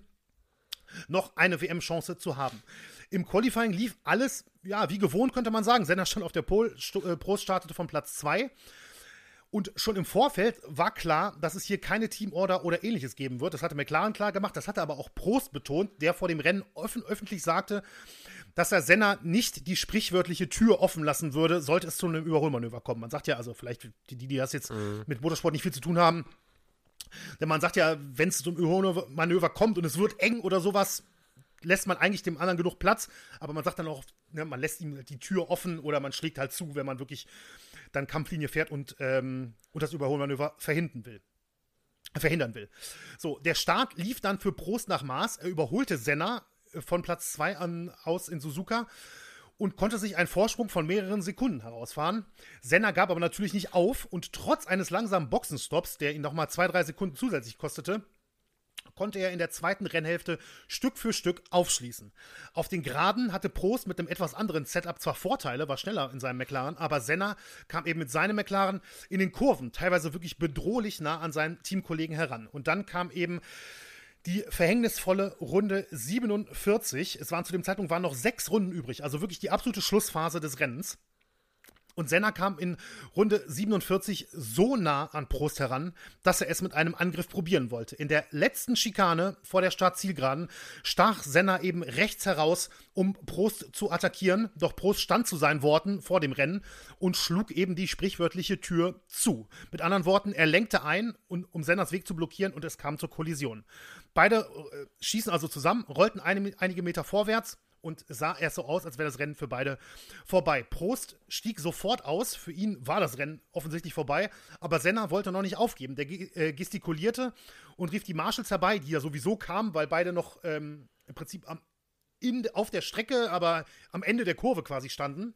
noch eine WM-Chance zu haben. Im Qualifying lief alles, ja, wie gewohnt könnte man sagen. Senna stand auf der Pole, äh, Prost startete von Platz 2. Und schon im Vorfeld war klar, dass es hier keine Teamorder oder ähnliches geben wird. Das hatte McLaren klar gemacht, das hatte aber auch Prost betont, der vor dem Rennen öf öffentlich sagte, dass er Senna nicht die sprichwörtliche Tür offen lassen würde, sollte es zu einem Überholmanöver kommen. Man sagt ja, also vielleicht die, die das jetzt mhm. mit Motorsport nicht viel zu tun haben, denn man sagt ja, wenn es zum Überholmanöver kommt und es wird eng oder sowas, lässt man eigentlich dem anderen genug Platz, aber man sagt dann auch, ne, man lässt ihm die Tür offen oder man schlägt halt zu, wenn man wirklich dann Kampflinie fährt und, ähm, und das Überholmanöver verhindern will. Verhindern will. So, der Start lief dann für Prost nach Maß. Er überholte Senna äh, von Platz 2 an aus in Suzuka und konnte sich einen Vorsprung von mehreren Sekunden herausfahren. Senna gab aber natürlich nicht auf und trotz eines langsamen Boxenstops, der ihn nochmal zwei, drei Sekunden zusätzlich kostete, konnte er in der zweiten Rennhälfte Stück für Stück aufschließen. Auf den Geraden hatte Prost mit einem etwas anderen Setup zwar Vorteile, war schneller in seinem McLaren, aber Senna kam eben mit seinem McLaren in den Kurven teilweise wirklich bedrohlich nah an seinen Teamkollegen heran. Und dann kam eben die verhängnisvolle Runde 47. Es waren zu dem Zeitpunkt waren noch sechs Runden übrig, also wirklich die absolute Schlussphase des Rennens. Und Senna kam in Runde 47 so nah an Prost heran, dass er es mit einem Angriff probieren wollte. In der letzten Schikane vor der Startzielgeraden stach Senna eben rechts heraus, um Prost zu attackieren. Doch Prost stand zu seinen Worten vor dem Rennen und schlug eben die sprichwörtliche Tür zu. Mit anderen Worten, er lenkte ein, um Sennas Weg zu blockieren und es kam zur Kollision. Beide äh, schießen also zusammen, rollten eine, einige Meter vorwärts und sah erst so aus, als wäre das Rennen für beide vorbei. Prost stieg sofort aus. Für ihn war das Rennen offensichtlich vorbei. Aber Senna wollte noch nicht aufgeben. Der äh, gestikulierte und rief die Marshalls herbei, die ja sowieso kamen, weil beide noch ähm, im Prinzip am, in, auf der Strecke, aber am Ende der Kurve quasi standen.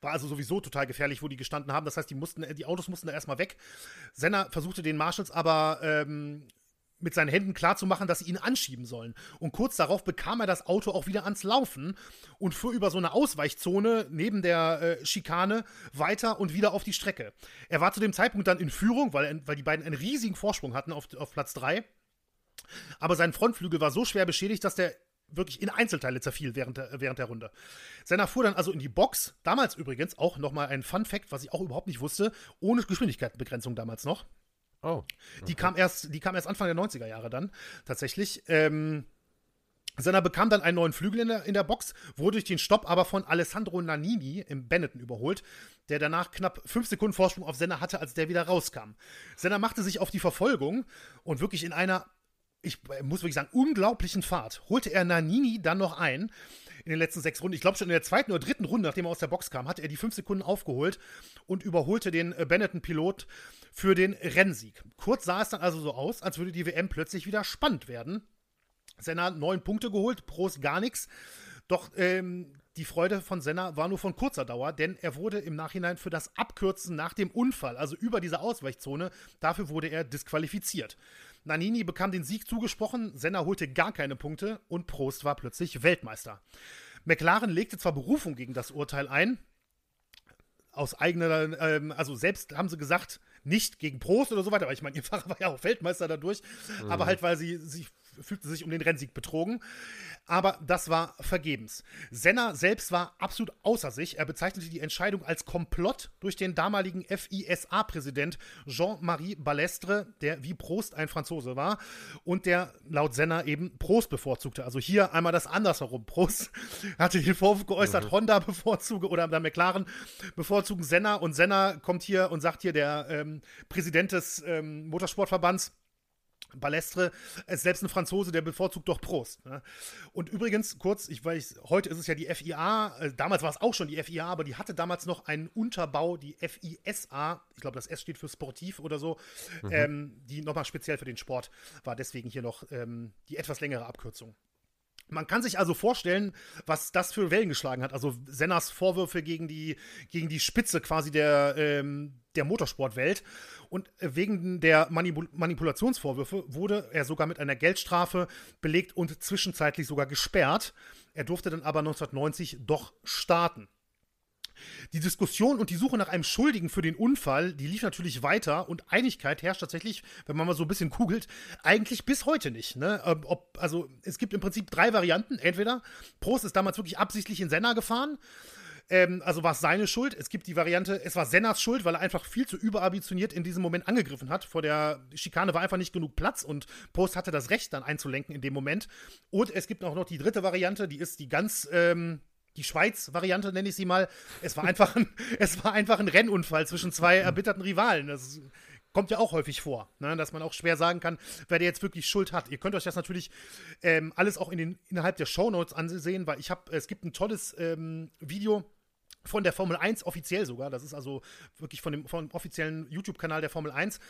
War also sowieso total gefährlich, wo die gestanden haben. Das heißt, die, mussten, die Autos mussten da erstmal weg. Senna versuchte den Marshalls aber ähm, mit seinen Händen klarzumachen, dass sie ihn anschieben sollen. Und kurz darauf bekam er das Auto auch wieder ans Laufen und fuhr über so eine Ausweichzone neben der äh, Schikane weiter und wieder auf die Strecke. Er war zu dem Zeitpunkt dann in Führung, weil, weil die beiden einen riesigen Vorsprung hatten auf, auf Platz 3. Aber sein Frontflügel war so schwer beschädigt, dass der wirklich in Einzelteile zerfiel während der, während der Runde. Senna fuhr dann also in die Box, damals übrigens auch nochmal ein Fun Fact, was ich auch überhaupt nicht wusste, ohne Geschwindigkeitenbegrenzung damals noch. Oh. Okay. Die kam erst, die kam erst Anfang der 90er Jahre dann, tatsächlich. Ähm, Senna bekam dann einen neuen Flügel in der, in der Box, wurde durch den Stopp aber von Alessandro Nannini im Benetton überholt, der danach knapp fünf Sekunden Vorsprung auf Senna hatte, als der wieder rauskam. Senna machte sich auf die Verfolgung und wirklich in einer, ich muss wirklich sagen, unglaublichen Fahrt holte er Nannini dann noch ein in den letzten sechs Runden. Ich glaube schon in der zweiten oder dritten Runde, nachdem er aus der Box kam, hatte er die fünf Sekunden aufgeholt und überholte den äh, Benetton-Pilot für den Rennsieg. Kurz sah es dann also so aus, als würde die WM plötzlich wieder spannend werden. Senna neun Punkte geholt, Prost gar nichts. Doch ähm, die Freude von Senna war nur von kurzer Dauer, denn er wurde im Nachhinein für das Abkürzen nach dem Unfall, also über diese Ausweichzone, dafür wurde er disqualifiziert. Nanini bekam den Sieg zugesprochen, Senna holte gar keine Punkte und Prost war plötzlich Weltmeister. McLaren legte zwar Berufung gegen das Urteil ein, aus eigener, ähm, also selbst haben sie gesagt, nicht gegen Prost oder so weiter, aber ich meine, ihr Fahrer war ja auch Weltmeister dadurch, mhm. aber halt, weil sie sich fühlte sich um den Rennsieg betrogen. Aber das war vergebens. Senna selbst war absolut außer sich. Er bezeichnete die Entscheidung als Komplott durch den damaligen FISA-Präsident Jean-Marie Balestre, der wie Prost ein Franzose war und der laut Senna eben Prost bevorzugte. Also hier einmal das andersherum. Prost <laughs> hatte den Vorwurf geäußert, mhm. Honda bevorzuge oder der McLaren bevorzugen Senna und Senna kommt hier und sagt hier, der ähm, Präsident des ähm, Motorsportverbands, Balestre ist selbst ein Franzose, der bevorzugt doch Prost. Ne? Und übrigens, kurz, ich weiß, heute ist es ja die FIA, äh, damals war es auch schon die FIA, aber die hatte damals noch einen Unterbau, die FISA, ich glaube, das S steht für Sportiv oder so, mhm. ähm, die nochmal speziell für den Sport war, deswegen hier noch ähm, die etwas längere Abkürzung. Man kann sich also vorstellen, was das für Wellen geschlagen hat. Also Sennas Vorwürfe gegen die, gegen die Spitze quasi der, ähm, der Motorsportwelt. Und wegen der Manipul Manipulationsvorwürfe wurde er sogar mit einer Geldstrafe belegt und zwischenzeitlich sogar gesperrt. Er durfte dann aber 1990 doch starten. Die Diskussion und die Suche nach einem Schuldigen für den Unfall, die lief natürlich weiter und Einigkeit herrscht tatsächlich, wenn man mal so ein bisschen kugelt, eigentlich bis heute nicht. Ne? Ähm, ob, also es gibt im Prinzip drei Varianten. Entweder Prost ist damals wirklich absichtlich in Senna gefahren, ähm, also war es seine Schuld. Es gibt die Variante, es war Sennas Schuld, weil er einfach viel zu überambitioniert in diesem Moment angegriffen hat. Vor der Schikane war einfach nicht genug Platz und Post hatte das Recht, dann einzulenken in dem Moment. Und es gibt auch noch die dritte Variante, die ist die ganz ähm, die Schweiz-Variante, nenne ich sie mal. Es war einfach ein, <laughs> es war einfach ein Rennunfall zwischen zwei erbitterten Rivalen. Das kommt ja auch häufig vor, ne? dass man auch schwer sagen kann, wer der jetzt wirklich Schuld hat. Ihr könnt euch das natürlich ähm, alles auch in den, innerhalb der Shownotes ansehen, weil ich habe, es gibt ein tolles ähm, Video von der Formel 1 offiziell sogar. Das ist also wirklich von dem, vom offiziellen YouTube-Kanal der Formel 1.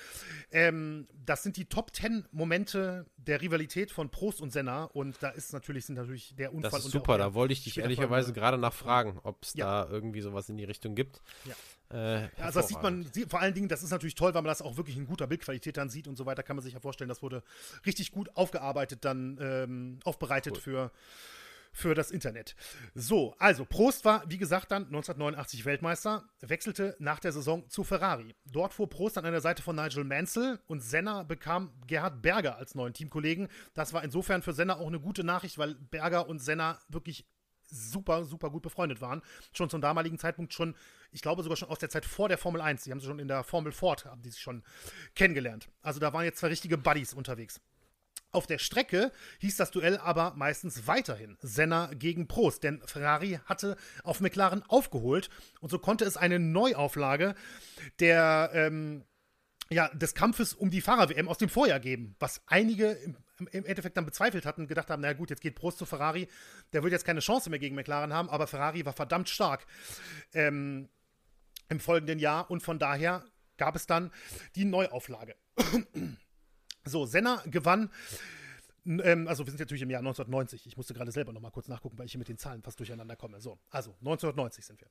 Ähm, das sind die Top 10 Momente der Rivalität von Prost und Senna und da ist natürlich, sind natürlich der Unfall das ist super, da wollte ich dich ehrlicherweise gerade nachfragen, ob es ja. da irgendwie sowas in die Richtung gibt. Ja. Äh, also das sieht man, vor allen Dingen, das ist natürlich toll, weil man das auch wirklich in guter Bildqualität dann sieht und so weiter, kann man sich ja vorstellen, das wurde richtig gut aufgearbeitet, dann ähm, aufbereitet cool. für für das Internet. So, also Prost war, wie gesagt, dann 1989 Weltmeister, wechselte nach der Saison zu Ferrari. Dort fuhr Prost an der Seite von Nigel Mansell und Senna bekam Gerhard Berger als neuen Teamkollegen. Das war insofern für Senna auch eine gute Nachricht, weil Berger und Senna wirklich super, super gut befreundet waren. Schon zum damaligen Zeitpunkt schon, ich glaube sogar schon aus der Zeit vor der Formel 1. Die haben sie schon in der Formel Ford, haben die sich schon kennengelernt. Also da waren jetzt zwei richtige Buddies unterwegs. Auf der Strecke hieß das Duell aber meistens weiterhin Senna gegen Prost, denn Ferrari hatte auf McLaren aufgeholt und so konnte es eine Neuauflage der, ähm, ja, des Kampfes um die Fahrer-WM aus dem Vorjahr geben, was einige im, im, Endeffekt dann bezweifelt hatten, gedacht haben, na gut, jetzt geht Prost zu Ferrari, der wird jetzt keine Chance mehr gegen McLaren haben, aber Ferrari war verdammt stark ähm, im folgenden Jahr und von daher gab es dann die Neuauflage. So, Senna gewann. Ähm, also wir sind natürlich im Jahr 1990. Ich musste gerade selber noch mal kurz nachgucken, weil ich hier mit den Zahlen fast durcheinander komme. So, also 1990 sind wir.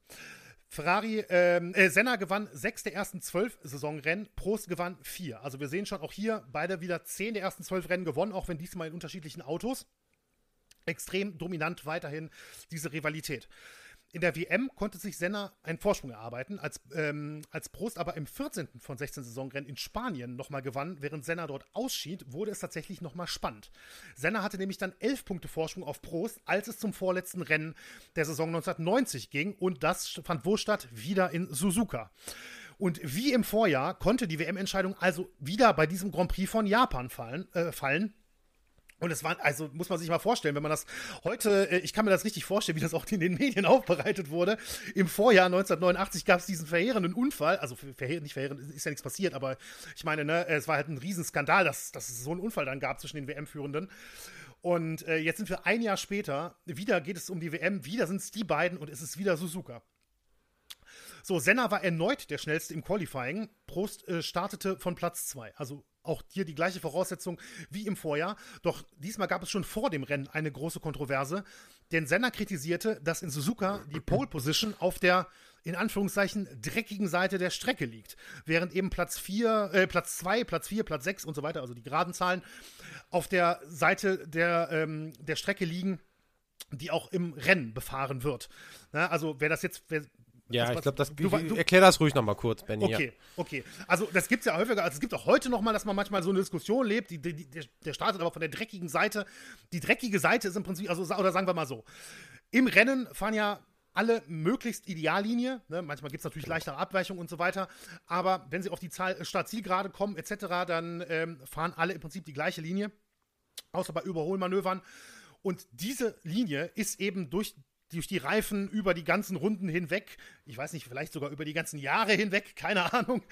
Ferrari, ähm, äh, Senna gewann sechs der ersten zwölf Saisonrennen, Prost gewann vier. Also wir sehen schon auch hier beide wieder zehn der ersten zwölf Rennen gewonnen, auch wenn diesmal in unterschiedlichen Autos. Extrem dominant weiterhin diese Rivalität. In der WM konnte sich Senna einen Vorsprung erarbeiten, als, ähm, als Prost aber im 14. von 16 Saisonrennen in Spanien nochmal gewann, während Senna dort ausschied, wurde es tatsächlich nochmal spannend. Senna hatte nämlich dann 11 Punkte Vorsprung auf Prost, als es zum vorletzten Rennen der Saison 1990 ging und das fand wo statt? Wieder in Suzuka. Und wie im Vorjahr konnte die WM-Entscheidung also wieder bei diesem Grand Prix von Japan fallen, äh, fallen und es war, also muss man sich mal vorstellen, wenn man das heute, äh, ich kann mir das richtig vorstellen, wie das auch in den Medien <laughs> aufbereitet wurde. Im Vorjahr 1989 gab es diesen verheerenden Unfall, also verheer, nicht verheerend, ist ja nichts passiert, aber ich meine, ne, es war halt ein Riesenskandal, dass, dass es so einen Unfall dann gab zwischen den WM-Führenden. Und äh, jetzt sind wir ein Jahr später, wieder geht es um die WM, wieder sind es die beiden und es ist wieder Suzuka. So, Senna war erneut der schnellste im Qualifying. Prost äh, startete von Platz 2. Also auch hier die gleiche Voraussetzung wie im Vorjahr. Doch diesmal gab es schon vor dem Rennen eine große Kontroverse, denn Senna kritisierte, dass in Suzuka die Pole Position auf der in Anführungszeichen dreckigen Seite der Strecke liegt, während eben Platz 4, äh, Platz 2, Platz 4, Platz 6 und so weiter, also die geraden Zahlen, auf der Seite der, ähm, der Strecke liegen, die auch im Rennen befahren wird. Na, also wer das jetzt, wer, Ja, ich glaube, das du, du, erklär das ruhig nochmal kurz, Benny. Okay, ja. okay. Also das gibt es ja häufiger, also es gibt auch heute nochmal, dass man manchmal so eine Diskussion lebt, die, die, der, der startet aber von der dreckigen Seite. Die dreckige Seite ist im Prinzip, also oder sagen wir mal so, im Rennen fahren ja alle möglichst Ideallinie. Ne? Manchmal gibt es natürlich leichtere Abweichungen und so weiter. Aber wenn sie auf die Zahl, Startzielgerade kommen etc., dann ähm, fahren alle im Prinzip die gleiche Linie. Außer bei Überholmanövern. Und diese Linie ist eben durch durch die Reifen über die ganzen Runden hinweg, ich weiß nicht, vielleicht sogar über die ganzen Jahre hinweg, <laughs> keine Ahnung.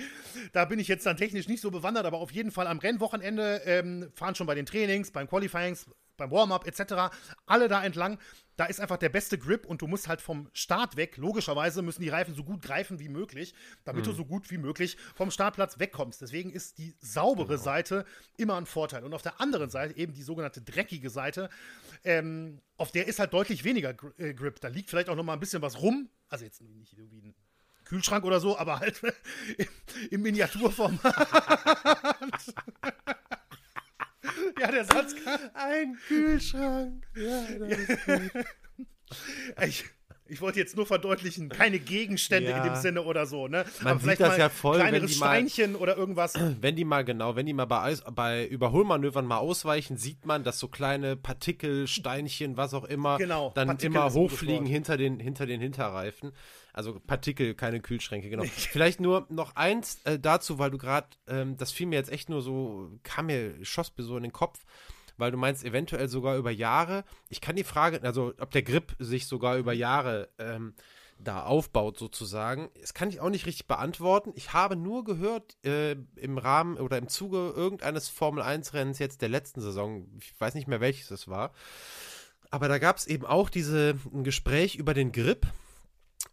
Da bin ich jetzt dann technisch nicht so bewandert, aber auf jeden Fall am Rennwochenende ähm, fahren schon bei den Trainings, beim Qualifyings, beim Warm-up etc. alle da entlang. Da ist einfach der beste Grip und du musst halt vom Start weg, logischerweise müssen die Reifen so gut greifen wie möglich, damit mhm. du so gut wie möglich vom Startplatz wegkommst. Deswegen ist die saubere genau. Seite immer ein Vorteil. Und auf der anderen Seite eben die sogenannte dreckige Seite, ähm, auf der ist halt deutlich weniger äh, Grip. Da liegt vielleicht auch noch mal ein bisschen was rum. Also jetzt nicht irgendwie ein Kühlschrank oder so, aber halt im, <laughs> im Miniaturformat. <laughs> <laughs> ja, der Satz kann. Ein Kühlschrank. Ja, das ist gut. <laughs> Ich, ich wollte jetzt nur verdeutlichen, keine Gegenstände ja. in dem Sinne oder so, ne? Man Aber vielleicht das mal ja voll, kleinere Steinchen mal, oder irgendwas. <clears throat> Wenn die mal, genau, wenn die mal bei, bei Überholmanövern mal ausweichen, sieht man, dass so kleine Partikel, Steinchen, was auch immer, genau, dann Partikel immer hochfliegen hinter den, hinter den Hinterreifen. Also Partikel, keine Kühlschränke, genau. <laughs> Vielleicht nur noch eins äh, dazu, weil du gerade, ähm, das fiel mir jetzt echt nur so, kam mir, schoss mir so in den Kopf weil du meinst eventuell sogar über Jahre. Ich kann die Frage, also ob der Grip sich sogar über Jahre ähm, da aufbaut sozusagen, das kann ich auch nicht richtig beantworten. Ich habe nur gehört äh, im Rahmen oder im Zuge irgendeines Formel 1 Rennens jetzt der letzten Saison, ich weiß nicht mehr welches es war, aber da gab es eben auch diese ein Gespräch über den Grip.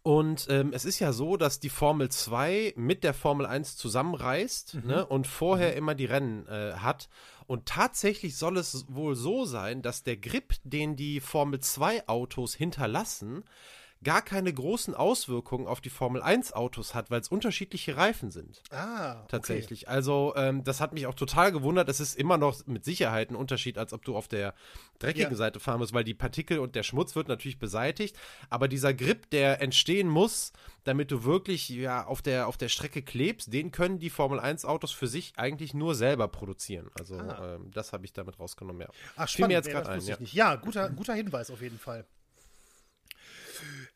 Und ähm, es ist ja so, dass die Formel 2 mit der Formel 1 zusammenreist mhm. ne, und vorher mhm. immer die Rennen äh, hat. Und tatsächlich soll es wohl so sein, dass der Grip, den die Formel 2 Autos hinterlassen, gar keine großen Auswirkungen auf die Formel 1 Autos hat, weil es unterschiedliche Reifen sind. Ah, tatsächlich. Okay. Also ähm, das hat mich auch total gewundert. Es ist immer noch mit Sicherheit ein Unterschied, als ob du auf der dreckigen ja. Seite fahren musst, weil die Partikel und der Schmutz wird natürlich beseitigt. Aber dieser Grip, der entstehen muss, damit du wirklich ja auf der auf der Strecke klebst, den können die Formel 1 Autos für sich eigentlich nur selber produzieren. Also ah. ähm, das habe ich damit rausgenommen. Ja. Ach, spannend. Mir jetzt ja, ein, ja. ja, guter guter Hinweis auf jeden Fall.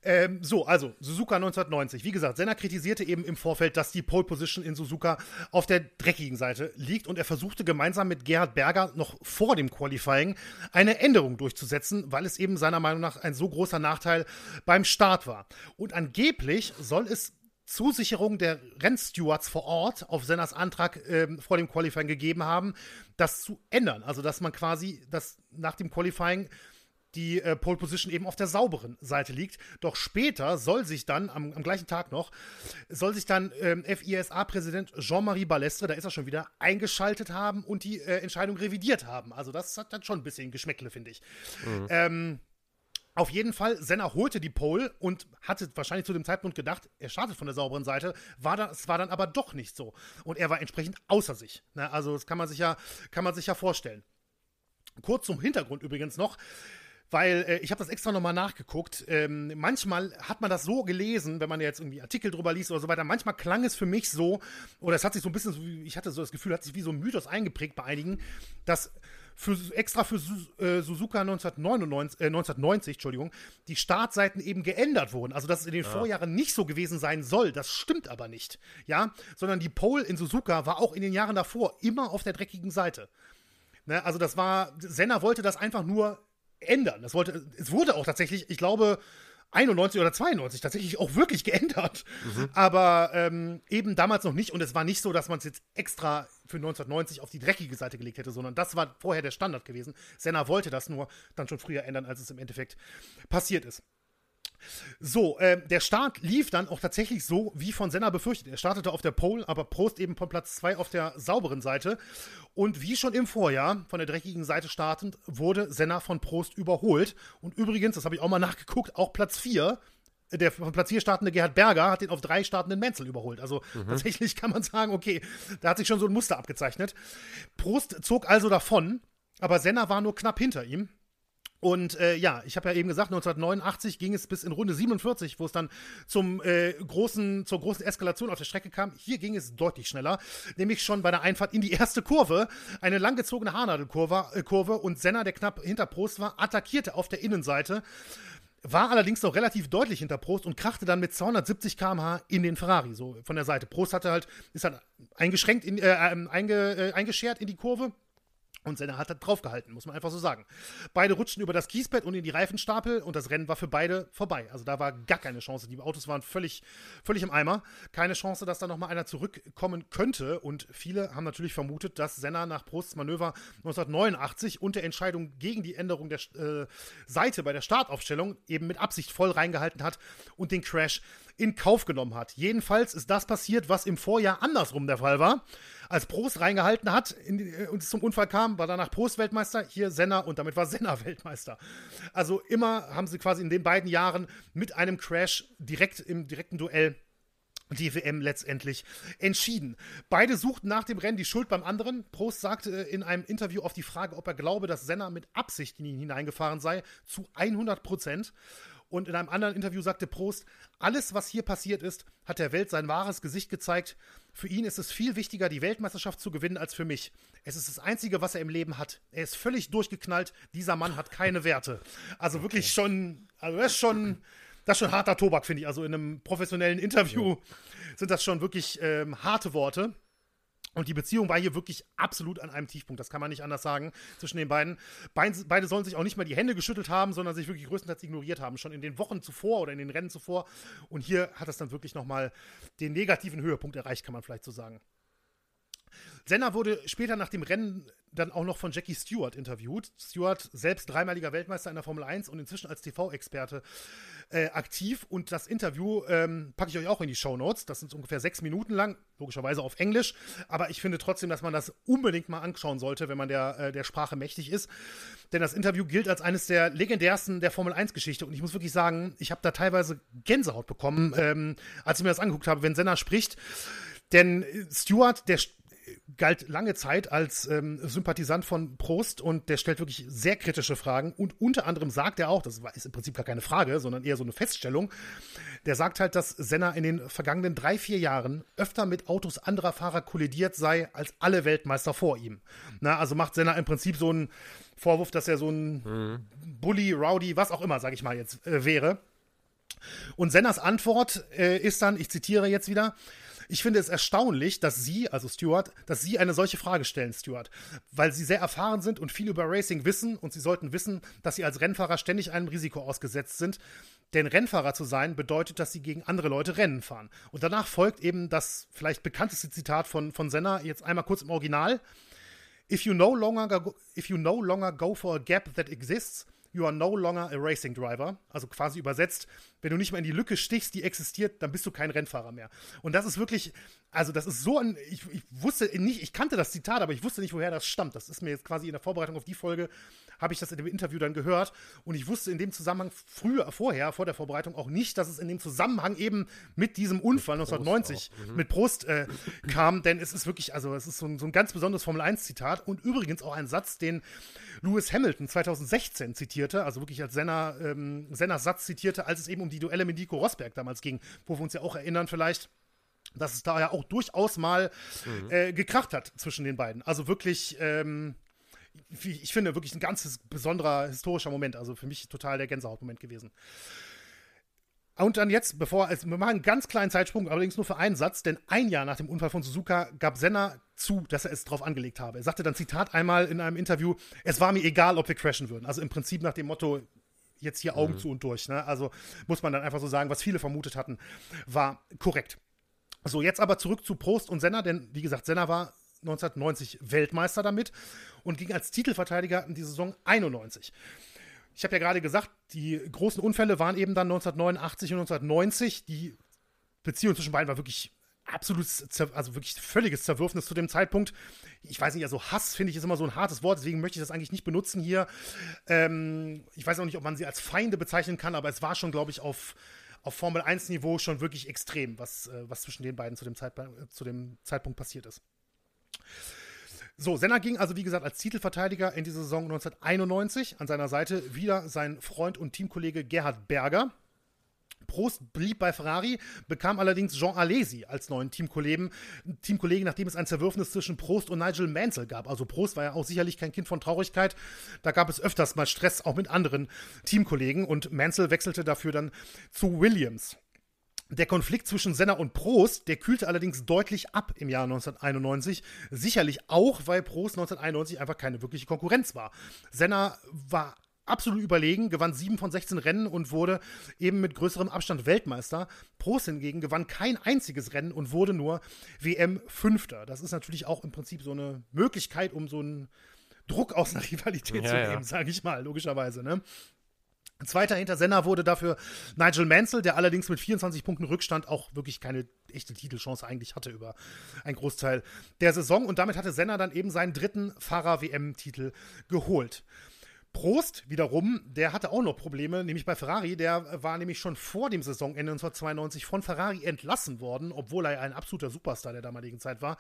Ähm, so, also Suzuka 1990. Wie gesagt, Senna kritisierte eben im Vorfeld, dass die Pole Position in Suzuka auf der dreckigen Seite liegt und er versuchte gemeinsam mit Gerhard Berger noch vor dem Qualifying eine Änderung durchzusetzen, weil es eben seiner Meinung nach ein so großer Nachteil beim Start war. Und angeblich soll es Zusicherung der Rennstewards vor Ort auf Senners Antrag ähm, vor dem Qualifying gegeben haben, das zu ändern. Also, dass man quasi das nach dem Qualifying die äh, Pole Position eben auf der sauberen Seite liegt. Doch später soll sich dann, am, am gleichen Tag noch, soll sich dann ähm, FISA-Präsident Jean-Marie Balestre, da ist er schon wieder, eingeschaltet haben und die äh, Entscheidung revidiert haben. Also das hat dann schon ein bisschen Geschmäckle, finde ich. Mhm. Ähm, auf jeden Fall, Senna holte die Pole und hatte wahrscheinlich zu dem Zeitpunkt gedacht, er startet von der sauberen Seite, war das war dann aber doch nicht so. Und er war entsprechend außer sich. Ne? Also das kann man sich ja, kann man sich ja vorstellen. Kurz zum Hintergrund übrigens noch weil äh, ich habe das extra nochmal nachgeguckt. Ähm, manchmal hat man das so gelesen, wenn man jetzt irgendwie Artikel drüber liest oder so weiter. Manchmal klang es für mich so, oder es hat sich so ein bisschen, so, ich hatte so das Gefühl, hat sich wie so ein Mythos eingeprägt bei einigen, dass für, extra für äh, Suzuka 1999, äh, 1990 Entschuldigung, die Startseiten eben geändert wurden. Also, dass es in den ja. Vorjahren nicht so gewesen sein soll, das stimmt aber nicht. Ja, sondern die Pole in Suzuka war auch in den Jahren davor immer auf der dreckigen Seite. Ne? Also, das war, Senna wollte das einfach nur ändern. Das wollte, es wurde auch tatsächlich, ich glaube, 91 oder 92 tatsächlich auch wirklich <laughs> geändert. Mhm. Aber ähm, eben damals noch nicht. Und es war nicht so, dass man es jetzt extra für 1990 auf die dreckige Seite gelegt hätte, sondern das war vorher der Standard gewesen. Senna wollte das nur dann schon früher ändern, als es im Endeffekt passiert ist. So, äh, der Start lief dann auch tatsächlich so, wie von Senna befürchtet. Er startete auf der Pole, aber Prost eben von Platz 2 auf der sauberen Seite. Und wie schon im Vorjahr, von der dreckigen Seite startend, wurde Senna von Prost überholt. Und übrigens, das habe ich auch mal nachgeguckt, auch Platz 4 der von Platz 4 startende Gerhard Berger hat den auf drei startenden Menzel überholt. Also mhm. tatsächlich kann man sagen, okay, da hat sich schon so ein Muster abgezeichnet. Prost zog also davon, aber Senna war nur knapp hinter ihm. Und äh, ja, ich habe ja eben gesagt, 1989 ging es bis in Runde 47, wo es dann zum äh, großen, zur großen Eskalation auf der Strecke kam. Hier ging es deutlich schneller, nämlich schon bei der Einfahrt in die erste Kurve, eine langgezogene Haarnadelkurve äh, Kurve, und Senna, der knapp hinter Prost war, attackierte auf der Innenseite, war allerdings noch relativ deutlich hinter Prost und krachte dann mit 270 km/h in den Ferrari, so von der Seite. Prost hatte halt, ist halt eingeschränkt, in, äh, ähm, einge, äh, eingeschert in die Kurve und Senna hat draufgehalten, muss man einfach so sagen. Beide rutschten über das Kiesbett und in die Reifenstapel und das Rennen war für beide vorbei. Also da war gar keine Chance. Die Autos waren völlig, völlig im Eimer. Keine Chance, dass da nochmal einer zurückkommen könnte. Und viele haben natürlich vermutet, dass Senna nach Prosts Manöver 1989 und der Entscheidung gegen die Änderung der äh, Seite bei der Startaufstellung eben mit Absicht voll reingehalten hat und den Crash in Kauf genommen hat. Jedenfalls ist das passiert, was im Vorjahr andersrum der Fall war. Als Prost reingehalten hat die, äh, und es zum Unfall kam, war danach Prost Weltmeister, hier Senna und damit war Senna <laughs> Weltmeister. Also immer haben sie quasi in den beiden Jahren mit einem Crash direkt im direkten Duell die WM letztendlich entschieden. Beide suchten nach dem Rennen die Schuld beim anderen. Prost sagte in einem Interview auf die Frage, ob er glaube, dass Senna mit Absicht in ihn hineingefahren sei, zu 100 Prozent. Und in einem anderen Interview sagte Prost, alles, was hier passiert ist, hat der Welt sein wahres Gesicht gezeigt. Für ihn ist es viel wichtiger, die Weltmeisterschaft zu gewinnen, als für mich. Es ist das Einzige, was er im Leben hat. Er ist völlig durchgeknallt. Dieser Mann hat keine Werte. Also wirklich schon, also das ist schon, das ist schon harter Tobak, finde ich. Also in einem professionellen Interview sind das schon wirklich ähm, harte Worte. Und die Beziehung war hier wirklich absolut an einem Tiefpunkt. Das kann man nicht anders sagen zwischen den beiden. Beide sollen sich auch nicht mal die Hände geschüttelt haben, sondern sich wirklich größtenteils ignoriert haben. Schon in den Wochen zuvor oder in den Rennen zuvor. Und hier hat es dann wirklich nochmal den negativen Höhepunkt erreicht, kann man vielleicht so sagen. Senna wurde später nach dem Rennen dann auch noch von Jackie Stewart interviewt. Stewart, selbst dreimaliger Weltmeister in der Formel 1 und inzwischen als TV-Experte äh, aktiv. Und das Interview ähm, packe ich euch auch in die Show Notes. Das sind ungefähr sechs Minuten lang, logischerweise auf Englisch. Aber ich finde trotzdem, dass man das unbedingt mal anschauen sollte, wenn man der, äh, der Sprache mächtig ist. Denn das Interview gilt als eines der legendärsten der Formel 1-Geschichte. Und ich muss wirklich sagen, ich habe da teilweise Gänsehaut bekommen, ähm, als ich mir das angeguckt habe, wenn Senna spricht. Denn Stewart, der galt lange Zeit als ähm, Sympathisant von Prost und der stellt wirklich sehr kritische Fragen und unter anderem sagt er auch, das ist im Prinzip gar keine Frage, sondern eher so eine Feststellung, der sagt halt, dass Senna in den vergangenen drei, vier Jahren öfter mit Autos anderer Fahrer kollidiert sei als alle Weltmeister vor ihm. Na, also macht Senna im Prinzip so einen Vorwurf, dass er so ein mhm. Bully, Rowdy, was auch immer, sag ich mal jetzt, äh, wäre. Und Sennas Antwort äh, ist dann, ich zitiere jetzt wieder, ich finde es erstaunlich, dass Sie, also Stuart, dass Sie eine solche Frage stellen, Stuart, weil Sie sehr erfahren sind und viel über Racing wissen und Sie sollten wissen, dass Sie als Rennfahrer ständig einem Risiko ausgesetzt sind. Denn Rennfahrer zu sein bedeutet, dass Sie gegen andere Leute Rennen fahren. Und danach folgt eben das vielleicht bekannteste Zitat von, von Senna, jetzt einmal kurz im Original. If you no longer go, if you no longer go for a gap that exists, you are no longer a racing driver. Also quasi übersetzt, wenn du nicht mehr in die Lücke stichst, die existiert, dann bist du kein Rennfahrer mehr. Und das ist wirklich, also das ist so ein, ich, ich wusste nicht, ich kannte das Zitat, aber ich wusste nicht, woher das stammt. Das ist mir jetzt quasi in der Vorbereitung auf die Folge habe ich das in dem Interview dann gehört und ich wusste in dem Zusammenhang früher, vorher, vor der Vorbereitung auch nicht, dass es in dem Zusammenhang eben mit diesem Unfall mit 1990 mhm. mit Prost äh, <laughs> kam, denn es ist wirklich, also es ist so ein, so ein ganz besonderes Formel-1-Zitat und übrigens auch ein Satz, den Lewis Hamilton 2016 zitierte, also wirklich als Senna, ähm, Sennas Satz zitierte, als es eben um die Duelle mit Nico Rosberg damals ging, wo wir uns ja auch erinnern vielleicht, dass es da ja auch durchaus mal mhm. äh, gekracht hat zwischen den beiden. Also wirklich, ähm, ich finde, wirklich ein ganz besonderer historischer Moment. Also für mich total der Gänsehautmoment gewesen. Und dann jetzt, bevor, also wir machen einen ganz kleinen Zeitsprung, allerdings nur für einen Satz, denn ein Jahr nach dem Unfall von Suzuka gab Senna zu, dass er es drauf angelegt habe. Er sagte dann Zitat einmal in einem Interview, es war mir egal, ob wir crashen würden. Also im Prinzip nach dem Motto, jetzt hier Augen mhm. zu und durch. Ne? Also muss man dann einfach so sagen, was viele vermutet hatten, war korrekt. So, jetzt aber zurück zu Prost und Senna, denn wie gesagt, Senna war 1990 Weltmeister damit und ging als Titelverteidiger in die Saison 91. Ich habe ja gerade gesagt, die großen Unfälle waren eben dann 1989 und 1990. Die Beziehung zwischen beiden war wirklich absolut, also wirklich völliges Zerwürfnis zu dem Zeitpunkt. Ich weiß nicht, also Hass finde ich ist immer so ein hartes Wort, deswegen möchte ich das eigentlich nicht benutzen hier. Ähm, ich weiß auch nicht, ob man sie als Feinde bezeichnen kann, aber es war schon, glaube ich, auf, auf Formel 1-Niveau schon wirklich extrem, was, äh, was zwischen den beiden zu dem, Zeitpunkt, zu dem Zeitpunkt passiert ist. So, Senna ging also, wie gesagt, als Titelverteidiger in die Saison 1991. An seiner Seite wieder sein Freund und Teamkollege Gerhard Berger. Prost blieb bei Ferrari, bekam allerdings Jean Alesi als neuen Teamkollegen, Teamkollegen, nachdem es ein Zerwürfnis zwischen Prost und Nigel Mansell gab. Also Prost war ja auch sicherlich kein Kind von Traurigkeit. Da gab es öfters mal Stress auch mit anderen Teamkollegen und Mansell wechselte dafür dann zu Williams. Der Konflikt zwischen Senna und Prost, der kühlte allerdings deutlich ab im Jahr 1991. Sicherlich auch, weil Prost 1991 einfach keine wirkliche Konkurrenz war. Senna war absolut überlegen, gewann sieben von 16 Rennen und wurde eben mit größerem Abstand Weltmeister. Prost hingegen gewann kein einziges Rennen und wurde nur WM-Fünfter. Das ist natürlich auch im Prinzip so eine Möglichkeit, um so einen Druck aus einer <laughs> Rivalität ja, zu nehmen, ja. sage ich mal, logischerweise. Ne? Zweiter hinter Senna wurde dafür Nigel Mansell, der allerdings mit 24 Punkten Rückstand auch wirklich keine echte Titelchance eigentlich hatte über einen Großteil der Saison. Und damit hatte Senna dann eben seinen dritten Fahrer-WM-Titel geholt. Prost wiederum, der hatte auch noch Probleme, nämlich bei Ferrari. Der war nämlich schon vor dem Saisonende 1992 von Ferrari entlassen worden, obwohl er ein absoluter Superstar der damaligen Zeit war.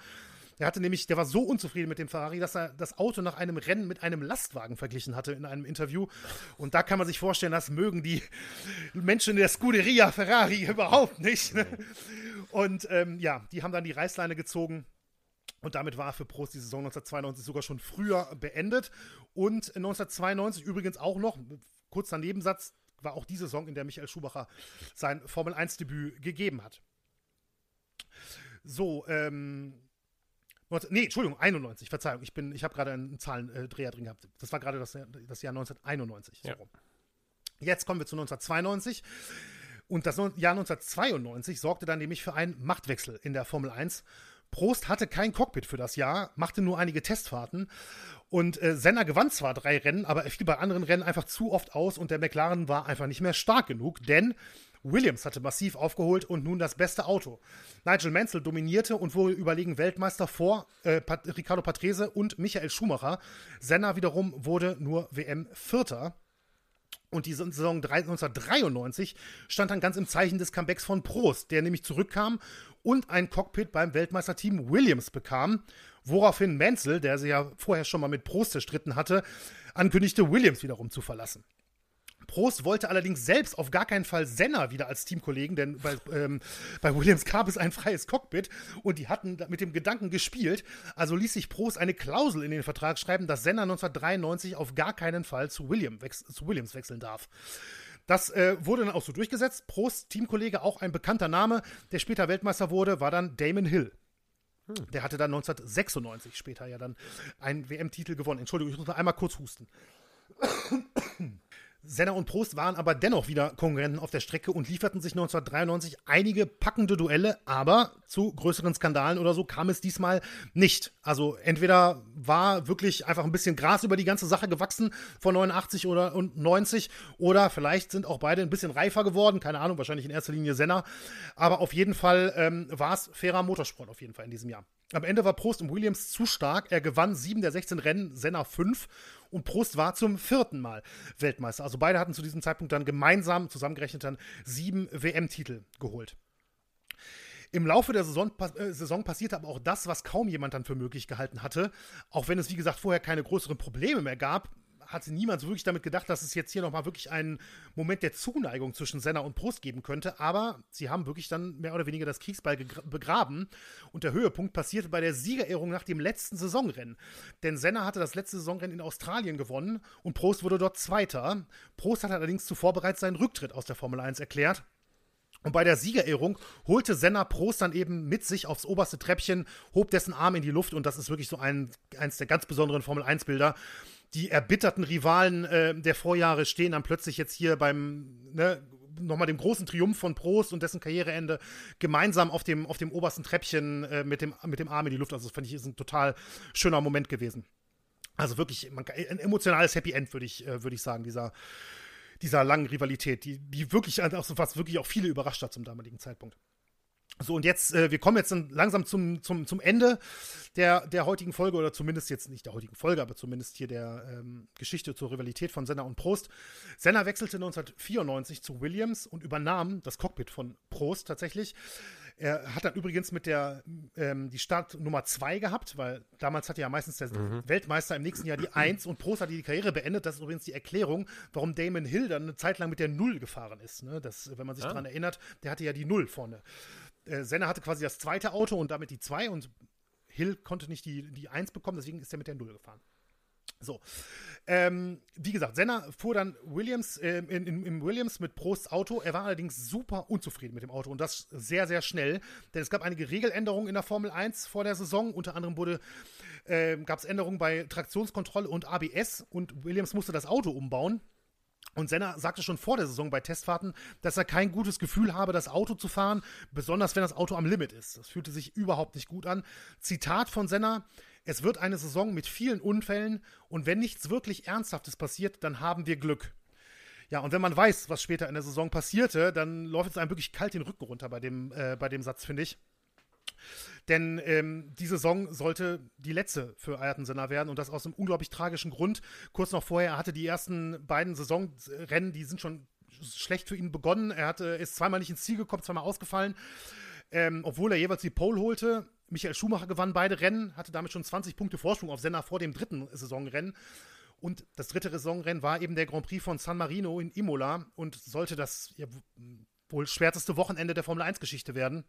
Der hatte nämlich, der war so unzufrieden mit dem Ferrari, dass er das Auto nach einem Rennen mit einem Lastwagen verglichen hatte in einem Interview. Und da kann man sich vorstellen, das mögen die Menschen der Scuderia Ferrari <laughs> überhaupt nicht. Ne? Und ähm, ja, die haben dann die Reißleine gezogen und damit war für Prost die Saison 1992 sogar schon früher beendet. Und 1992 übrigens auch noch, kurzer Nebensatz, war auch die Saison, in der Michael Schumacher sein Formel-1-Debüt gegeben hat. So, ähm, nee, Entschuldigung, 91, Verzeihung, ich, ich habe gerade einen Zahlendreher drin gehabt. Das war gerade das, das Jahr 1991. So. Ja. Jetzt kommen wir zu 1992. Und das Jahr 1992 sorgte dann nämlich für einen Machtwechsel in der Formel 1 Prost hatte kein Cockpit für das Jahr, machte nur einige Testfahrten und äh, Senna gewann zwar drei Rennen, aber er fiel bei anderen Rennen einfach zu oft aus und der McLaren war einfach nicht mehr stark genug, denn Williams hatte massiv aufgeholt und nun das beste Auto. Nigel Mansell dominierte und wurde überlegen Weltmeister vor äh, Ricardo Patrese und Michael Schumacher. Senna wiederum wurde nur WM-Vierter. Und die Saison 1993 stand dann ganz im Zeichen des Comebacks von Prost, der nämlich zurückkam und ein Cockpit beim Weltmeisterteam Williams bekam, woraufhin Mansell, der sie ja vorher schon mal mit Prost zerstritten hatte, ankündigte, Williams wiederum zu verlassen. Prost wollte allerdings selbst auf gar keinen Fall Senna wieder als Teamkollegen, denn bei, ähm, bei Williams gab es ein freies Cockpit und die hatten mit dem Gedanken gespielt. Also ließ sich Prost eine Klausel in den Vertrag schreiben, dass Senna 1993 auf gar keinen Fall zu, William, zu Williams wechseln darf. Das äh, wurde dann auch so durchgesetzt. Prost Teamkollege, auch ein bekannter Name, der später Weltmeister wurde, war dann Damon Hill. Hm. Der hatte dann 1996 später ja dann einen WM-Titel gewonnen. Entschuldigung, ich muss mal einmal kurz husten. Senna und Prost waren aber dennoch wieder Konkurrenten auf der Strecke und lieferten sich 1993 einige packende Duelle, aber zu größeren Skandalen oder so kam es diesmal nicht. Also entweder war wirklich einfach ein bisschen Gras über die ganze Sache gewachsen von 89 oder und 90 oder vielleicht sind auch beide ein bisschen reifer geworden, keine Ahnung, wahrscheinlich in erster Linie Senna, aber auf jeden Fall ähm, war es fairer Motorsport auf jeden Fall in diesem Jahr. Am Ende war Prost und Williams zu stark. Er gewann sieben der 16 Rennen, Senna fünf und Prost war zum vierten Mal Weltmeister. Also beide hatten zu diesem Zeitpunkt dann gemeinsam zusammengerechnet dann sieben WM-Titel geholt. Im Laufe der Saison, äh, Saison, passierte aber auch das, was kaum jemand dann für möglich gehalten hatte. Auch wenn es, wie gesagt, vorher keine größeren Probleme mehr gab, hatte niemand so wirklich damit gedacht, dass es jetzt hier nochmal wirklich einen Moment der Zuneigung zwischen Senna und Prost geben könnte. Aber sie haben wirklich dann mehr oder weniger das Kriegsball begraben. Und der Höhepunkt passierte bei der Siegerehrung nach dem letzten Saisonrennen. Denn Senna hatte das letzte Saisonrennen in Australien gewonnen und Prost wurde dort Zweiter. Prost hat allerdings zuvor bereits seinen Rücktritt aus der Formel 1 erklärt. Und bei der Siegerehrung holte Senna Prost dann eben mit sich aufs oberste Treppchen, hob dessen Arm in die Luft und das ist wirklich so ein, eins der ganz besonderen Formel-1-Bilder die erbitterten Rivalen äh, der Vorjahre stehen dann plötzlich jetzt hier beim, ne, nochmal dem großen Triumph von Prost und dessen Karriereende gemeinsam auf dem, auf dem obersten Treppchen äh, mit, dem, mit dem Arm in die Luft. Also das fand ich ist ein total schöner Moment gewesen. Also wirklich man, ein emotionales Happy End, würde ich, äh, würd ich sagen, dieser, dieser langen Rivalität, die, die wirklich, also was wirklich auch viele überrascht hat zum damaligen Zeitpunkt. So, und jetzt, äh, wir kommen jetzt langsam zum, zum, zum Ende der, der heutigen Folge, oder zumindest jetzt nicht der heutigen Folge, aber zumindest hier der ähm, Geschichte zur Rivalität von Senna und Prost. Senna wechselte 1994 zu Williams und übernahm das Cockpit von Prost tatsächlich. Er hat dann übrigens mit der ähm, die Start Nummer 2 gehabt, weil damals hatte ja meistens der mhm. Weltmeister im nächsten Jahr die 1 und Prost hat die Karriere beendet. Das ist übrigens die Erklärung, warum Damon Hill dann eine Zeit lang mit der 0 gefahren ist. Ne? Das, wenn man sich ah. daran erinnert, der hatte ja die 0 vorne. Äh, Senna hatte quasi das zweite Auto und damit die 2 und Hill konnte nicht die, die 1 bekommen, deswegen ist er mit der 0 gefahren. So. Ähm, wie gesagt, Senna fuhr dann Williams äh, in, in, in, Williams mit Prosts Auto. Er war allerdings super unzufrieden mit dem Auto und das sehr, sehr schnell. Denn es gab einige Regeländerungen in der Formel 1 vor der Saison. Unter anderem äh, gab es Änderungen bei Traktionskontrolle und ABS und Williams musste das Auto umbauen. Und Senna sagte schon vor der Saison bei Testfahrten, dass er kein gutes Gefühl habe, das Auto zu fahren, besonders wenn das Auto am Limit ist. Das fühlte sich überhaupt nicht gut an. Zitat von Senna: Es wird eine Saison mit vielen Unfällen und wenn nichts wirklich Ernsthaftes passiert, dann haben wir Glück. Ja, und wenn man weiß, was später in der Saison passierte, dann läuft es einem wirklich kalt den Rücken runter bei dem, äh, bei dem Satz, finde ich. Denn ähm, die Saison sollte die letzte für Ayrton Senna werden und das aus einem unglaublich tragischen Grund. Kurz noch vorher, er hatte die ersten beiden Saisonrennen, die sind schon schlecht für ihn begonnen. Er hatte, ist zweimal nicht ins Ziel gekommen, zweimal ausgefallen. Ähm, obwohl er jeweils die Pole holte. Michael Schumacher gewann beide Rennen, hatte damit schon 20 Punkte Vorsprung auf Senna vor dem dritten Saisonrennen. Und das dritte Saisonrennen war eben der Grand Prix von San Marino in Imola und sollte das ja, wohl schwärzeste Wochenende der Formel 1-Geschichte werden.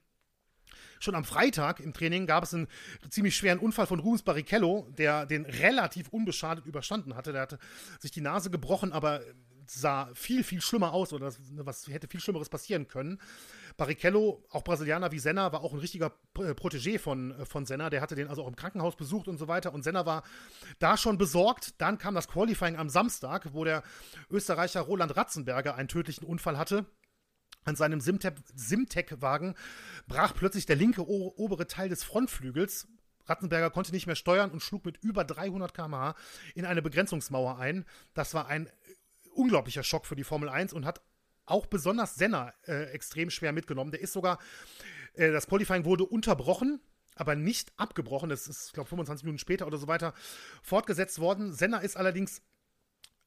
Schon am Freitag im Training gab es einen ziemlich schweren Unfall von Rubens Barrichello, der den relativ unbeschadet überstanden hatte. Der hatte sich die Nase gebrochen, aber sah viel, viel schlimmer aus oder was hätte viel Schlimmeres passieren können. Barrichello, auch Brasilianer wie Senna, war auch ein richtiger äh, Protégé von, äh, von Senna. Der hatte den also auch im Krankenhaus besucht und so weiter. Und Senna war da schon besorgt. Dann kam das Qualifying am Samstag, wo der Österreicher Roland Ratzenberger einen tödlichen Unfall hatte. An seinem Simtech-Wagen brach plötzlich der linke obere Teil des Frontflügels. Rattenberger konnte nicht mehr steuern und schlug mit über 300 km/h in eine Begrenzungsmauer ein. Das war ein unglaublicher Schock für die Formel 1 und hat auch besonders Senna äh, extrem schwer mitgenommen. Der ist sogar, äh, das Qualifying wurde unterbrochen, aber nicht abgebrochen. Das ist, ich glaube, 25 Minuten später oder so weiter fortgesetzt worden. Senna ist allerdings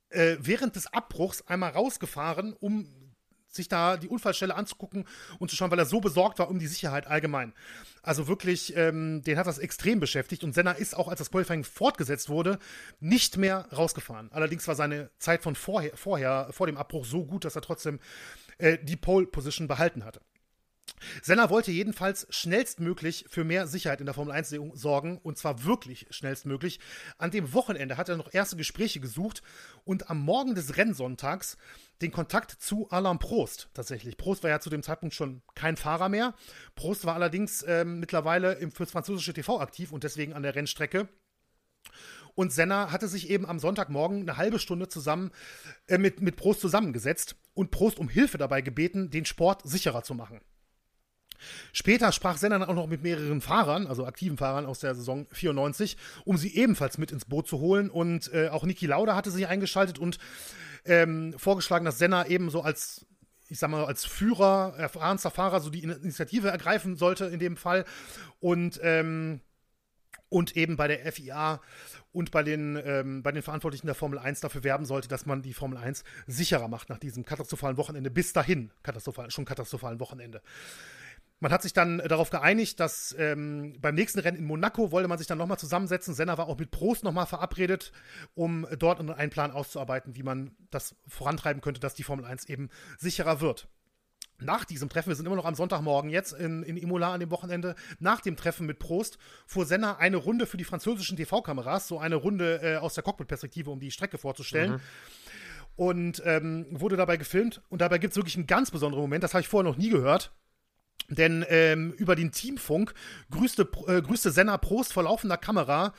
äh, während des Abbruchs einmal rausgefahren, um sich da die Unfallstelle anzugucken und zu schauen, weil er so besorgt war um die Sicherheit allgemein. Also wirklich, ähm, den hat das extrem beschäftigt und Senna ist auch, als das Qualifying fortgesetzt wurde, nicht mehr rausgefahren. Allerdings war seine Zeit von vorher, vorher vor dem Abbruch so gut, dass er trotzdem äh, die Pole Position behalten hatte. Senna wollte jedenfalls schnellstmöglich für mehr Sicherheit in der Formel 1 sorgen und zwar wirklich schnellstmöglich. An dem Wochenende hat er noch erste Gespräche gesucht und am Morgen des Rennsonntags den Kontakt zu Alain Prost tatsächlich. Prost war ja zu dem Zeitpunkt schon kein Fahrer mehr. Prost war allerdings ähm, mittlerweile im, fürs französische TV aktiv und deswegen an der Rennstrecke. Und Senna hatte sich eben am Sonntagmorgen eine halbe Stunde zusammen äh, mit, mit Prost zusammengesetzt und Prost um Hilfe dabei gebeten, den Sport sicherer zu machen. Später sprach Senna dann auch noch mit mehreren Fahrern, also aktiven Fahrern aus der Saison 94, um sie ebenfalls mit ins Boot zu holen. Und äh, auch Niki Lauda hatte sich eingeschaltet und ähm, vorgeschlagen, dass Senna eben so als ich sag mal, als Führer, erfahrenster Fahrer so die Initiative ergreifen sollte in dem Fall. Und, ähm, und eben bei der FIA und bei den, ähm, bei den Verantwortlichen der Formel 1 dafür werben sollte, dass man die Formel 1 sicherer macht nach diesem katastrophalen Wochenende. Bis dahin katastrophal, schon katastrophalen Wochenende. Man hat sich dann darauf geeinigt, dass ähm, beim nächsten Rennen in Monaco wollte man sich dann nochmal zusammensetzen. Senna war auch mit Prost nochmal verabredet, um dort einen Plan auszuarbeiten, wie man das vorantreiben könnte, dass die Formel 1 eben sicherer wird. Nach diesem Treffen, wir sind immer noch am Sonntagmorgen jetzt in, in Imola an dem Wochenende, nach dem Treffen mit Prost fuhr Senna eine Runde für die französischen TV-Kameras, so eine Runde äh, aus der Cockpit-Perspektive, um die Strecke vorzustellen. Mhm und ähm, wurde dabei gefilmt. Und dabei gibt es wirklich einen ganz besonderen Moment, das habe ich vorher noch nie gehört. Denn ähm, über den Teamfunk grüßte, äh, grüßte Senna Prost vor laufender Kamera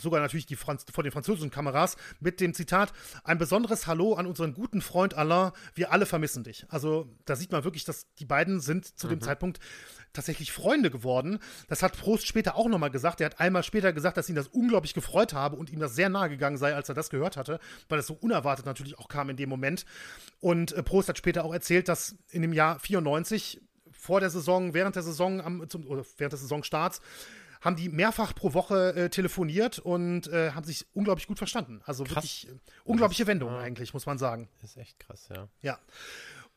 sogar natürlich die Franz vor den französischen Kameras mit dem Zitat ein besonderes Hallo an unseren guten Freund Alain, wir alle vermissen dich. Also da sieht man wirklich, dass die beiden sind zu mhm. dem Zeitpunkt tatsächlich Freunde geworden. Das hat Prost später auch nochmal gesagt. Er hat einmal später gesagt, dass ihn das unglaublich gefreut habe und ihm das sehr nahe gegangen sei, als er das gehört hatte, weil das so unerwartet natürlich auch kam in dem Moment. Und äh, Prost hat später auch erzählt, dass in dem Jahr 94 vor der Saison, während der Saison, am, zum, oder während des Saisonstarts, haben die mehrfach pro Woche äh, telefoniert und äh, haben sich unglaublich gut verstanden. Also krass. wirklich äh, unglaubliche Wendung ja. eigentlich, muss man sagen. ist echt krass, ja. Ja.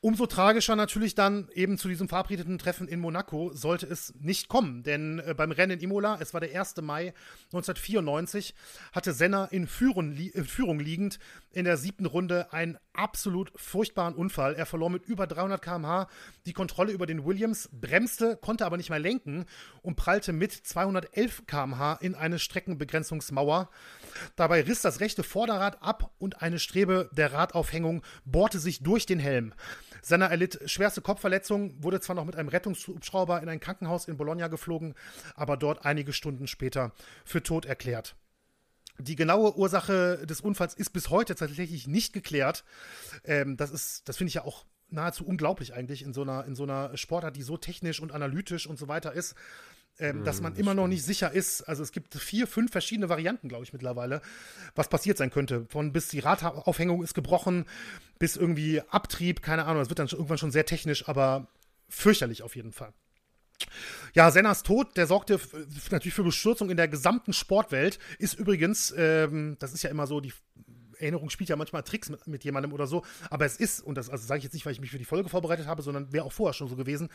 Umso tragischer natürlich dann eben zu diesem verabredeten Treffen in Monaco sollte es nicht kommen, denn äh, beim Rennen in Imola, es war der 1. Mai 1994, hatte Senna in Führung, in Führung liegend in der siebten Runde einen absolut furchtbaren Unfall. Er verlor mit über 300 km/h die Kontrolle über den Williams, bremste, konnte aber nicht mehr lenken und prallte mit 211 km/h in eine Streckenbegrenzungsmauer. Dabei riss das rechte Vorderrad ab und eine Strebe der Radaufhängung bohrte sich durch den Helm. Senna erlitt schwerste Kopfverletzungen, wurde zwar noch mit einem Rettungshubschrauber in ein Krankenhaus in Bologna geflogen, aber dort einige Stunden später für tot erklärt. Die genaue Ursache des Unfalls ist bis heute tatsächlich nicht geklärt. Ähm, das ist, das finde ich ja auch nahezu unglaublich eigentlich in so einer, in so einer Sportart, die so technisch und analytisch und so weiter ist ähm, dass man immer noch nicht sicher ist. Also es gibt vier, fünf verschiedene Varianten, glaube ich, mittlerweile, was passiert sein könnte. Von bis die Radaufhängung ist gebrochen, bis irgendwie Abtrieb, keine Ahnung. Das wird dann irgendwann schon sehr technisch, aber fürchterlich auf jeden Fall. Ja, Sennas Tod, der sorgte natürlich für Bestürzung in der gesamten Sportwelt. Ist übrigens, ähm, das ist ja immer so, die Erinnerung spielt ja manchmal Tricks mit, mit jemandem oder so, aber es ist, und das also sage ich jetzt nicht, weil ich mich für die Folge vorbereitet habe, sondern wäre auch vorher schon so gewesen,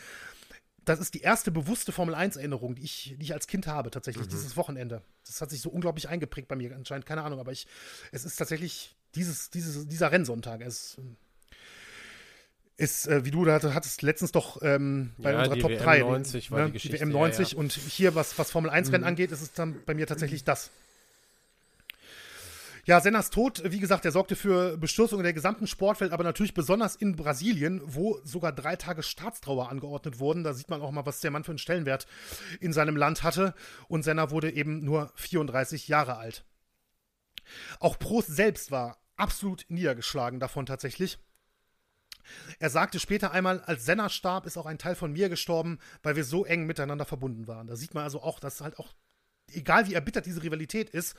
das ist die erste bewusste Formel-1-Erinnerung, die ich, die ich als Kind habe, tatsächlich, mhm. dieses Wochenende. Das hat sich so unglaublich eingeprägt bei mir anscheinend, keine Ahnung, aber ich, es ist tatsächlich dieses, dieses, dieser Rennsonntag. Es ist, äh, wie du da hattest letztens doch ähm, bei ja, unserer Top WM 3. 90 war ne? die Geschichte. Die WM 90 ja, ja. und hier, was, was Formel 1-Rennen mhm. angeht, ist es dann bei mir tatsächlich <clears throat> das. Ja, Sennas Tod, wie gesagt, der sorgte für Bestürzung in der gesamten Sportwelt, aber natürlich besonders in Brasilien, wo sogar drei Tage Staatstrauer angeordnet wurden. Da sieht man auch mal, was der Mann für einen Stellenwert in seinem Land hatte. Und Senna wurde eben nur 34 Jahre alt. Auch Prost selbst war absolut niedergeschlagen davon tatsächlich. Er sagte später einmal, als Senna starb, ist auch ein Teil von mir gestorben, weil wir so eng miteinander verbunden waren. Da sieht man also auch, dass halt auch, egal wie erbittert diese Rivalität ist,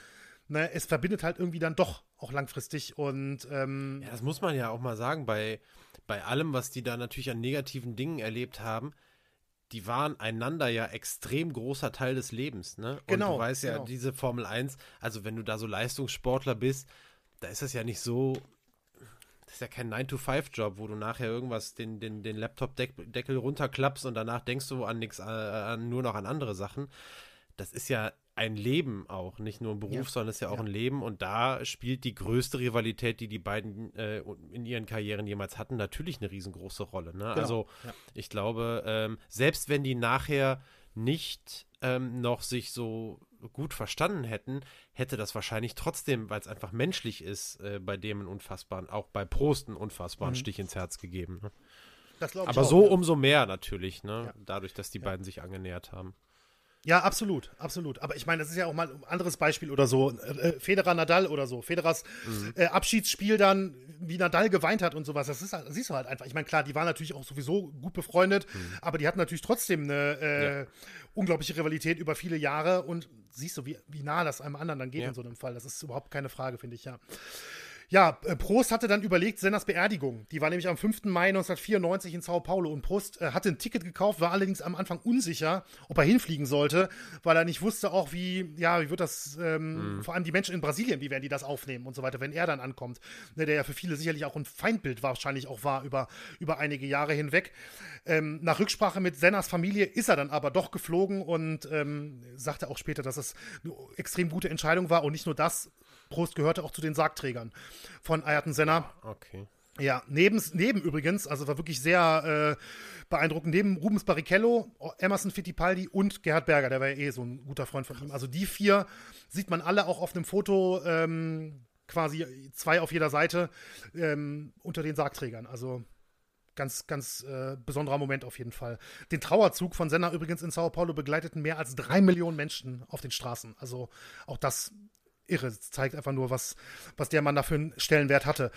ne, es verbindet halt irgendwie dann doch auch langfristig und ähm, ja, das muss man ja auch mal sagen, bei, bei allem, was die da natürlich an negativen Dingen erlebt haben, die waren einander ja extrem großer Teil des Lebens, ne? Und genau, du weißt ja, genau. diese Formel 1, also wenn du da so Leistungssportler bist, da ist es ja nicht so, das ist ja kein 9-to-5-Job, wo du nachher irgendwas, den, den, den Laptop-Deckel runterklappst und danach denkst du an nichts, äh, nur noch an andere Sachen. Das ist ja ein Leben auch, nicht nur ein Beruf, ja. sondern es ist ja auch ja. ein Leben. Und da spielt die größte Rivalität, die die beiden äh, in ihren Karrieren jemals hatten, natürlich eine riesengroße Rolle. Ne? Genau. Also ja. ich glaube, ähm, selbst wenn die nachher nicht ähm, noch sich so gut verstanden hätten, hätte das wahrscheinlich trotzdem, weil es einfach menschlich ist, äh, bei dem einen unfassbaren, auch bei Prost einen unfassbaren mhm. Stich ins Herz gegeben. Ne? Aber auch, so umso mehr natürlich, ne? dadurch, dass die beiden sich angenähert haben. Ja, absolut, absolut. Aber ich meine, das ist ja auch mal ein anderes Beispiel oder so. Äh, äh, Federer Nadal oder so. Federers mhm. äh, Abschiedsspiel dann, wie Nadal geweint hat und sowas. Das, ist, das siehst du halt einfach. Ich meine, klar, die waren natürlich auch sowieso gut befreundet, mhm. aber die hatten natürlich trotzdem eine äh, ja. unglaubliche Rivalität über viele Jahre und siehst du, wie, wie nah das einem anderen dann geht ja. in so einem Fall. Das ist überhaupt keine Frage, finde ich, ja. Ja, äh, Prost hatte dann überlegt, Senners Beerdigung. Die war nämlich am 5. Mai 1994 in Sao Paulo und Prost äh, hatte ein Ticket gekauft, war allerdings am Anfang unsicher, ob er hinfliegen sollte, weil er nicht wusste auch, wie, ja, wie wird das, ähm, mhm. vor allem die Menschen in Brasilien, wie werden die das aufnehmen und so weiter, wenn er dann ankommt. Ne, der ja für viele sicherlich auch ein Feindbild wahrscheinlich auch war über, über einige Jahre hinweg. Ähm, nach Rücksprache mit Senners Familie ist er dann aber doch geflogen und ähm, sagte auch später, dass es eine extrem gute Entscheidung war und nicht nur das, Prost gehörte auch zu den Sargträgern von Ayrton Senna. Okay. Ja, neben, neben übrigens, also war wirklich sehr äh, beeindruckend, neben Rubens Barrichello, Emerson Fittipaldi und Gerhard Berger, der war ja eh so ein guter Freund von ihm. Also die vier sieht man alle auch auf einem Foto, ähm, quasi zwei auf jeder Seite ähm, unter den Sargträgern. Also ganz, ganz äh, besonderer Moment auf jeden Fall. Den Trauerzug von Senna übrigens in Sao Paulo begleiteten mehr als drei Millionen Menschen auf den Straßen. Also auch das irre. Das zeigt einfach nur, was, was der Mann da für einen Stellenwert hatte.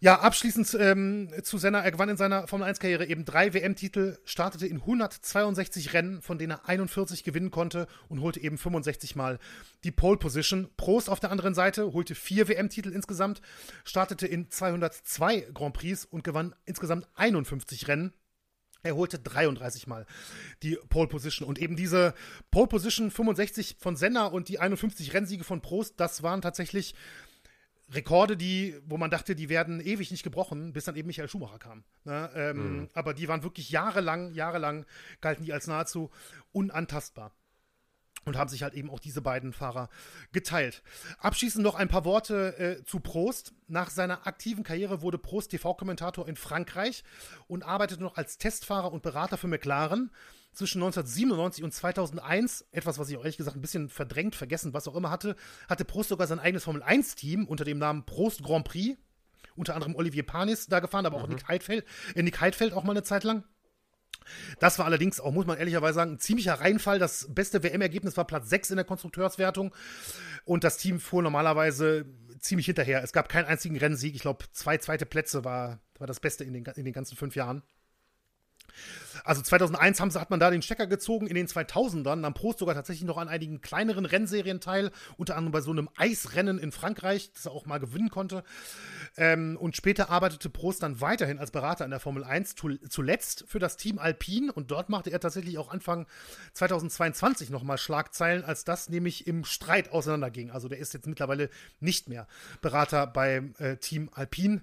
Ja, abschließend ähm, zu Senna. Er gewann in seiner Formel-1-Karriere eben drei WM-Titel, startete in 162 Rennen, von denen er 41 gewinnen konnte und holte eben 65 Mal die Pole-Position. Prost auf der anderen Seite holte vier WM-Titel insgesamt, startete in 202 Grand Prix und gewann insgesamt 51 Rennen. Er holte 33 Mal die Pole Position. Und eben diese Pole Position 65 von Senna und die 51 Rennsiege von Prost, das waren tatsächlich Rekorde, die, wo man dachte, die werden ewig nicht gebrochen, bis dann eben Michael Schumacher kam. Ne? Ähm, mhm. Aber die waren wirklich jahrelang, jahrelang galten die als nahezu unantastbar und haben sich halt eben auch diese beiden Fahrer geteilt. Abschließend noch ein paar Worte äh, zu Prost. Nach seiner aktiven Karriere wurde Prost TV-Kommentator in Frankreich und arbeitete noch als Testfahrer und Berater für McLaren. Zwischen 1997 und 2001, etwas, was ich auch ehrlich gesagt ein bisschen verdrängt, vergessen, was auch immer hatte, hatte Prost sogar sein eigenes Formel-1-Team unter dem Namen Prost Grand Prix. Unter anderem Olivier Panis da gefahren, aber auch mhm. Nick Heidfeld, äh, Nick Heidfeld auch mal eine Zeit lang. Das war allerdings auch, muss man ehrlicherweise sagen, ein ziemlicher Reinfall. Das beste WM-Ergebnis war Platz 6 in der Konstrukteurswertung. Und das Team fuhr normalerweise ziemlich hinterher. Es gab keinen einzigen Rennsieg. Ich glaube, zwei zweite Plätze war, war das Beste in den, in den ganzen fünf Jahren. Also 2001 haben, hat man da den Stecker gezogen, in den 2000ern nahm Prost sogar tatsächlich noch an einigen kleineren Rennserien teil, unter anderem bei so einem Eisrennen in Frankreich, das er auch mal gewinnen konnte. Ähm, und später arbeitete Prost dann weiterhin als Berater in der Formel 1, zuletzt für das Team Alpine und dort machte er tatsächlich auch Anfang 2022 nochmal Schlagzeilen, als das nämlich im Streit auseinanderging. Also der ist jetzt mittlerweile nicht mehr Berater beim äh, Team Alpine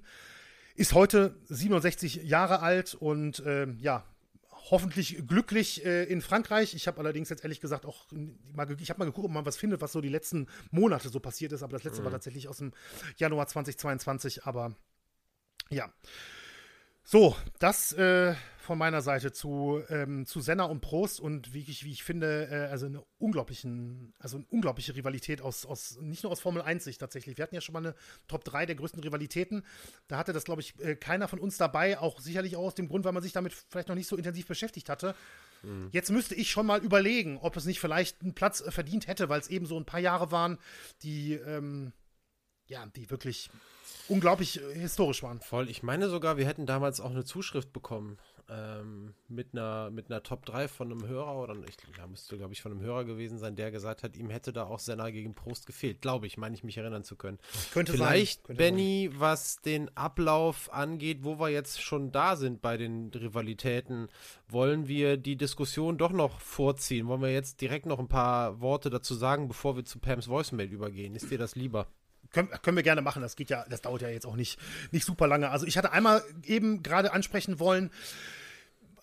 ist heute 67 Jahre alt und äh, ja, hoffentlich glücklich äh, in Frankreich. Ich habe allerdings jetzt ehrlich gesagt auch mal, ich habe mal geguckt, ob man was findet, was so die letzten Monate so passiert ist, aber das letzte mhm. war tatsächlich aus dem Januar 2022, aber ja. So, das äh, von meiner Seite zu, ähm, zu Senna und Prost und wie ich, wie ich finde, äh, also eine unglaublichen, also eine unglaubliche Rivalität aus, aus, nicht nur aus Formel 1 Sicht tatsächlich. Wir hatten ja schon mal eine Top 3 der größten Rivalitäten. Da hatte das, glaube ich, äh, keiner von uns dabei, auch sicherlich auch aus dem Grund, weil man sich damit vielleicht noch nicht so intensiv beschäftigt hatte. Mhm. Jetzt müsste ich schon mal überlegen, ob es nicht vielleicht einen Platz äh, verdient hätte, weil es eben so ein paar Jahre waren, die, ähm, ja, die wirklich unglaublich äh, historisch waren. Voll. Ich meine sogar, wir hätten damals auch eine Zuschrift bekommen ähm, mit, einer, mit einer Top 3 von einem Hörer, oder ich ja, müsste, glaube ich, von einem Hörer gewesen sein, der gesagt hat, ihm hätte da auch Senna gegen Prost gefehlt. Glaube ich, meine ich mich erinnern zu können. Könnte Vielleicht, sein. Benny, was den Ablauf angeht, wo wir jetzt schon da sind bei den Rivalitäten, wollen wir die Diskussion doch noch vorziehen? Wollen wir jetzt direkt noch ein paar Worte dazu sagen, bevor wir zu Pams Voicemail übergehen? Ist dir das lieber? Können, können, wir gerne machen. Das geht ja, das dauert ja jetzt auch nicht, nicht super lange. Also ich hatte einmal eben gerade ansprechen wollen,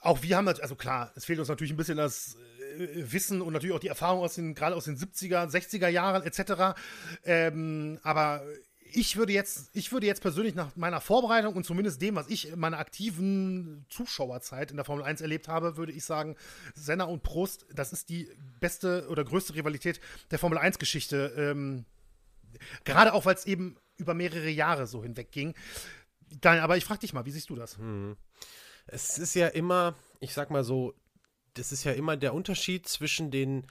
auch wir haben, also klar, es fehlt uns natürlich ein bisschen das äh, Wissen und natürlich auch die Erfahrung aus den, gerade aus den 70er, 60er Jahren etc. Ähm, aber ich würde jetzt, ich würde jetzt persönlich nach meiner Vorbereitung und zumindest dem, was ich in meiner aktiven Zuschauerzeit in der Formel 1 erlebt habe, würde ich sagen, Senna und Prost, das ist die beste oder größte Rivalität der Formel 1 Geschichte. Ähm, gerade auch, weil es eben über mehrere Jahre so hinweg ging. Dann, aber ich frage dich mal, wie siehst du das? Hm es ist ja immer, ich sag mal so, das ist ja immer der Unterschied zwischen den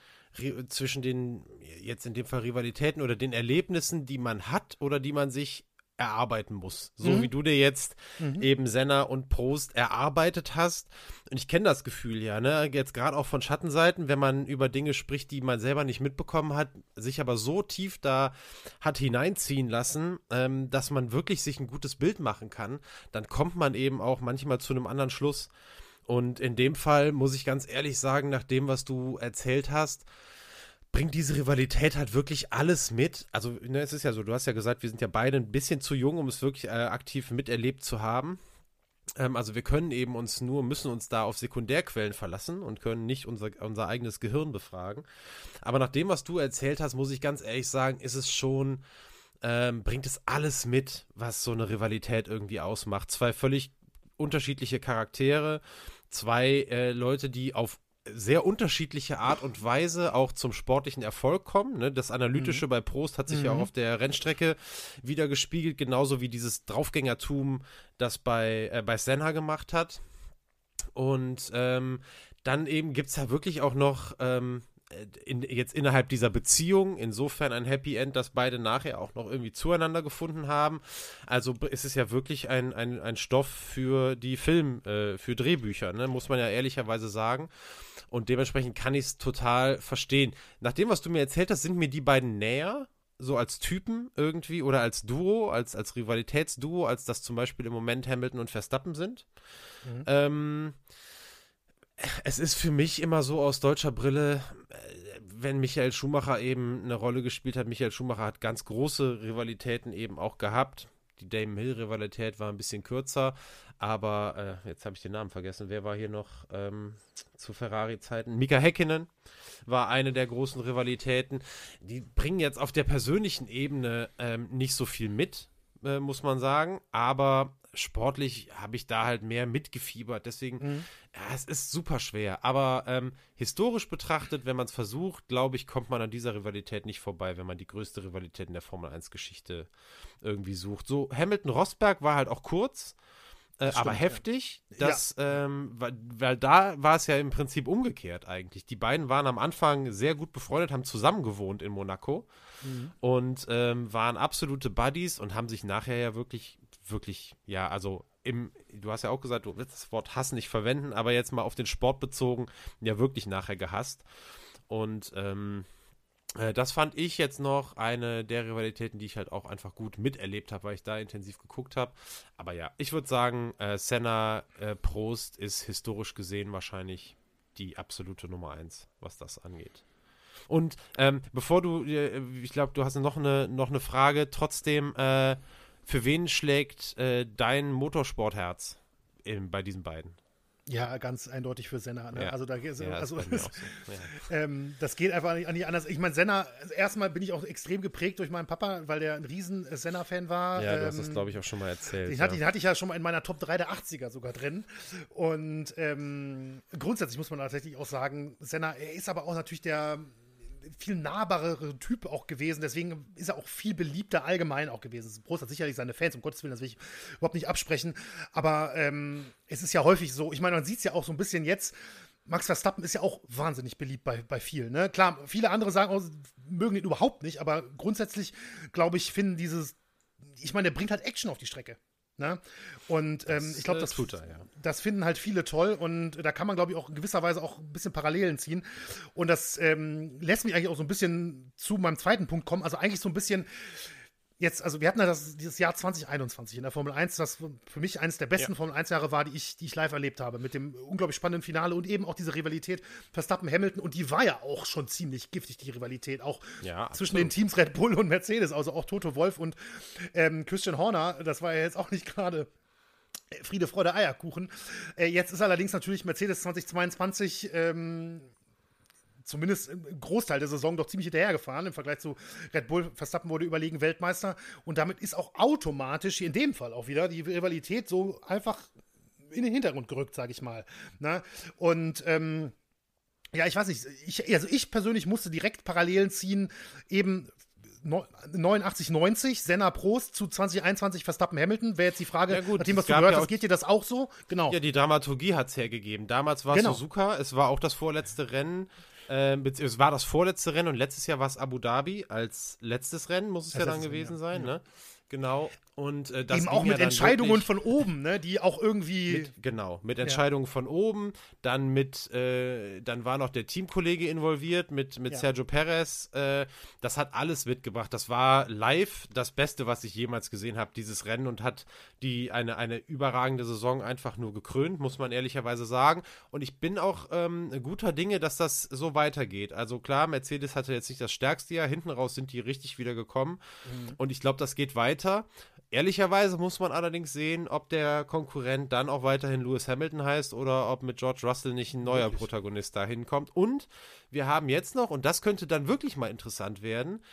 zwischen den jetzt in dem Fall Rivalitäten oder den Erlebnissen, die man hat oder die man sich erarbeiten muss. So mhm. wie du dir jetzt mhm. eben Senna und Prost erarbeitet hast. Und ich kenne das Gefühl ja, ne? Jetzt gerade auch von Schattenseiten, wenn man über Dinge spricht, die man selber nicht mitbekommen hat, sich aber so tief da hat hineinziehen lassen, ähm, dass man wirklich sich ein gutes Bild machen kann, dann kommt man eben auch manchmal zu einem anderen Schluss. Und in dem Fall muss ich ganz ehrlich sagen, nach dem, was du erzählt hast, bringt diese Rivalität halt wirklich alles mit. Also, ne, es ist ja so, du hast ja gesagt, wir sind ja beide ein bisschen zu jung, um es wirklich äh, aktiv miterlebt zu haben. Ähm, also wir können eben uns nur, müssen uns da auf Sekundärquellen verlassen und können nicht unser, unser eigenes Gehirn befragen. Aber nach dem, was du erzählt hast, muss ich ganz ehrlich sagen, ist es schon, ähm, bringt es alles mit, was so eine Rivalität irgendwie ausmacht. Zwei völlig unterschiedliche Charaktere, zwei äh, Leute, die auf sehr unterschiedliche Art und Weise auch zum sportlichen Erfolg kommen. Ne? Das Analytische mhm. bei Prost hat sich mhm. ja auch mhm. auf der Rennstrecke wieder gespiegelt, genauso wie dieses Draufgängertum, das bei, äh, bei Senna gemacht hat. Und ähm, dann eben gibt es ja wirklich auch noch ähm, äh, in, jetzt innerhalb dieser Beziehung insofern ein Happy End, dass beide nachher auch noch irgendwie zueinander gefunden haben. Also ist es ja wirklich ein, ein, ein Stoff für die Film, äh, für Drehbücher, ne? muss man ja ehrlicherweise sagen. Und dementsprechend kann ich es total verstehen. Nach dem, was du mir erzählt hast, sind mir die beiden näher, so als Typen irgendwie oder als Duo, als, als Rivalitätsduo, als das zum Beispiel im Moment Hamilton und Verstappen sind. Mhm. Ähm, es ist für mich immer so aus deutscher Brille, äh, wenn Michael Schumacher eben eine Rolle gespielt hat. Michael Schumacher hat ganz große Rivalitäten eben auch gehabt. Die Damon Hill-Rivalität war ein bisschen kürzer, aber äh, jetzt habe ich den Namen vergessen. Wer war hier noch ähm, zu Ferrari-Zeiten? Mika Häkkinen war eine der großen Rivalitäten. Die bringen jetzt auf der persönlichen Ebene ähm, nicht so viel mit, äh, muss man sagen, aber sportlich habe ich da halt mehr mitgefiebert. Deswegen, mhm. Ja, es ist super schwer. Aber ähm, historisch betrachtet, wenn man es versucht, glaube ich, kommt man an dieser Rivalität nicht vorbei, wenn man die größte Rivalität in der Formel 1-Geschichte irgendwie sucht. So, Hamilton-Rosberg war halt auch kurz. Äh, Stimmt, aber heftig, ja. dass, ja. Ähm, weil, weil, da war es ja im Prinzip umgekehrt eigentlich. Die beiden waren am Anfang sehr gut befreundet, haben zusammen gewohnt in Monaco mhm. und ähm, waren absolute Buddies und haben sich nachher ja wirklich wirklich, ja, also im, du hast ja auch gesagt, du willst das Wort Hass nicht verwenden, aber jetzt mal auf den Sport bezogen, ja wirklich nachher gehasst. Und ähm, äh, das fand ich jetzt noch eine der Rivalitäten, die ich halt auch einfach gut miterlebt habe, weil ich da intensiv geguckt habe. Aber ja, ich würde sagen, äh, Senna äh, Prost ist historisch gesehen wahrscheinlich die absolute Nummer eins, was das angeht. Und ähm, bevor du, äh, ich glaube, du hast noch eine, noch eine Frage, trotzdem, äh, für wen schlägt äh, dein Motorsportherz in, bei diesen beiden? Ja, ganz eindeutig für Senna. Ne? Ja. Also, da, also, ja, also das, so. ja. ähm, das geht einfach nicht, nicht anders. Ich meine, Senna, also erstmal bin ich auch extrem geprägt durch meinen Papa, weil der ein riesen Senna-Fan war. Ja, du ähm, hast das, glaube ich, auch schon mal erzählt. Den, hatte, den hatte ich ja schon mal in meiner Top 3 der 80er sogar drin. Und ähm, grundsätzlich muss man tatsächlich auch sagen, Senna, er ist aber auch natürlich der viel nahbarere Typ auch gewesen. Deswegen ist er auch viel beliebter allgemein auch gewesen. Prost hat sicherlich seine Fans, um Gottes Willen, das will ich überhaupt nicht absprechen. Aber ähm, es ist ja häufig so, ich meine, man sieht es ja auch so ein bisschen jetzt. Max Verstappen ist ja auch wahnsinnig beliebt bei, bei vielen. Ne? Klar, viele andere sagen, auch, mögen ihn überhaupt nicht, aber grundsätzlich, glaube ich, finden dieses, ich meine, der bringt halt Action auf die Strecke. Ne? Und ähm, ich glaube, das, das, äh, ja. das finden halt viele toll und da kann man, glaube ich, auch in gewisser Weise auch ein bisschen Parallelen ziehen. Und das ähm, lässt mich eigentlich auch so ein bisschen zu meinem zweiten Punkt kommen. Also eigentlich so ein bisschen jetzt, also wir hatten ja das, dieses Jahr 2021 in der Formel 1, das für mich eines der besten ja. Formel 1 Jahre war, die ich, die ich live erlebt habe, mit dem unglaublich spannenden Finale und eben auch diese Rivalität Verstappen-Hamilton und die war ja auch schon ziemlich giftig, die Rivalität, auch ja, zwischen den Teams Red Bull und Mercedes, also auch Toto Wolf und ähm, Christian Horner, das war ja jetzt auch nicht gerade Friede, Freude, Eierkuchen. Äh, jetzt ist allerdings natürlich Mercedes 2022 ähm, zumindest im Großteil der Saison doch ziemlich hinterhergefahren im Vergleich zu Red Bull. Verstappen wurde überlegen Weltmeister und damit ist auch automatisch in dem Fall auch wieder die Rivalität so einfach in den Hintergrund gerückt, sage ich mal. Na? Und ähm, ja, ich weiß nicht, ich, also ich persönlich musste direkt Parallelen ziehen, eben 89, 90, Senna Prost zu 2021 Verstappen Hamilton. Wäre jetzt die Frage, ja gut, nachdem was du gehört hast, geht dir das auch so? Genau. Ja, die Dramaturgie hat es hergegeben. Damals war es genau. Suzuka, es war auch das vorletzte Rennen. Äh, es war das vorletzte Rennen und letztes Jahr war es Abu Dhabi als letztes Rennen, muss es das ja dann gewesen Rennen, ja. sein, ne? Genau. Und äh, das eben auch mit ja Entscheidungen von oben, ne, die auch irgendwie mit, genau mit Entscheidungen ja. von oben, dann mit äh, dann war noch der Teamkollege involviert mit mit ja. Sergio Perez. Äh, das hat alles mitgebracht. Das war live das Beste, was ich jemals gesehen habe, dieses Rennen und hat die eine eine überragende Saison einfach nur gekrönt, muss man ehrlicherweise sagen. Und ich bin auch ähm, guter Dinge, dass das so weitergeht. Also klar, Mercedes hatte jetzt nicht das stärkste Jahr, hinten raus sind die richtig wieder gekommen mhm. und ich glaube, das geht weiter. Ehrlicherweise muss man allerdings sehen, ob der Konkurrent dann auch weiterhin Lewis Hamilton heißt oder ob mit George Russell nicht ein neuer wirklich? Protagonist dahin kommt. Und wir haben jetzt noch, und das könnte dann wirklich mal interessant werden,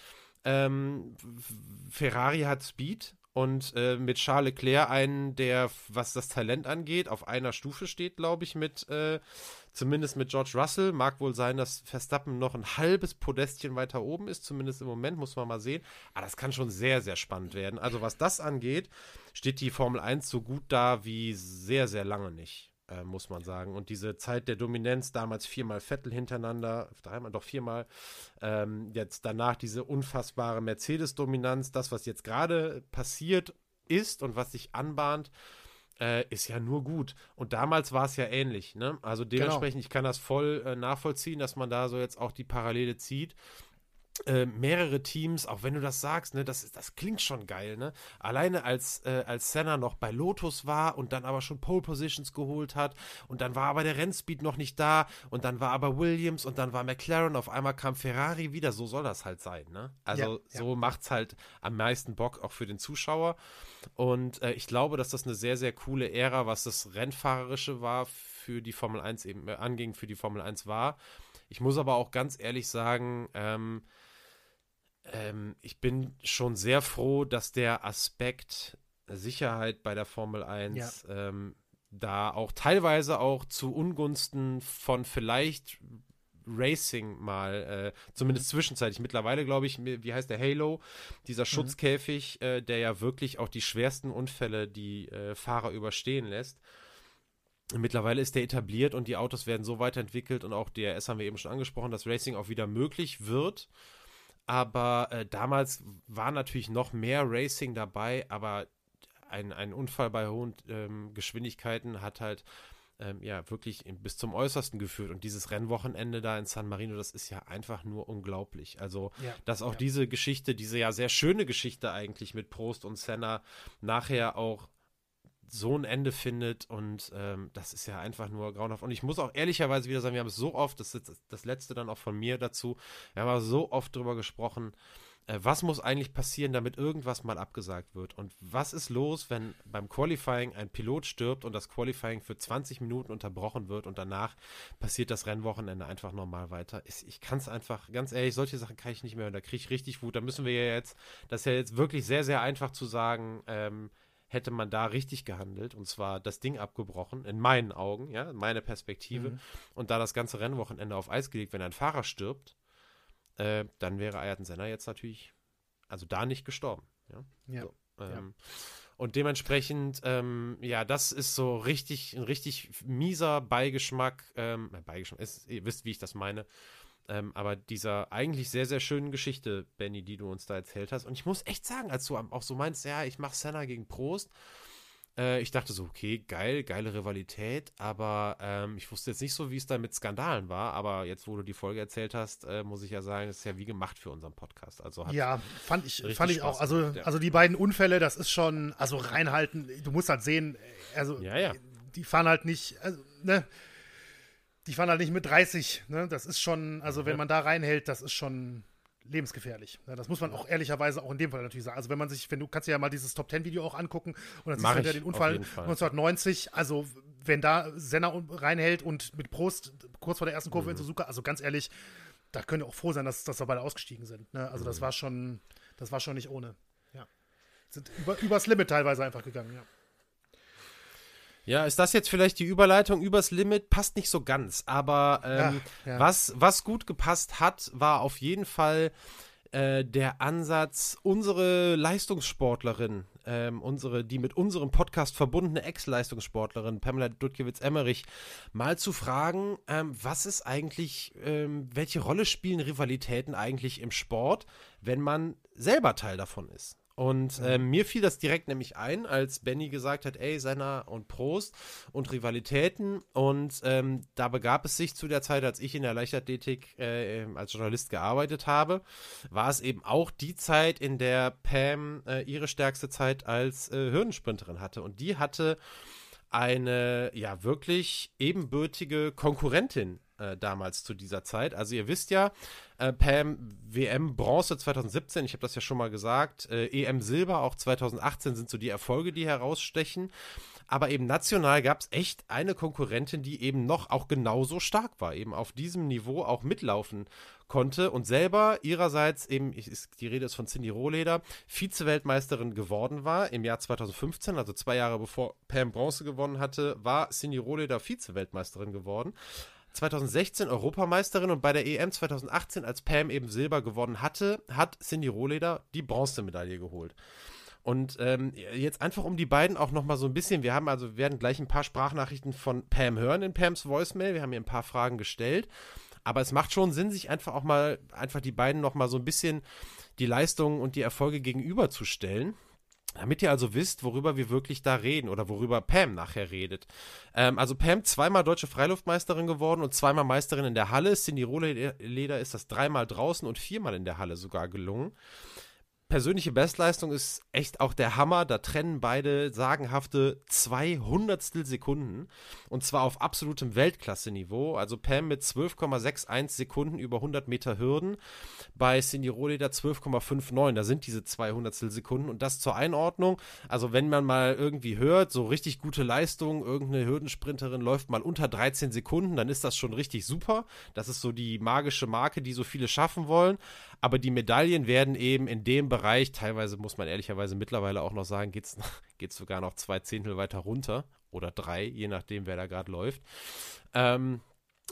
ähm, Ferrari hat Speed und äh, mit Charles Leclerc einen, der, was das Talent angeht, auf einer Stufe steht, glaube ich, mit äh, zumindest mit George Russell. Mag wohl sein, dass Verstappen noch ein halbes Podestchen weiter oben ist, zumindest im Moment, muss man mal sehen. Aber das kann schon sehr, sehr spannend werden. Also was das angeht, steht die Formel 1 so gut da wie sehr, sehr lange nicht. Äh, muss man sagen. Und diese Zeit der Dominanz, damals viermal Vettel hintereinander, dreimal, doch viermal, ähm, jetzt danach diese unfassbare Mercedes-Dominanz, das, was jetzt gerade passiert ist und was sich anbahnt, äh, ist ja nur gut. Und damals war es ja ähnlich. Ne? Also genau. dementsprechend, genau. ich kann das voll äh, nachvollziehen, dass man da so jetzt auch die Parallele zieht. Äh, mehrere Teams, auch wenn du das sagst, ne, das, das klingt schon geil, ne? Alleine als, äh, als Senna noch bei Lotus war und dann aber schon Pole Positions geholt hat und dann war aber der Rennspeed noch nicht da und dann war aber Williams und dann war McLaren, auf einmal kam Ferrari wieder, so soll das halt sein, ne? Also ja, ja. so macht's halt am meisten Bock auch für den Zuschauer und äh, ich glaube, dass das eine sehr, sehr coole Ära, was das Rennfahrerische war, für die Formel 1 eben äh, anging, für die Formel 1 war. Ich muss aber auch ganz ehrlich sagen, ähm, ähm, ich bin schon sehr froh, dass der Aspekt Sicherheit bei der Formel 1 ja. ähm, da auch teilweise auch zu Ungunsten von vielleicht Racing mal, äh, zumindest zwischenzeitlich. Mittlerweile glaube ich, wie heißt der Halo, dieser mhm. Schutzkäfig, mhm. äh, der ja wirklich auch die schwersten Unfälle die äh, Fahrer überstehen lässt. Mittlerweile ist der etabliert und die Autos werden so weiterentwickelt und auch DRS haben wir eben schon angesprochen, dass Racing auch wieder möglich wird. Aber äh, damals war natürlich noch mehr Racing dabei, aber ein, ein Unfall bei hohen ähm, Geschwindigkeiten hat halt ähm, ja wirklich bis zum Äußersten geführt. Und dieses Rennwochenende da in San Marino, das ist ja einfach nur unglaublich. Also, ja, dass auch ja. diese Geschichte, diese ja sehr schöne Geschichte eigentlich mit Prost und Senna nachher auch so ein Ende findet und ähm, das ist ja einfach nur grauenhaft. Und ich muss auch ehrlicherweise wieder sagen, wir haben es so oft, das ist das letzte dann auch von mir dazu, wir haben so oft drüber gesprochen, äh, was muss eigentlich passieren, damit irgendwas mal abgesagt wird? Und was ist los, wenn beim Qualifying ein Pilot stirbt und das Qualifying für 20 Minuten unterbrochen wird und danach passiert das Rennwochenende einfach normal weiter? Ich, ich kann es einfach, ganz ehrlich, solche Sachen kann ich nicht mehr da kriege ich richtig Wut. Da müssen wir ja jetzt, das ist ja jetzt wirklich sehr, sehr einfach zu sagen, ähm, hätte man da richtig gehandelt und zwar das Ding abgebrochen, in meinen Augen, ja, meine Perspektive, mhm. und da das ganze Rennwochenende auf Eis gelegt, wenn ein Fahrer stirbt, äh, dann wäre Ayrton Senna jetzt natürlich, also da nicht gestorben. Ja. ja, so, ähm, ja. Und dementsprechend, ähm, ja, das ist so richtig, ein richtig mieser Beigeschmack, ähm, äh, Beigeschmack, ist, ihr wisst, wie ich das meine, ähm, aber dieser eigentlich sehr, sehr schönen Geschichte, Benny, die du uns da erzählt hast. Und ich muss echt sagen, als du auch so meinst, ja, ich mache Senna gegen Prost, äh, ich dachte so, okay, geil, geile Rivalität, aber ähm, ich wusste jetzt nicht so, wie es da mit Skandalen war. Aber jetzt, wo du die Folge erzählt hast, äh, muss ich ja sagen, es ist ja wie gemacht für unseren Podcast. Also ja, fand ich, fand ich auch. Also, ja. also die beiden Unfälle, das ist schon, also reinhalten, du musst halt sehen, also ja, ja. die fahren halt nicht, also, ne? Die fahren halt nicht mit 30. Ne? Das ist schon, also wenn man da reinhält, das ist schon lebensgefährlich. Ja, das muss man auch ehrlicherweise auch in dem Fall natürlich sagen. Also wenn man sich, wenn du kannst dir ja mal dieses Top Ten Video auch angucken und dann siehst du ja den Unfall 1990. Also wenn da Senna reinhält und mit Prost kurz vor der ersten Kurve mhm. in Suzuka, also ganz ehrlich, da können wir auch froh sein, dass, dass wir beide ausgestiegen sind. Ne? Also mhm. das war schon, das war schon nicht ohne. Ja. Sind über, übers Limit teilweise einfach gegangen, ja. Ja, ist das jetzt vielleicht die Überleitung übers Limit? Passt nicht so ganz, aber ähm, ja, ja. Was, was gut gepasst hat, war auf jeden Fall äh, der Ansatz, unsere Leistungssportlerin, ähm, unsere, die mit unserem Podcast verbundene Ex-Leistungssportlerin Pamela Dudkiewicz-Emmerich, mal zu fragen, ähm, was ist eigentlich, ähm, welche Rolle spielen Rivalitäten eigentlich im Sport, wenn man selber Teil davon ist? Und äh, mir fiel das direkt nämlich ein, als Benny gesagt hat, ey, Senna und Prost und Rivalitäten. Und ähm, da begab es sich zu der Zeit, als ich in der Leichtathletik äh, als Journalist gearbeitet habe, war es eben auch die Zeit, in der Pam äh, ihre stärkste Zeit als äh, Hürdensprinterin hatte. Und die hatte eine ja wirklich ebenbürtige Konkurrentin äh, damals zu dieser Zeit. Also ihr wisst ja, äh, Pam WM Bronze 2017, ich habe das ja schon mal gesagt, äh, EM Silber auch 2018 sind so die Erfolge, die herausstechen. Aber eben national gab es echt eine Konkurrentin, die eben noch auch genauso stark war, eben auf diesem Niveau auch mitlaufen konnte und selber ihrerseits eben, ich, die Rede ist von Cindy Rohleder, Vize-Weltmeisterin geworden war im Jahr 2015, also zwei Jahre bevor Pam Bronze gewonnen hatte, war Cindy Rohleder Vize-Weltmeisterin geworden. 2016 Europameisterin und bei der EM 2018, als Pam eben Silber gewonnen hatte, hat Cindy Rohleder die Bronzemedaille geholt. Und ähm, jetzt einfach um die beiden auch noch mal so ein bisschen, wir haben also, wir werden gleich ein paar Sprachnachrichten von Pam hören in Pams Voicemail, wir haben ihr ein paar Fragen gestellt, aber es macht schon Sinn, sich einfach auch mal, einfach die beiden noch mal so ein bisschen die Leistungen und die Erfolge gegenüberzustellen. Damit ihr also wisst, worüber wir wirklich da reden oder worüber Pam nachher redet. Ähm, also Pam zweimal deutsche Freiluftmeisterin geworden und zweimal Meisterin in der Halle. Cindy Rohleder ist das dreimal draußen und viermal in der Halle sogar gelungen persönliche Bestleistung ist echt auch der Hammer. Da trennen beide sagenhafte 200 Sekunden. Und zwar auf absolutem Weltklasse-Niveau. Also Pam mit 12,61 Sekunden über 100 Meter Hürden. Bei Cindy Rohleder 12,59. Da sind diese 200 Sekunden. Und das zur Einordnung. Also wenn man mal irgendwie hört, so richtig gute Leistung, irgendeine Hürdensprinterin läuft mal unter 13 Sekunden, dann ist das schon richtig super. Das ist so die magische Marke, die so viele schaffen wollen. Aber die Medaillen werden eben in dem Bereich, teilweise muss man ehrlicherweise mittlerweile auch noch sagen, geht es <laughs> sogar noch zwei Zehntel weiter runter oder drei, je nachdem, wer da gerade läuft. Ähm,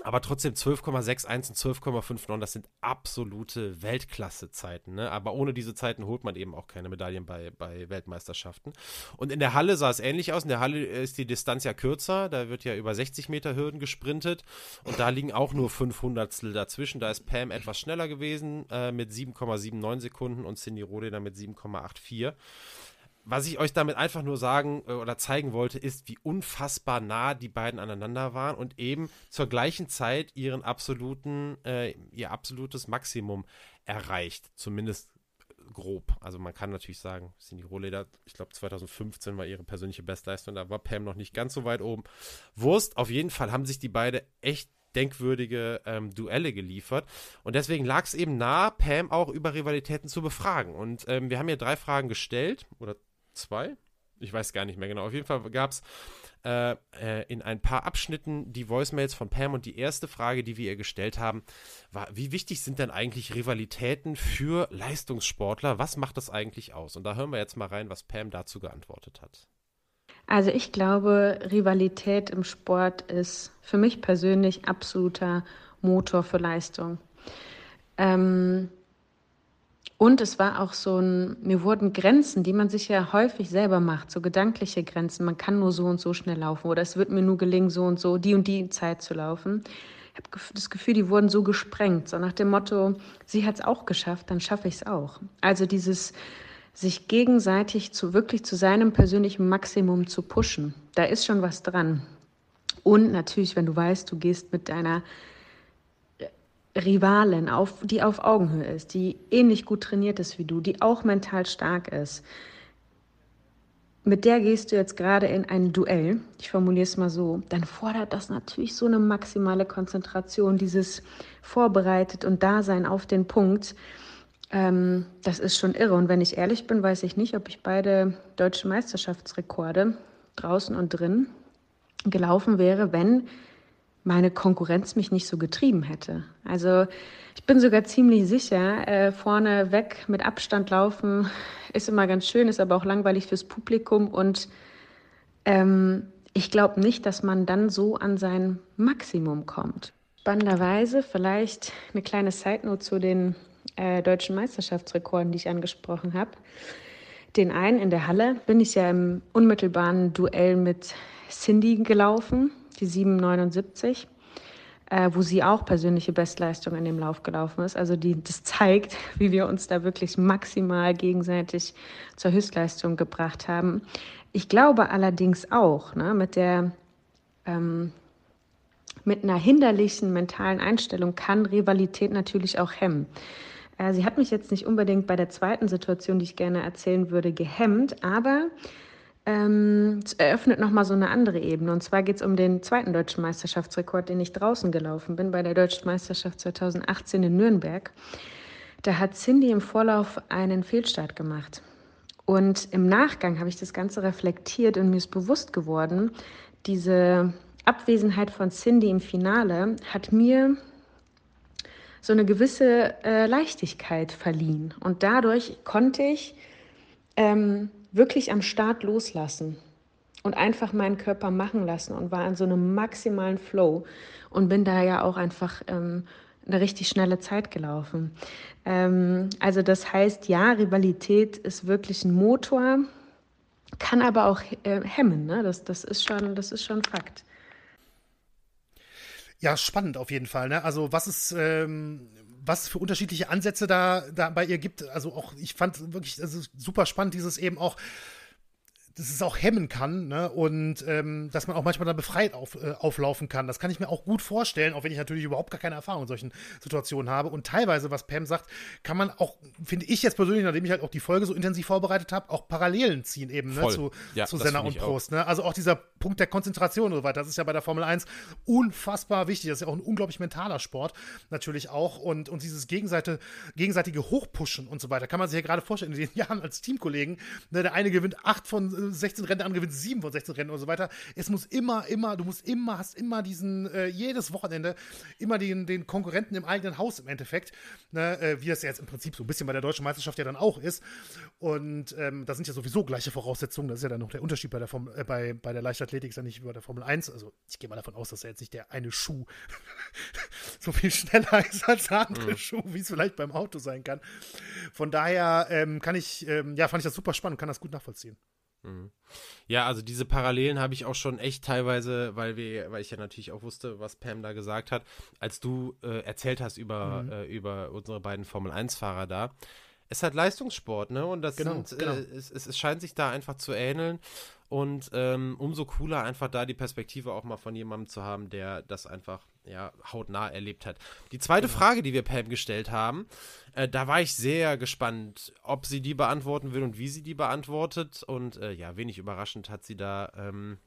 aber trotzdem 12,61 und 12,59, das sind absolute Weltklasse-Zeiten. Ne? Aber ohne diese Zeiten holt man eben auch keine Medaillen bei, bei Weltmeisterschaften. Und in der Halle sah es ähnlich aus. In der Halle ist die Distanz ja kürzer. Da wird ja über 60 Meter Hürden gesprintet. Und da liegen auch nur 500 dazwischen. Da ist Pam etwas schneller gewesen äh, mit 7,79 Sekunden und Cindy Rode dann mit 7,84 was ich euch damit einfach nur sagen äh, oder zeigen wollte, ist, wie unfassbar nah die beiden aneinander waren und eben zur gleichen Zeit ihren absoluten, äh, ihr absolutes Maximum erreicht. Zumindest grob. Also man kann natürlich sagen, Cindy Rohleder, ich glaube 2015 war ihre persönliche Bestleistung, da war Pam noch nicht ganz so weit oben. Wurst, auf jeden Fall haben sich die beiden echt denkwürdige ähm, Duelle geliefert. Und deswegen lag es eben nah, Pam auch über Rivalitäten zu befragen. Und ähm, wir haben hier drei Fragen gestellt, oder zwei? Ich weiß gar nicht mehr genau. Auf jeden Fall gab es äh, äh, in ein paar Abschnitten die Voicemails von Pam und die erste Frage, die wir ihr gestellt haben, war, wie wichtig sind denn eigentlich Rivalitäten für Leistungssportler? Was macht das eigentlich aus? Und da hören wir jetzt mal rein, was Pam dazu geantwortet hat. Also ich glaube, Rivalität im Sport ist für mich persönlich absoluter Motor für Leistung. Ähm, und es war auch so ein, mir wurden Grenzen, die man sich ja häufig selber macht, so gedankliche Grenzen. Man kann nur so und so schnell laufen oder es wird mir nur gelingen, so und so die und die Zeit zu laufen. Ich habe das Gefühl, die wurden so gesprengt, so nach dem Motto, sie hat es auch geschafft, dann schaffe ich es auch. Also dieses sich gegenseitig zu wirklich zu seinem persönlichen Maximum zu pushen, da ist schon was dran. Und natürlich, wenn du weißt, du gehst mit deiner Rivalin, auf, die auf Augenhöhe ist, die ähnlich gut trainiert ist wie du, die auch mental stark ist. Mit der gehst du jetzt gerade in ein Duell, ich formuliere es mal so, dann fordert das natürlich so eine maximale Konzentration, dieses vorbereitet und Dasein auf den Punkt. Ähm, das ist schon irre. Und wenn ich ehrlich bin, weiß ich nicht, ob ich beide deutsche Meisterschaftsrekorde draußen und drin gelaufen wäre, wenn meine Konkurrenz mich nicht so getrieben hätte. Also ich bin sogar ziemlich sicher, äh, vorne weg mit Abstand laufen <laughs> ist immer ganz schön, ist aber auch langweilig fürs Publikum und ähm, ich glaube nicht, dass man dann so an sein Maximum kommt. Spannenderweise vielleicht eine kleine Side-Note zu den äh, deutschen Meisterschaftsrekorden, die ich angesprochen habe. Den einen in der Halle bin ich ja im unmittelbaren Duell mit Cindy gelaufen die 779, äh, wo sie auch persönliche Bestleistung in dem Lauf gelaufen ist. Also die, das zeigt, <laughs> wie wir uns da wirklich maximal gegenseitig zur Höchstleistung gebracht haben. Ich glaube allerdings auch, ne, mit der ähm, mit einer hinderlichen mentalen Einstellung kann Rivalität natürlich auch hemmen. Äh, sie hat mich jetzt nicht unbedingt bei der zweiten Situation, die ich gerne erzählen würde, gehemmt, aber ähm, es eröffnet nochmal so eine andere Ebene. Und zwar geht es um den zweiten deutschen Meisterschaftsrekord, den ich draußen gelaufen bin, bei der Deutschen Meisterschaft 2018 in Nürnberg. Da hat Cindy im Vorlauf einen Fehlstart gemacht. Und im Nachgang habe ich das Ganze reflektiert und mir ist bewusst geworden, diese Abwesenheit von Cindy im Finale hat mir so eine gewisse äh, Leichtigkeit verliehen. Und dadurch konnte ich ähm, wirklich am Start loslassen und einfach meinen Körper machen lassen und war in so einem maximalen Flow und bin da ja auch einfach ähm, eine richtig schnelle Zeit gelaufen. Ähm, also das heißt, ja, Rivalität ist wirklich ein Motor, kann aber auch äh, hemmen. Ne? Das, das, ist schon, das ist schon Fakt. Ja, spannend auf jeden Fall. Ne? Also was ist, ähm, was für unterschiedliche Ansätze da, da bei ihr gibt. Also auch, ich fand wirklich also super spannend, dieses eben auch dass es auch hemmen kann ne? und ähm, dass man auch manchmal dann befreit auf, äh, auflaufen kann. Das kann ich mir auch gut vorstellen, auch wenn ich natürlich überhaupt gar keine Erfahrung in solchen Situationen habe. Und teilweise, was Pam sagt, kann man auch, finde ich jetzt persönlich, nachdem ich halt auch die Folge so intensiv vorbereitet habe, auch Parallelen ziehen eben ne? zu, ja, zu Senna und Prost. Ne? Also auch dieser Punkt der Konzentration und so weiter, das ist ja bei der Formel 1 unfassbar wichtig. Das ist ja auch ein unglaublich mentaler Sport natürlich auch. Und, und dieses gegenseitige, gegenseitige Hochpushen und so weiter, kann man sich ja gerade vorstellen, in den <laughs> Jahren als Teamkollegen. Ne? Der eine gewinnt acht von 16 Rennen, der andere gewinnt 7 von 16 Rennen und so weiter. Es muss immer, immer, du musst immer, hast immer diesen, äh, jedes Wochenende, immer den, den Konkurrenten im eigenen Haus im Endeffekt, ne, äh, wie es ja jetzt im Prinzip so ein bisschen bei der deutschen Meisterschaft ja dann auch ist. Und ähm, da sind ja sowieso gleiche Voraussetzungen. Das ist ja dann noch der Unterschied bei der, Formel, äh, bei, bei der Leichtathletik, ist ja nicht wie bei der Formel 1. Also ich gehe mal davon aus, dass er jetzt nicht der eine Schuh <laughs> so viel schneller ist als der andere mhm. Schuh, wie es vielleicht beim Auto sein kann. Von daher ähm, kann ich, ähm, ja, fand ich das super spannend, kann das gut nachvollziehen. Mhm. Ja, also diese Parallelen habe ich auch schon echt teilweise, weil wir, weil ich ja natürlich auch wusste, was Pam da gesagt hat, als du äh, erzählt hast über, mhm. äh, über unsere beiden Formel-1-Fahrer da. Es hat Leistungssport, ne? Und das genau, sind, genau. Äh, es, es, es, scheint sich da einfach zu ähneln. Und ähm, umso cooler einfach da die Perspektive auch mal von jemandem zu haben, der das einfach ja, hautnah erlebt hat. Die zweite genau. Frage, die wir Pam gestellt haben, äh, da war ich sehr gespannt, ob sie die beantworten will und wie sie die beantwortet. Und äh, ja, wenig überraschend hat sie da, ähm,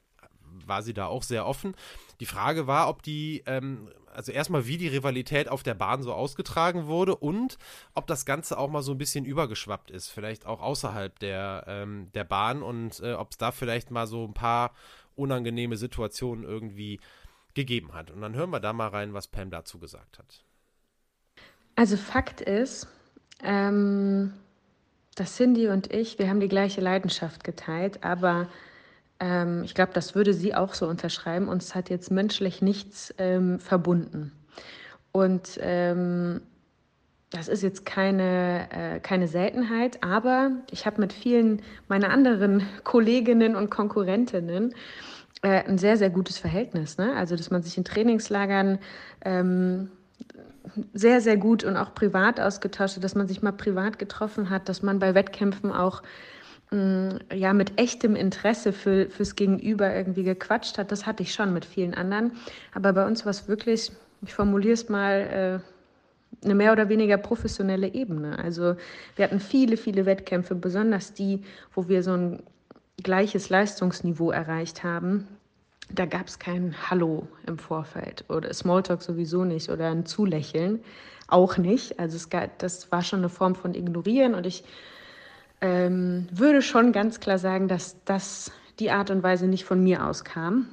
war sie da auch sehr offen. Die Frage war, ob die, ähm, also erstmal, wie die Rivalität auf der Bahn so ausgetragen wurde und ob das Ganze auch mal so ein bisschen übergeschwappt ist, vielleicht auch außerhalb der, ähm, der Bahn und äh, ob es da vielleicht mal so ein paar unangenehme Situationen irgendwie gegeben hat. Und dann hören wir da mal rein, was Pam dazu gesagt hat. Also Fakt ist, ähm, dass Cindy und ich, wir haben die gleiche Leidenschaft geteilt, aber ähm, ich glaube, das würde sie auch so unterschreiben. Uns hat jetzt menschlich nichts ähm, verbunden. Und ähm, das ist jetzt keine, äh, keine Seltenheit, aber ich habe mit vielen meiner anderen <laughs> Kolleginnen und Konkurrentinnen äh, ein sehr, sehr gutes Verhältnis. Ne? Also, dass man sich in Trainingslagern ähm, sehr, sehr gut und auch privat ausgetauscht hat, dass man sich mal privat getroffen hat, dass man bei Wettkämpfen auch ja, mit echtem Interesse für, fürs Gegenüber irgendwie gequatscht hat. Das hatte ich schon mit vielen anderen. Aber bei uns war es wirklich, ich formuliere es mal, äh, eine mehr oder weniger professionelle Ebene. Also wir hatten viele, viele Wettkämpfe, besonders die, wo wir so ein gleiches Leistungsniveau erreicht haben, da gab es kein Hallo im Vorfeld oder Smalltalk sowieso nicht oder ein Zulächeln auch nicht. Also es das war schon eine Form von Ignorieren und ich ähm, würde schon ganz klar sagen, dass das die Art und Weise nicht von mir auskam.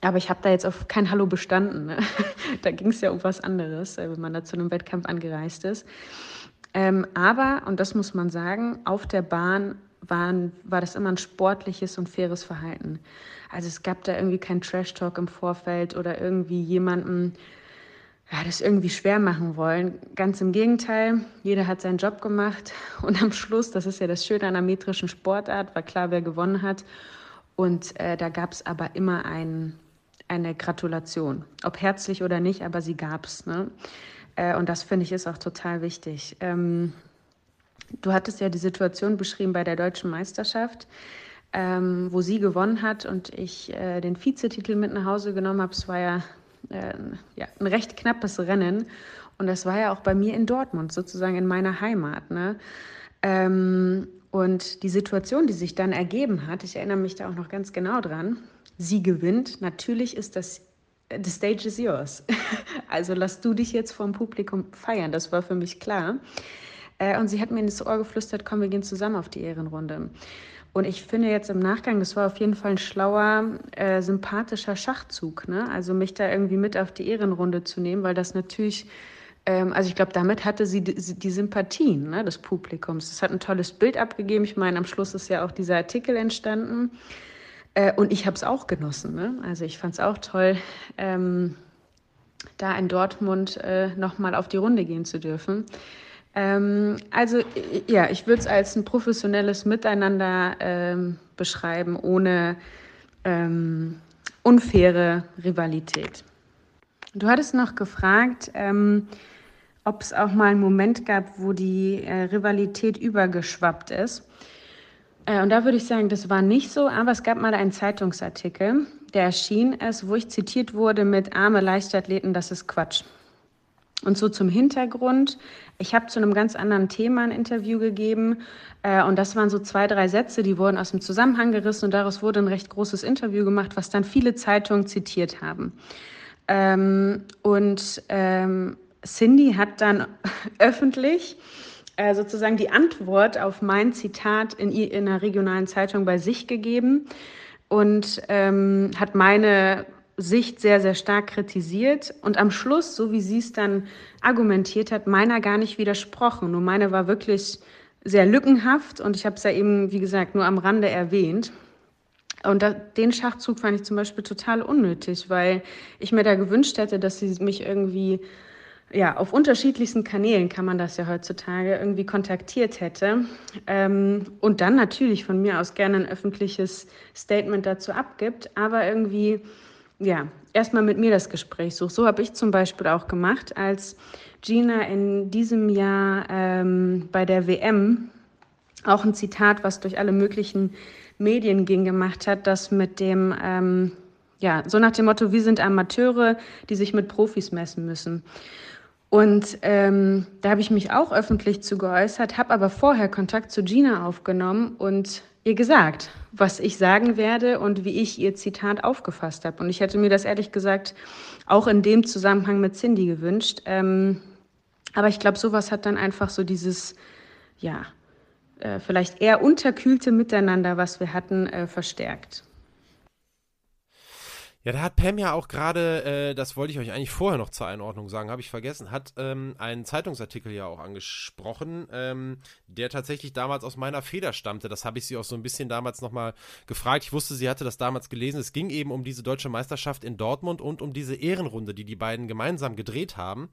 Aber ich habe da jetzt auf kein Hallo bestanden. Ne? <laughs> da ging es ja um was anderes, äh, wenn man da zu einem Wettkampf angereist ist. Ähm, aber, und das muss man sagen, auf der Bahn waren, war das immer ein sportliches und faires Verhalten. Also es gab da irgendwie keinen Trash-Talk im Vorfeld oder irgendwie jemanden ja, das irgendwie schwer machen wollen. Ganz im Gegenteil, jeder hat seinen Job gemacht <laughs> und am Schluss, das ist ja das Schöne an einer metrischen Sportart, war klar, wer gewonnen hat. Und äh, da gab es aber immer ein, eine Gratulation. Ob herzlich oder nicht, aber sie gab es. Ne? Äh, und das finde ich ist auch total wichtig. Ähm, du hattest ja die Situation beschrieben bei der deutschen Meisterschaft ähm, wo sie gewonnen hat und ich äh, den Vizetitel mit nach Hause genommen habe. Es war ja, äh, ja, ein recht knappes Rennen und das war ja auch bei mir in Dortmund, sozusagen in meiner Heimat. Ne? Ähm, und die Situation, die sich dann ergeben hat, ich erinnere mich da auch noch ganz genau dran, sie gewinnt. Natürlich ist das, the stage is yours. <laughs> also lass du dich jetzt vom Publikum feiern, das war für mich klar. Äh, und sie hat mir ins Ohr geflüstert, komm, wir gehen zusammen auf die Ehrenrunde. Und ich finde jetzt im Nachgang, das war auf jeden Fall ein schlauer, äh, sympathischer Schachzug. Ne? Also mich da irgendwie mit auf die Ehrenrunde zu nehmen, weil das natürlich, ähm, also ich glaube, damit hatte sie die, die Sympathien ne, des Publikums. Es hat ein tolles Bild abgegeben. Ich meine, am Schluss ist ja auch dieser Artikel entstanden. Äh, und ich habe es auch genossen. Ne? Also ich fand es auch toll, ähm, da in Dortmund äh, nochmal auf die Runde gehen zu dürfen. Ähm, also ja, ich würde es als ein professionelles Miteinander ähm, beschreiben, ohne ähm, unfaire Rivalität. Du hattest noch gefragt, ähm, ob es auch mal einen Moment gab, wo die äh, Rivalität übergeschwappt ist. Äh, und da würde ich sagen, das war nicht so, aber es gab mal einen Zeitungsartikel, der erschien ist, wo ich zitiert wurde mit arme Leichtathleten, das ist Quatsch. Und so zum Hintergrund. Ich habe zu einem ganz anderen Thema ein Interview gegeben äh, und das waren so zwei, drei Sätze, die wurden aus dem Zusammenhang gerissen und daraus wurde ein recht großes Interview gemacht, was dann viele Zeitungen zitiert haben. Ähm, und ähm, Cindy hat dann <laughs> öffentlich äh, sozusagen die Antwort auf mein Zitat in, in einer regionalen Zeitung bei sich gegeben und ähm, hat meine Sicht sehr, sehr stark kritisiert und am Schluss, so wie sie es dann argumentiert hat, meiner gar nicht widersprochen. Nur meine war wirklich sehr lückenhaft und ich habe es ja eben, wie gesagt, nur am Rande erwähnt. Und da, den Schachzug fand ich zum Beispiel total unnötig, weil ich mir da gewünscht hätte, dass sie mich irgendwie, ja, auf unterschiedlichsten Kanälen kann man das ja heutzutage, irgendwie kontaktiert hätte. Ähm, und dann natürlich von mir aus gerne ein öffentliches Statement dazu abgibt, aber irgendwie, ja, erstmal mit mir das Gespräch sucht. So habe ich zum Beispiel auch gemacht, als Gina in diesem Jahr ähm, bei der WM auch ein Zitat, was durch alle möglichen Medien ging, gemacht hat, das mit dem, ähm, ja, so nach dem Motto, wir sind Amateure, die sich mit Profis messen müssen. Und ähm, da habe ich mich auch öffentlich zu geäußert, habe aber vorher Kontakt zu Gina aufgenommen und ihr gesagt, was ich sagen werde und wie ich ihr Zitat aufgefasst habe. Und ich hätte mir das ehrlich gesagt auch in dem Zusammenhang mit Cindy gewünscht. Ähm, aber ich glaube, sowas hat dann einfach so dieses, ja, äh, vielleicht eher unterkühlte Miteinander, was wir hatten, äh, verstärkt. Ja, da hat Pam ja auch gerade, äh, das wollte ich euch eigentlich vorher noch zur Einordnung sagen, habe ich vergessen, hat ähm, einen Zeitungsartikel ja auch angesprochen, ähm, der tatsächlich damals aus meiner Feder stammte. Das habe ich sie auch so ein bisschen damals nochmal gefragt. Ich wusste, sie hatte das damals gelesen. Es ging eben um diese deutsche Meisterschaft in Dortmund und um diese Ehrenrunde, die die beiden gemeinsam gedreht haben.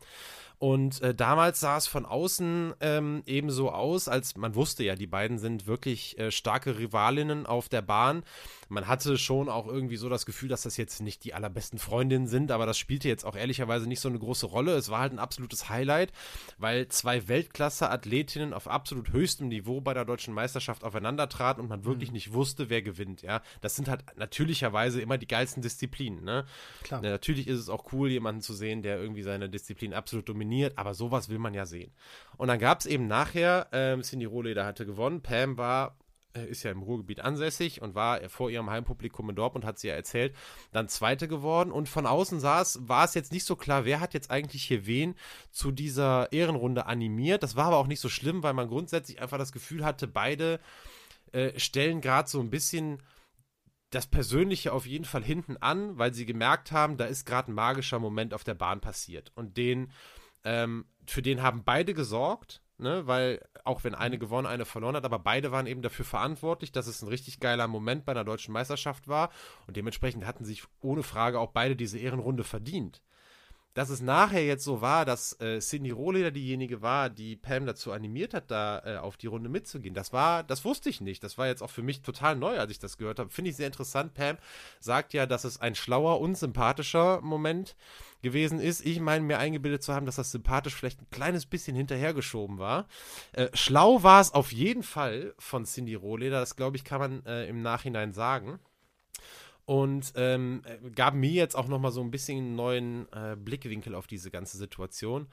Und äh, damals sah es von außen ähm, eben so aus, als man wusste ja, die beiden sind wirklich äh, starke Rivalinnen auf der Bahn. Man hatte schon auch irgendwie so das Gefühl, dass das jetzt nicht die allerbesten Freundinnen sind, aber das spielte jetzt auch ehrlicherweise nicht so eine große Rolle. Es war halt ein absolutes Highlight, weil zwei Weltklasse-Athletinnen auf absolut höchstem Niveau bei der deutschen Meisterschaft aufeinander traten und man wirklich mhm. nicht wusste, wer gewinnt. Ja, das sind halt natürlicherweise immer die geilsten Disziplinen. Ne? Klar. Ja, natürlich ist es auch cool, jemanden zu sehen, der irgendwie seine Disziplin absolut dominiert, aber sowas will man ja sehen. Und dann gab es eben nachher, ähm, Cindy Rohleder hatte gewonnen, Pam war äh, ist ja im Ruhrgebiet ansässig und war vor ihrem Heimpublikum in Dortmund, hat sie ja erzählt, dann Zweite geworden. Und von außen saß, war es jetzt nicht so klar, wer hat jetzt eigentlich hier wen zu dieser Ehrenrunde animiert. Das war aber auch nicht so schlimm, weil man grundsätzlich einfach das Gefühl hatte, beide äh, stellen gerade so ein bisschen das Persönliche auf jeden Fall hinten an, weil sie gemerkt haben, da ist gerade ein magischer Moment auf der Bahn passiert. Und den, ähm, für den haben beide gesorgt ne, weil auch wenn eine mhm. gewonnen, eine verloren hat, aber beide waren eben dafür verantwortlich, dass es ein richtig geiler Moment bei einer deutschen Meisterschaft war. Und dementsprechend hatten sich ohne Frage auch beide diese Ehrenrunde verdient dass es nachher jetzt so war, dass äh, Cindy Rohleder diejenige war, die Pam dazu animiert hat, da äh, auf die Runde mitzugehen. Das war, das wusste ich nicht. Das war jetzt auch für mich total neu, als ich das gehört habe. Finde ich sehr interessant. Pam sagt ja, dass es ein schlauer und sympathischer Moment gewesen ist. Ich meine mir eingebildet zu haben, dass das sympathisch vielleicht ein kleines bisschen hinterhergeschoben war. Äh, schlau war es auf jeden Fall von Cindy Rohleder. Das glaube ich, kann man äh, im Nachhinein sagen und ähm, gab mir jetzt auch noch mal so ein bisschen einen neuen äh, Blickwinkel auf diese ganze Situation.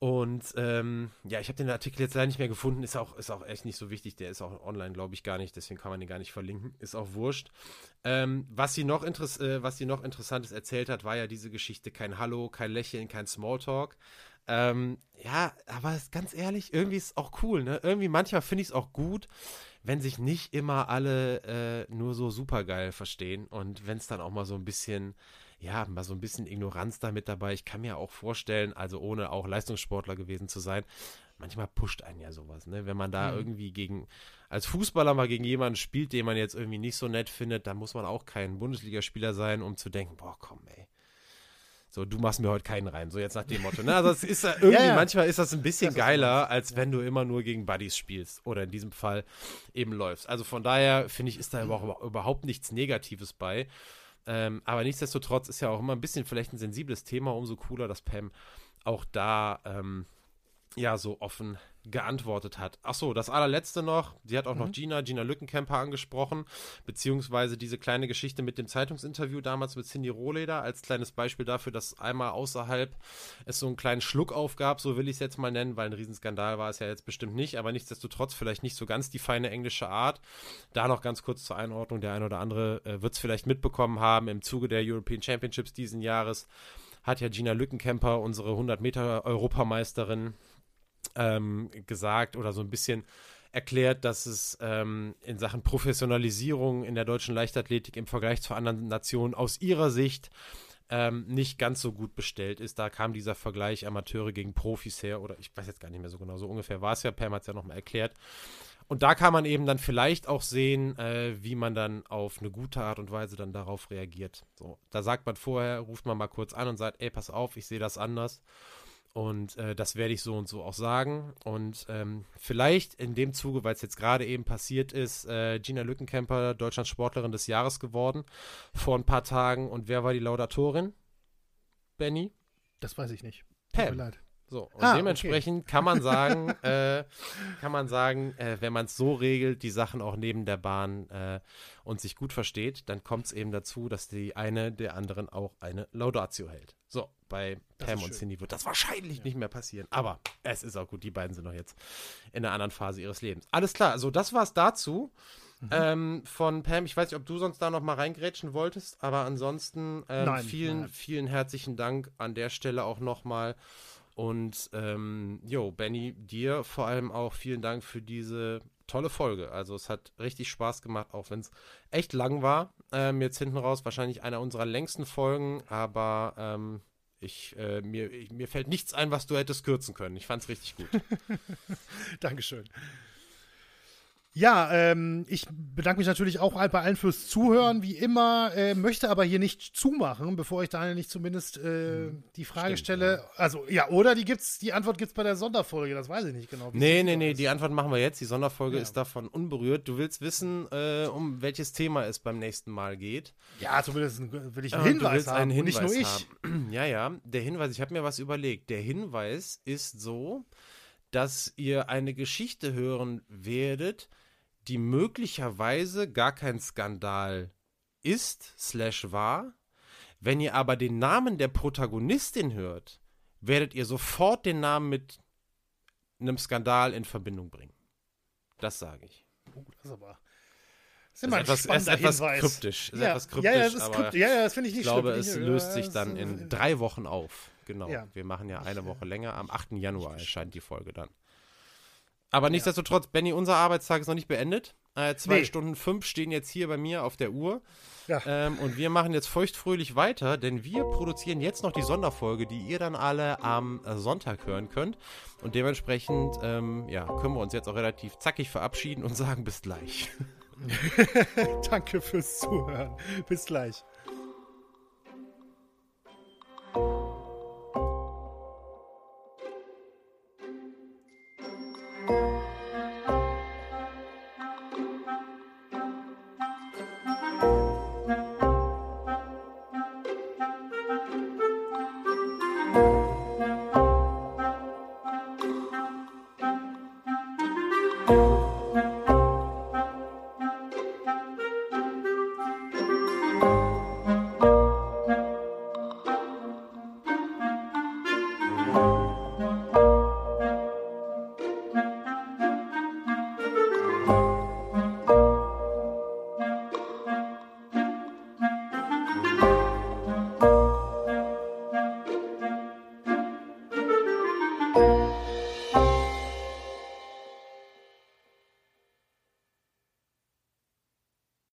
Und ähm, ja, ich habe den Artikel jetzt leider nicht mehr gefunden, ist auch, ist auch echt nicht so wichtig, der ist auch online, glaube ich, gar nicht, deswegen kann man den gar nicht verlinken, ist auch wurscht. Ähm, was, sie noch äh, was sie noch Interessantes erzählt hat, war ja diese Geschichte, kein Hallo, kein Lächeln, kein Smalltalk. Ähm, ja, aber ganz ehrlich, irgendwie ist es auch cool, ne? Irgendwie manchmal finde ich es auch gut, wenn sich nicht immer alle äh, nur so supergeil verstehen und wenn es dann auch mal so ein bisschen, ja, mal so ein bisschen Ignoranz da mit dabei. Ich kann mir auch vorstellen, also ohne auch Leistungssportler gewesen zu sein, manchmal pusht einen ja sowas, ne? Wenn man da mhm. irgendwie gegen, als Fußballer mal gegen jemanden spielt, den man jetzt irgendwie nicht so nett findet, dann muss man auch kein Bundesligaspieler sein, um zu denken, boah, komm, ey so, du machst mir heute keinen rein. So jetzt nach dem Motto. Ne? Also es ist irgendwie, <laughs> ja, ja. manchmal ist das ein bisschen das geiler, als wenn du immer nur gegen Buddies spielst. Oder in diesem Fall eben läufst. Also von daher finde ich, ist da überhaupt, überhaupt nichts Negatives bei. Ähm, aber nichtsdestotrotz ist ja auch immer ein bisschen vielleicht ein sensibles Thema, umso cooler, dass Pam auch da ähm, ja so offen geantwortet hat. Achso, das allerletzte noch, sie hat auch mhm. noch Gina, Gina Lückenkämper angesprochen, beziehungsweise diese kleine Geschichte mit dem Zeitungsinterview damals mit Cindy Rohleder als kleines Beispiel dafür, dass einmal außerhalb es so einen kleinen Schluck aufgab, so will ich es jetzt mal nennen, weil ein Riesenskandal war es ja jetzt bestimmt nicht, aber nichtsdestotrotz vielleicht nicht so ganz die feine englische Art. Da noch ganz kurz zur Einordnung, der ein oder andere äh, wird es vielleicht mitbekommen haben, im Zuge der European Championships diesen Jahres hat ja Gina Lückenkämper, unsere 100 Meter Europameisterin, ähm, gesagt oder so ein bisschen erklärt, dass es ähm, in Sachen Professionalisierung in der deutschen Leichtathletik im Vergleich zu anderen Nationen aus ihrer Sicht ähm, nicht ganz so gut bestellt ist. Da kam dieser Vergleich Amateure gegen Profis her, oder ich weiß jetzt gar nicht mehr so genau, so ungefähr war es ja, Pam hat es ja nochmal erklärt. Und da kann man eben dann vielleicht auch sehen, äh, wie man dann auf eine gute Art und Weise dann darauf reagiert. So, da sagt man vorher, ruft man mal kurz an und sagt, ey, pass auf, ich sehe das anders. Und äh, das werde ich so und so auch sagen. Und ähm, vielleicht in dem Zuge, weil es jetzt gerade eben passiert ist, äh, Gina Lückenkämper, Deutschlands Sportlerin des Jahres geworden, vor ein paar Tagen. Und wer war die Laudatorin? Benny? Das weiß ich nicht. Pam. Tut mir leid. So, und ah, dementsprechend okay. kann man sagen, <laughs> äh, kann man sagen, äh, wenn man es so regelt, die Sachen auch neben der Bahn äh, und sich gut versteht, dann kommt es eben dazu, dass die eine der anderen auch eine Laudatio hält. So, bei Pam und Cindy wird das wahrscheinlich ja. nicht mehr passieren. Aber es ist auch gut, die beiden sind noch jetzt in einer anderen Phase ihres Lebens. Alles klar, also das war es dazu. Mhm. Ähm, von Pam, ich weiß nicht, ob du sonst da noch mal reingrätschen wolltest, aber ansonsten ähm, nein, vielen, nein. vielen herzlichen Dank an der Stelle auch noch mal und ähm, jo, Benny, dir vor allem auch vielen Dank für diese tolle Folge. Also es hat richtig Spaß gemacht, auch wenn es echt lang war. Ähm, jetzt hinten raus wahrscheinlich einer unserer längsten Folgen, aber ähm, ich, äh, mir, ich, mir fällt nichts ein, was du hättest kürzen können. Ich fand es richtig gut. <laughs> Dankeschön. Ja, ähm, ich bedanke mich natürlich auch bei allen fürs Zuhören, wie immer, äh, möchte aber hier nicht zumachen, bevor ich Daniel nicht zumindest äh, hm, die Frage Stimmt, stelle. Ja. Also, ja, oder die gibt's, die Antwort gibt es bei der Sonderfolge, das weiß ich nicht genau. Nee, nee, nee, ist. die Antwort machen wir jetzt. Die Sonderfolge ja. ist davon unberührt. Du willst wissen, äh, um welches Thema es beim nächsten Mal geht. Ja, zumindest will ich einen Hinweis haben, einen Hinweis nicht nur ich. Haben. <clears throat> Ja, ja, der Hinweis, ich habe mir was überlegt. Der Hinweis ist so, dass ihr eine Geschichte hören werdet, die möglicherweise gar kein Skandal ist, slash war. Wenn ihr aber den Namen der Protagonistin hört, werdet ihr sofort den Namen mit einem Skandal in Verbindung bringen. Das sage ich. Oh, das ist aber. Das ist, etwas, ist etwas kryptisch. Ist ja. etwas kryptisch, ja, ja, das, krypt ja, ja, das finde ich nicht Ich glaube, schlimm. es löst sich dann in drei Wochen auf. Genau. Wir machen ja eine Woche länger. Am 8. Januar erscheint die Folge dann. Aber nichtsdestotrotz, Benny, unser Arbeitstag ist noch nicht beendet. Äh, zwei nee. Stunden fünf stehen jetzt hier bei mir auf der Uhr. Ja. Ähm, und wir machen jetzt feuchtfröhlich weiter, denn wir produzieren jetzt noch die Sonderfolge, die ihr dann alle am Sonntag hören könnt. Und dementsprechend ähm, ja, können wir uns jetzt auch relativ zackig verabschieden und sagen bis gleich. <laughs> Danke fürs Zuhören. Bis gleich.